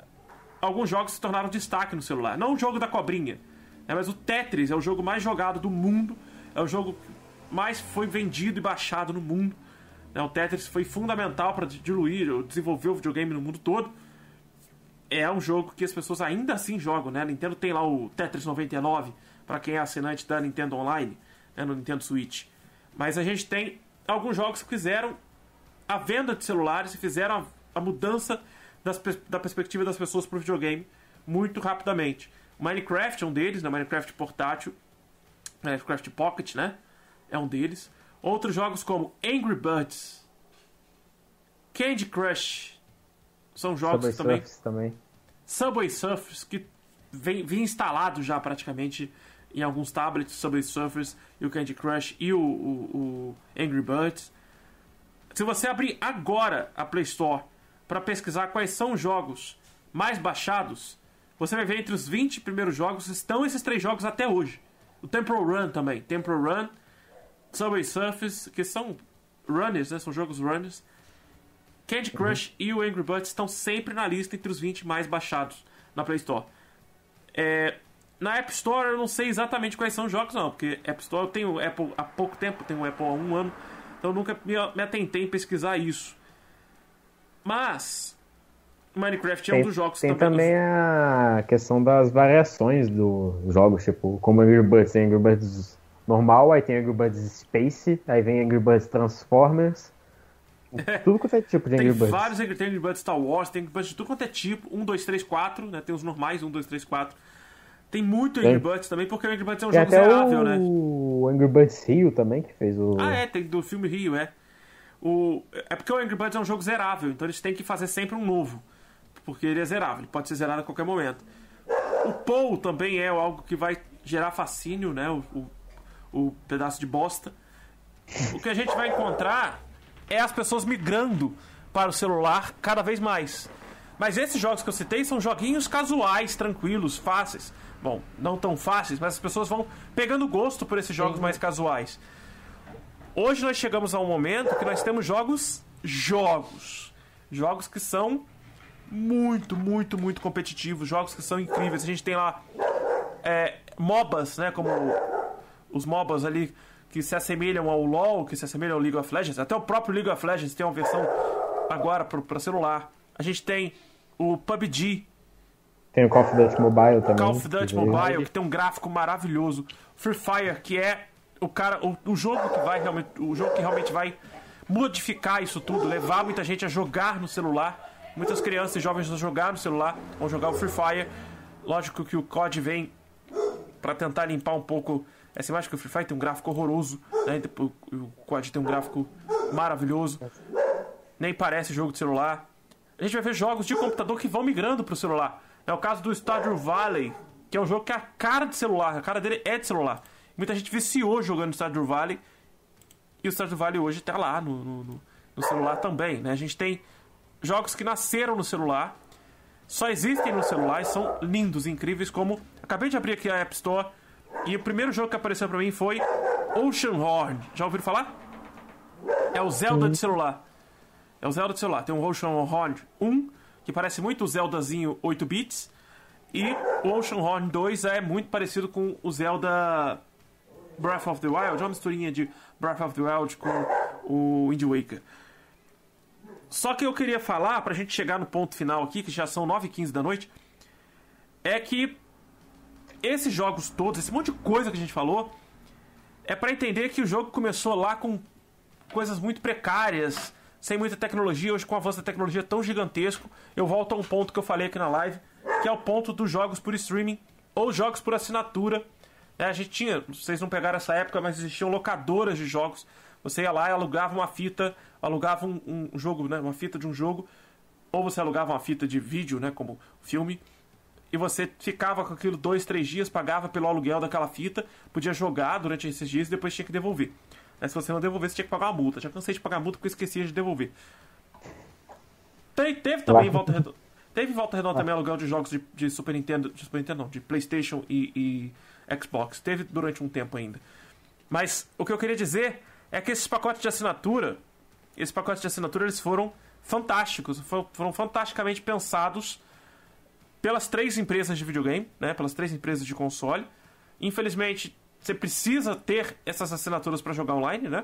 alguns jogos se tornaram destaque no celular. Não o jogo da cobrinha, né, mas o Tetris é o jogo mais jogado do mundo, é o jogo mais foi vendido e baixado no mundo. Né, o Tetris foi fundamental para diluir, desenvolver o videogame no mundo todo. É um jogo que as pessoas ainda assim jogam, né? A Nintendo tem lá o Tetris 99 para quem é assinante da Nintendo Online, né, no Nintendo Switch. Mas a gente tem alguns jogos que fizeram a venda de celulares e fizeram a, a mudança das, da perspectiva das pessoas para o videogame muito rapidamente. Minecraft é um deles, né? Minecraft portátil, Minecraft Pocket, né? É um deles. Outros jogos como Angry Birds, Candy Crush, são jogos Subway que também... Surfers também. Subway Surfers, que vem, vem instalado já praticamente em alguns tablets, Subway Surfers e o Candy Crush e o, o, o Angry Birds. Se você abrir agora a Play Store para pesquisar quais são os jogos mais baixados, você vai ver entre os 20 primeiros jogos estão esses três jogos até hoje. O Temple Run também. Temple Run, Subway Surfers, que são runners, né? São jogos runners. Candy uhum. Crush uhum. e o Angry Birds estão sempre na lista entre os 20 mais baixados na Play Store. É, na App Store eu não sei exatamente quais são os jogos, não, porque App Store eu tenho Apple há pouco tempo, tenho o Apple há um ano, então eu nunca me, me atentei em pesquisar isso. Mas Minecraft tem, é um dos jogos tem também. também a questão das variações dos jogos, tipo, como Angry Birds tem Angry Birds normal, aí tem Angry Birds Space, aí vem Angry Birds Transformers. Tudo quanto é tipo de Angry Birds. Tem vários Angry, tem Angry Birds Star Wars, tem Angry Birds de tudo quanto é tipo. 1, 2, 3, 4, né? Tem os normais, 1, 2, 3, 4. Tem muito Angry Birds também, porque o Angry Birds é um tem jogo zerável, o... né? O Angry Birds Rio também, que fez o. Ah, é, tem do filme Rio, é. O... É porque o Angry Birds é um jogo zerável, então eles têm que fazer sempre um novo. Porque ele é zerável, ele pode ser zerado a qualquer momento. O Paul também é algo que vai gerar fascínio, né? O, o, o pedaço de bosta. O que a gente vai encontrar é as pessoas migrando para o celular cada vez mais. Mas esses jogos que eu citei são joguinhos casuais, tranquilos, fáceis. Bom, não tão fáceis, mas as pessoas vão pegando gosto por esses jogos mais casuais. Hoje nós chegamos a um momento que nós temos jogos jogos. Jogos que são muito, muito, muito competitivos, jogos que são incríveis. A gente tem lá é, MOBAs, né? Como os MOBAs ali que se assemelham ao LoL, que se assemelham ao League of Legends. Até o próprio League of Legends tem uma versão agora para celular. A gente tem o PUBG. Tem o Call of Duty Mobile também. Call of Duty Mobile, que tem um gráfico maravilhoso. Free Fire, que é o cara, o, o jogo que vai realmente, o jogo que realmente vai modificar isso tudo, levar muita gente a jogar no celular. Muitas crianças e jovens vão jogar no celular, vão jogar o Free Fire. Lógico que o COD vem para tentar limpar um pouco essa imagem que o Free Fire tem um gráfico horroroso, né? o COD tem um gráfico maravilhoso. Nem parece jogo de celular a gente vai ver jogos de computador que vão migrando para o celular. É o caso do Stardew Valley, que é um jogo que é a cara de celular, a cara dele é de celular. Muita gente viciou jogando Stardew Valley e o Stardew Valley hoje está lá no, no, no, celular também. Né? A gente tem jogos que nasceram no celular, só existem no celular e são lindos, incríveis, como... Acabei de abrir aqui a App Store e o primeiro jogo que apareceu para mim foi Oceanhorn. Já ouviram falar? É o Zelda de celular. É o Zelda de celular. Tem um Ocean Horn 1, que parece muito o Zeldazinho 8 bits. E o Ocean Horn 2 é muito parecido com o Zelda Breath of the Wild. É uma misturinha de Breath of the Wild com o Wind Waker. Só que eu queria falar, pra gente chegar no ponto final aqui, que já são 9 e 15 da noite, é que esses jogos todos, esse monte de coisa que a gente falou, é para entender que o jogo começou lá com coisas muito precárias, sem muita tecnologia, hoje com o avanço da tecnologia tão gigantesco, eu volto a um ponto que eu falei aqui na live, que é o ponto dos jogos por streaming ou jogos por assinatura. É, a gente tinha, vocês não pegaram essa época, mas existiam locadoras de jogos. Você ia lá e alugava uma fita, alugava um, um jogo, né, uma fita de um jogo, ou você alugava uma fita de vídeo, né, como filme, e você ficava com aquilo dois, três dias, pagava pelo aluguel daquela fita, podia jogar durante esses dias e depois tinha que devolver. Aí, se você não devolver, você tinha que pagar uma multa. Já cansei de pagar multa porque eu esquecia de devolver. Tem, teve também Volta Redonda. Teve Volta Redonda também aluguel de jogos de, de, Super Nintendo. De Super Nintendo não, de Playstation e, e Xbox. Teve durante um tempo ainda. Mas o que eu queria dizer é que esses pacotes de assinatura, esses pacotes de assinatura, eles foram fantásticos, foram, foram fantasticamente pensados pelas três empresas de videogame, né? Pelas três empresas de console. Infelizmente, você precisa ter essas assinaturas para jogar online, né?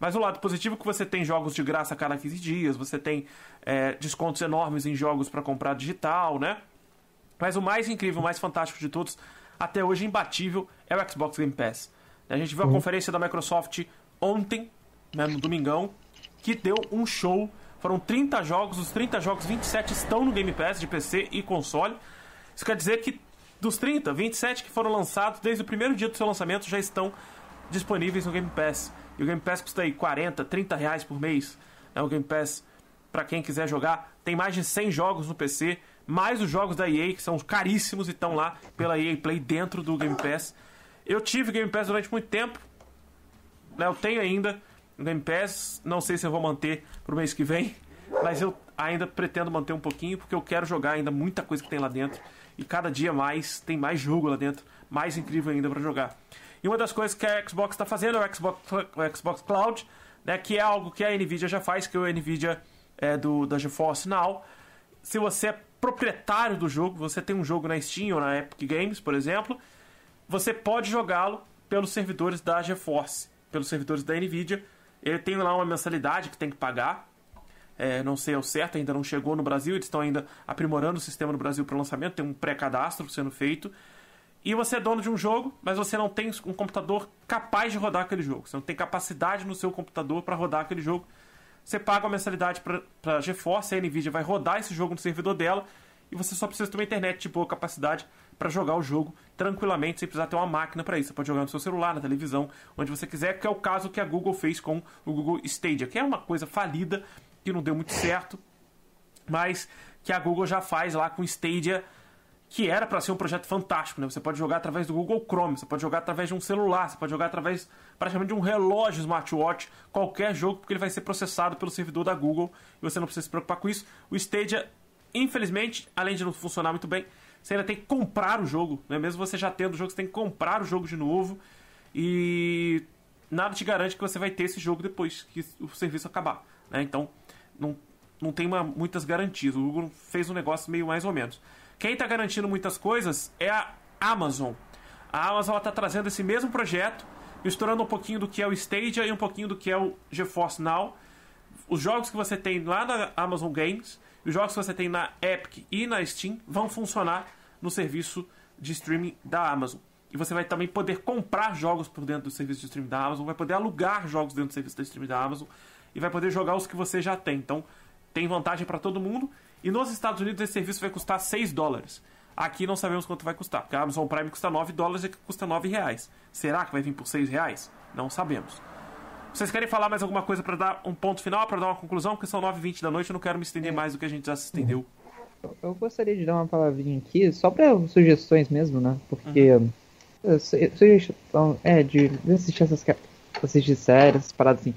Mas o lado positivo é que você tem jogos de graça a cada 15 dias, você tem é, descontos enormes em jogos para comprar digital, né? Mas o mais incrível, o mais fantástico de todos, até hoje imbatível, é o Xbox Game Pass. A gente viu a uhum. conferência da Microsoft ontem, né, no domingão, que deu um show. Foram 30 jogos, os 30 jogos, 27 estão no Game Pass de PC e console. Isso quer dizer que dos 30, 27 que foram lançados desde o primeiro dia do seu lançamento já estão disponíveis no Game Pass. E o Game Pass custa aí 40, 30 reais por mês. Né? O Game Pass, para quem quiser jogar, tem mais de 100 jogos no PC, mais os jogos da EA, que são caríssimos e estão lá pela EA Play dentro do Game Pass. Eu tive Game Pass durante muito tempo, né? eu tenho ainda Game Pass, não sei se eu vou manter pro mês que vem, mas eu ainda pretendo manter um pouquinho, porque eu quero jogar ainda muita coisa que tem lá dentro. E cada dia mais tem mais jogo lá dentro, mais incrível ainda para jogar. E uma das coisas que a Xbox está fazendo é o Xbox, o Xbox Cloud, né, que é algo que a Nvidia já faz, que é o Nvidia é, do, da GeForce Now. Se você é proprietário do jogo, você tem um jogo na Steam ou na Epic Games, por exemplo, você pode jogá-lo pelos servidores da GeForce, pelos servidores da Nvidia. Ele tem lá uma mensalidade que tem que pagar. É, não sei ao certo, ainda não chegou no Brasil, eles estão ainda aprimorando o sistema no Brasil para o lançamento, tem um pré-cadastro sendo feito e você é dono de um jogo, mas você não tem um computador capaz de rodar aquele jogo. Você não tem capacidade no seu computador para rodar aquele jogo. Você paga uma mensalidade para a GeForce, a Nvidia vai rodar esse jogo no servidor dela e você só precisa ter uma internet de boa capacidade para jogar o jogo tranquilamente, sem precisar ter uma máquina para isso. Você pode jogar no seu celular, na televisão, onde você quiser, que é o caso que a Google fez com o Google Stadia, que é uma coisa falida, que não deu muito certo, mas que a Google já faz lá com o Stadia que era para ser um projeto fantástico, né? Você pode jogar através do Google Chrome, você pode jogar através de um celular, você pode jogar através praticamente de um relógio smartwatch, qualquer jogo, porque ele vai ser processado pelo servidor da Google e você não precisa se preocupar com isso. O Stadia, infelizmente, além de não funcionar muito bem, você ainda tem que comprar o jogo, né? Mesmo você já tendo o jogo, você tem que comprar o jogo de novo e nada te garante que você vai ter esse jogo depois que o serviço acabar, né? Então, não, não tem uma, muitas garantias. O Google fez um negócio meio mais ou menos. Quem está garantindo muitas coisas é a Amazon. A Amazon está trazendo esse mesmo projeto, misturando um pouquinho do que é o Stadia e um pouquinho do que é o GeForce Now. Os jogos que você tem lá na Amazon Games, os jogos que você tem na Epic e na Steam vão funcionar no serviço de streaming da Amazon. E você vai também poder comprar jogos por dentro do serviço de streaming da Amazon, vai poder alugar jogos dentro do serviço de streaming da Amazon e vai poder jogar os que você já tem. Então, tem vantagem para todo mundo e nos Estados Unidos esse serviço vai custar 6 dólares. Aqui não sabemos quanto vai custar, porque a Amazon Prime custa 9 dólares e custa 9 reais. Será que vai vir por 6 reais? Não sabemos. Vocês querem falar mais alguma coisa para dar um ponto final, para dar uma conclusão? Porque são 9h20 da noite, eu não quero me estender mais do que a gente já se estendeu. Eu gostaria de dar uma palavrinha aqui, só para sugestões mesmo, né? Porque. Uhum. Sugestão. É, de assistir essas. assistir séries, essas paradas assim.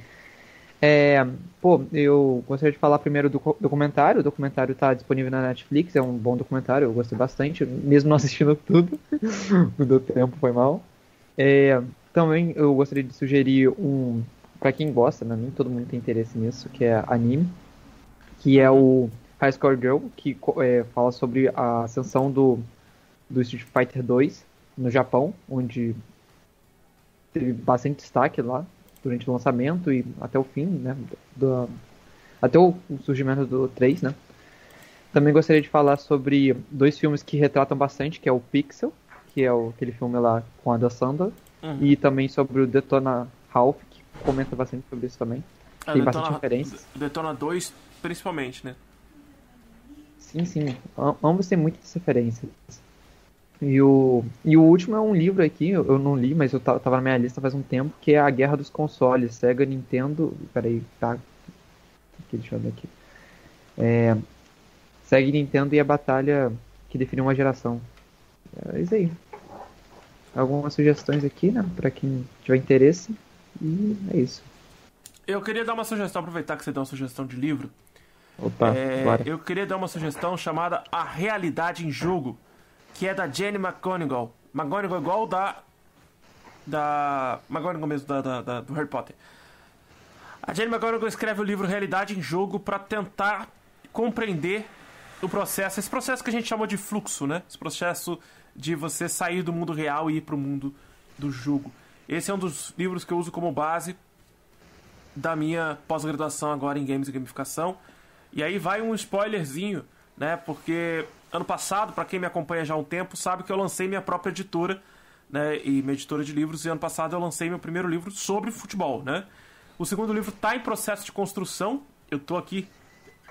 É, pô, eu gostaria de falar primeiro do documentário. O documentário está disponível na Netflix, é um bom documentário, eu gostei bastante, mesmo não assistindo tudo. não deu tempo, foi mal. É, também eu gostaria de sugerir um. para quem gosta, né? Nem todo mundo tem interesse nisso, que é anime. Que é o High Score Girl, que é, fala sobre a ascensão do, do Street Fighter 2 no Japão, onde teve bastante destaque lá durante o lançamento e até o fim, né? Do, até o surgimento do 3, né? Também gostaria de falar sobre dois filmes que retratam bastante, que é o Pixel, que é o, aquele filme lá com a da Sandra, uhum. e também sobre o Detona Ralph, que comenta bastante sobre isso também. É, Tem Detona, bastante referências. Detona 2, principalmente, né? Sim, sim. Ambos têm muitas referências. E o, e o último é um livro aqui, eu não li, mas eu tava na minha lista faz um tempo, que é A Guerra dos Consoles, Sega, Nintendo. Peraí, tá. Deixa eu ver aqui. É, Sega Nintendo e a batalha que definiu uma geração. É isso aí. Algumas sugestões aqui, né? Pra quem tiver interesse. E é isso. Eu queria dar uma sugestão, aproveitar que você deu uma sugestão de livro. Opa, é, Eu queria dar uma sugestão chamada A Realidade em Jogo que é da Jenny McGonigal. McGonigal igual da. Da. McGonigal mesmo, da, da, da, do Harry Potter. A Jenny McGonigal escreve o livro Realidade em Jogo para tentar compreender o processo, esse processo que a gente chamou de fluxo, né? Esse processo de você sair do mundo real e ir para o mundo do jogo. Esse é um dos livros que eu uso como base da minha pós-graduação agora em games e gamificação. E aí vai um spoilerzinho, né? Porque ano passado, para quem me acompanha já há um tempo, sabe que eu lancei minha própria editora, né? E minha editora de livros. E ano passado eu lancei meu primeiro livro sobre futebol, né? O segundo livro está em processo de construção. Eu estou aqui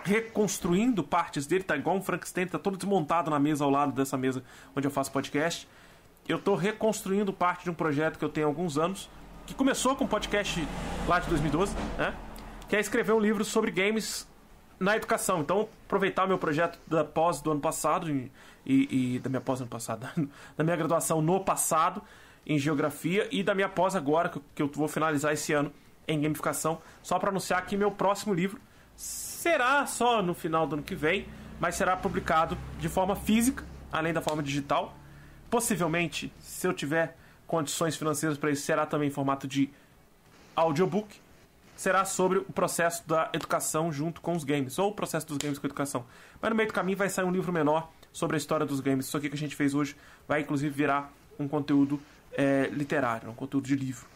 reconstruindo partes dele, tá igual um Frankenstein, tá todo desmontado na mesa ao lado dessa mesa onde eu faço podcast. Eu estou reconstruindo parte de um projeto que eu tenho há alguns anos, que começou com um podcast lá de 2012, né? Que é escrever um livro sobre games na educação. Então, aproveitar meu projeto da pós do ano passado e, e, e da minha pós do ano passado, da minha graduação no passado em geografia e da minha pós agora que, que eu vou finalizar esse ano em gamificação, só para anunciar que meu próximo livro será só no final do ano que vem, mas será publicado de forma física, além da forma digital. Possivelmente, se eu tiver condições financeiras para isso, será também em formato de audiobook. Será sobre o processo da educação junto com os games, ou o processo dos games com a educação. Mas no meio do caminho vai sair um livro menor sobre a história dos games. Isso aqui que a gente fez hoje vai inclusive virar um conteúdo é, literário, um conteúdo de livro.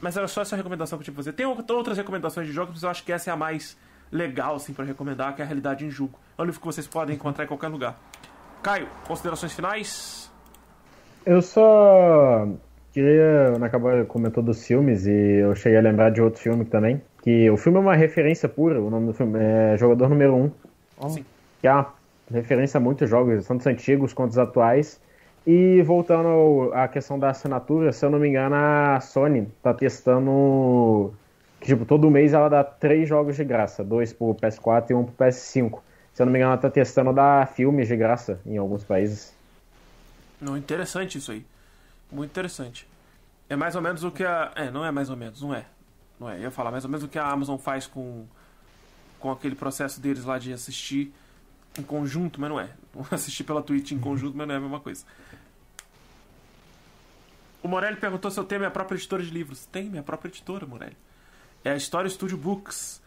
Mas era só essa recomendação que eu tinha pra fazer. Tem outras recomendações de jogos, mas eu acho que essa é a mais legal assim para recomendar, que é a Realidade em Julgo. É um livro que vocês podem encontrar em qualquer lugar. Caio, considerações finais? Eu só queria, acabou comentou dos filmes e eu cheguei a lembrar de outro filme também, que o filme é uma referência pura, o nome do filme é Jogador Número 1. Um, Sim. Que é uma referência a muitos jogos, tanto os antigos quanto os atuais. E voltando à questão da assinatura, se eu não me engano, a Sony tá testando que, tipo, todo mês ela dá três jogos de graça, dois pro PS4 e um pro PS5. Se eu não me engano, ela tá testando dar filmes de graça em alguns países. Não, interessante isso aí. Muito interessante. É mais ou menos o que a. É, não é mais ou menos, não é. Não é. Eu ia falar mais ou menos o que a Amazon faz com, com aquele processo deles lá de assistir em conjunto, mas não é. Assistir pela Twitch em conjunto, mas não é a mesma coisa. O Morelli perguntou se eu tenho minha própria editora de livros. Tem minha própria editora, Morelli é a História Studio Books.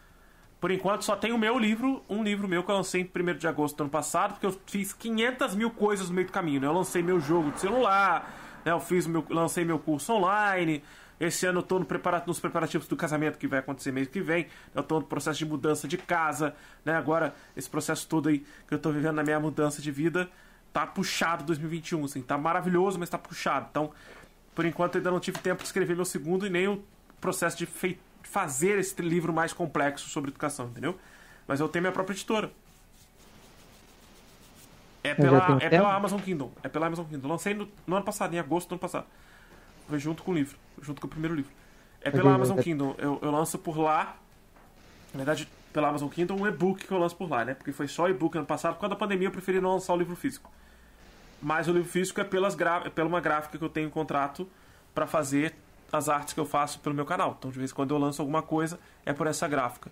Por enquanto só tem o meu livro, um livro meu que eu lancei em 1 de agosto do ano passado, porque eu fiz 500 mil coisas no meio do caminho. Né? Eu lancei meu jogo de celular, né? eu fiz meu, lancei meu curso online. Esse ano eu estou no prepara nos preparativos do casamento que vai acontecer mês que vem. Eu estou no processo de mudança de casa. Né? Agora, esse processo todo aí que eu estou vivendo na minha mudança de vida tá puxado 2021. Assim, tá maravilhoso, mas tá puxado. Então, por enquanto, ainda não tive tempo de escrever meu segundo e nem o processo de fazer esse livro mais complexo sobre educação, entendeu? Mas eu tenho minha própria editora. É pela, é pela Amazon Kindle. É pela Amazon Kindle. Lancei no, no, ano passado, em agosto do ano passado. Foi junto com o livro. Junto com o primeiro livro. É pela Amazon Kindle. Eu, eu lanço por lá. Na verdade, pela Amazon Kindle, um e-book que eu lanço por lá, né? Porque foi só e-book ano passado. Por causa da pandemia, eu preferi não lançar o livro físico. Mas o livro físico é, pelas é pela uma gráfica que eu tenho em contrato para fazer as artes que eu faço pelo meu canal. Então, de vez em quando eu lanço alguma coisa, é por essa gráfica.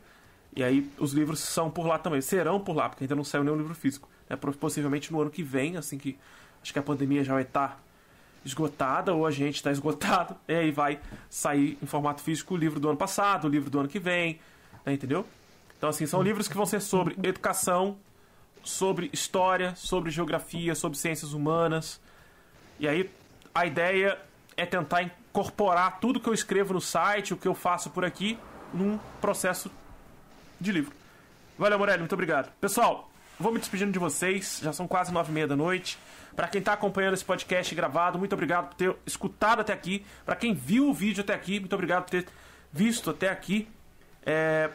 E aí, os livros são por lá também. Serão por lá, porque ainda não saiu nenhum livro físico. É, possivelmente no ano que vem, assim que acho que a pandemia já vai estar tá esgotada, ou a gente está esgotado, e aí vai sair em formato físico o livro do ano passado, o livro do ano que vem, né, entendeu? Então, assim, são livros que vão ser sobre educação, sobre história, sobre geografia, sobre ciências humanas. E aí, a ideia é tentar incorporar tudo que eu escrevo no site, o que eu faço por aqui, num processo de livro. Valeu, Morelli, muito obrigado. Pessoal, vou me despedindo de vocês, já são quase nove e meia da noite. Para quem está acompanhando esse podcast gravado, muito obrigado por ter escutado até aqui. Para quem viu o vídeo até aqui, muito obrigado por ter visto até aqui. É...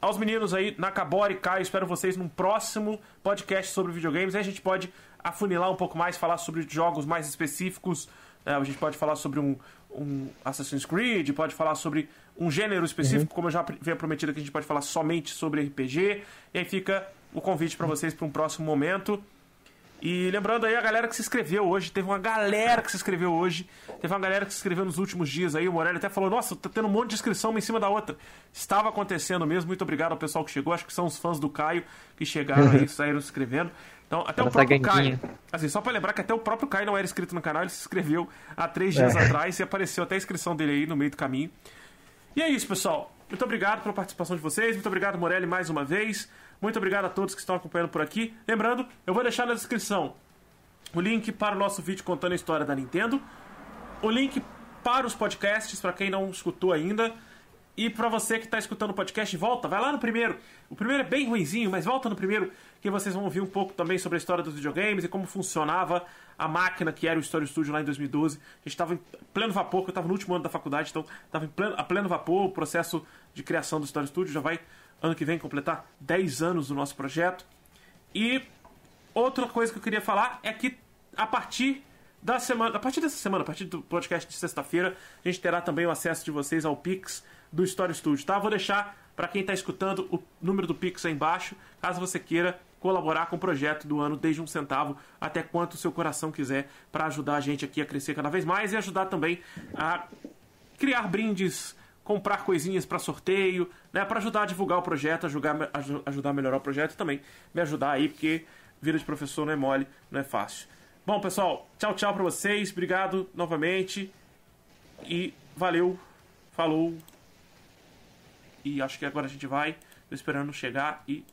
Aos meninos aí, Nakabori e Caio, espero vocês num próximo podcast sobre videogames. Aí a gente pode afunilar um pouco mais, falar sobre jogos mais específicos. É, a gente pode falar sobre um, um Assassin's Creed, pode falar sobre um gênero específico, uhum. como eu já havia prometido que a gente pode falar somente sobre RPG. E aí fica o convite para vocês para um próximo momento. E lembrando aí a galera que se inscreveu hoje, teve uma galera que se inscreveu hoje, teve uma galera que se inscreveu nos últimos dias aí, o Morelli até falou, nossa, tá tendo um monte de inscrição uma em cima da outra. Estava acontecendo mesmo, muito obrigado ao pessoal que chegou, acho que são os fãs do Caio que chegaram aí, saíram se inscrevendo. Então, até o próprio Caio. Assim, só pra lembrar que até o próprio Caio não era inscrito no canal, ele se inscreveu há três dias é. atrás e apareceu até a inscrição dele aí no meio do caminho. E é isso, pessoal. Muito obrigado pela participação de vocês. Muito obrigado, Morelli, mais uma vez. Muito obrigado a todos que estão acompanhando por aqui. Lembrando, eu vou deixar na descrição o link para o nosso vídeo contando a história da Nintendo, o link para os podcasts, para quem não escutou ainda. E para você que está escutando o podcast, volta, vai lá no primeiro. O primeiro é bem ruinzinho, mas volta no primeiro, que vocês vão ouvir um pouco também sobre a história dos videogames e como funcionava a máquina que era o Story Studio lá em 2012. A gente estava em pleno vapor, que eu estava no último ano da faculdade, então estava a pleno vapor o processo de criação do Story Studio. Já vai, ano que vem, completar 10 anos do nosso projeto. E outra coisa que eu queria falar é que a partir da semana, a partir dessa semana, a partir do podcast de sexta-feira, a gente terá também o acesso de vocês ao Pix do Story Studio, tá? Vou deixar para quem está escutando o número do Pix aí embaixo, caso você queira colaborar com o projeto do ano desde um centavo até quanto o seu coração quiser para ajudar a gente aqui a crescer cada vez mais e ajudar também a criar brindes, comprar coisinhas para sorteio, né, para ajudar a divulgar o projeto, ajudar, ajudar a melhorar o projeto e também me ajudar aí, porque vida de professor não é mole, não é fácil. Bom, pessoal, tchau, tchau para vocês. Obrigado novamente. E valeu. Falou. E acho que agora a gente vai. Tô esperando chegar e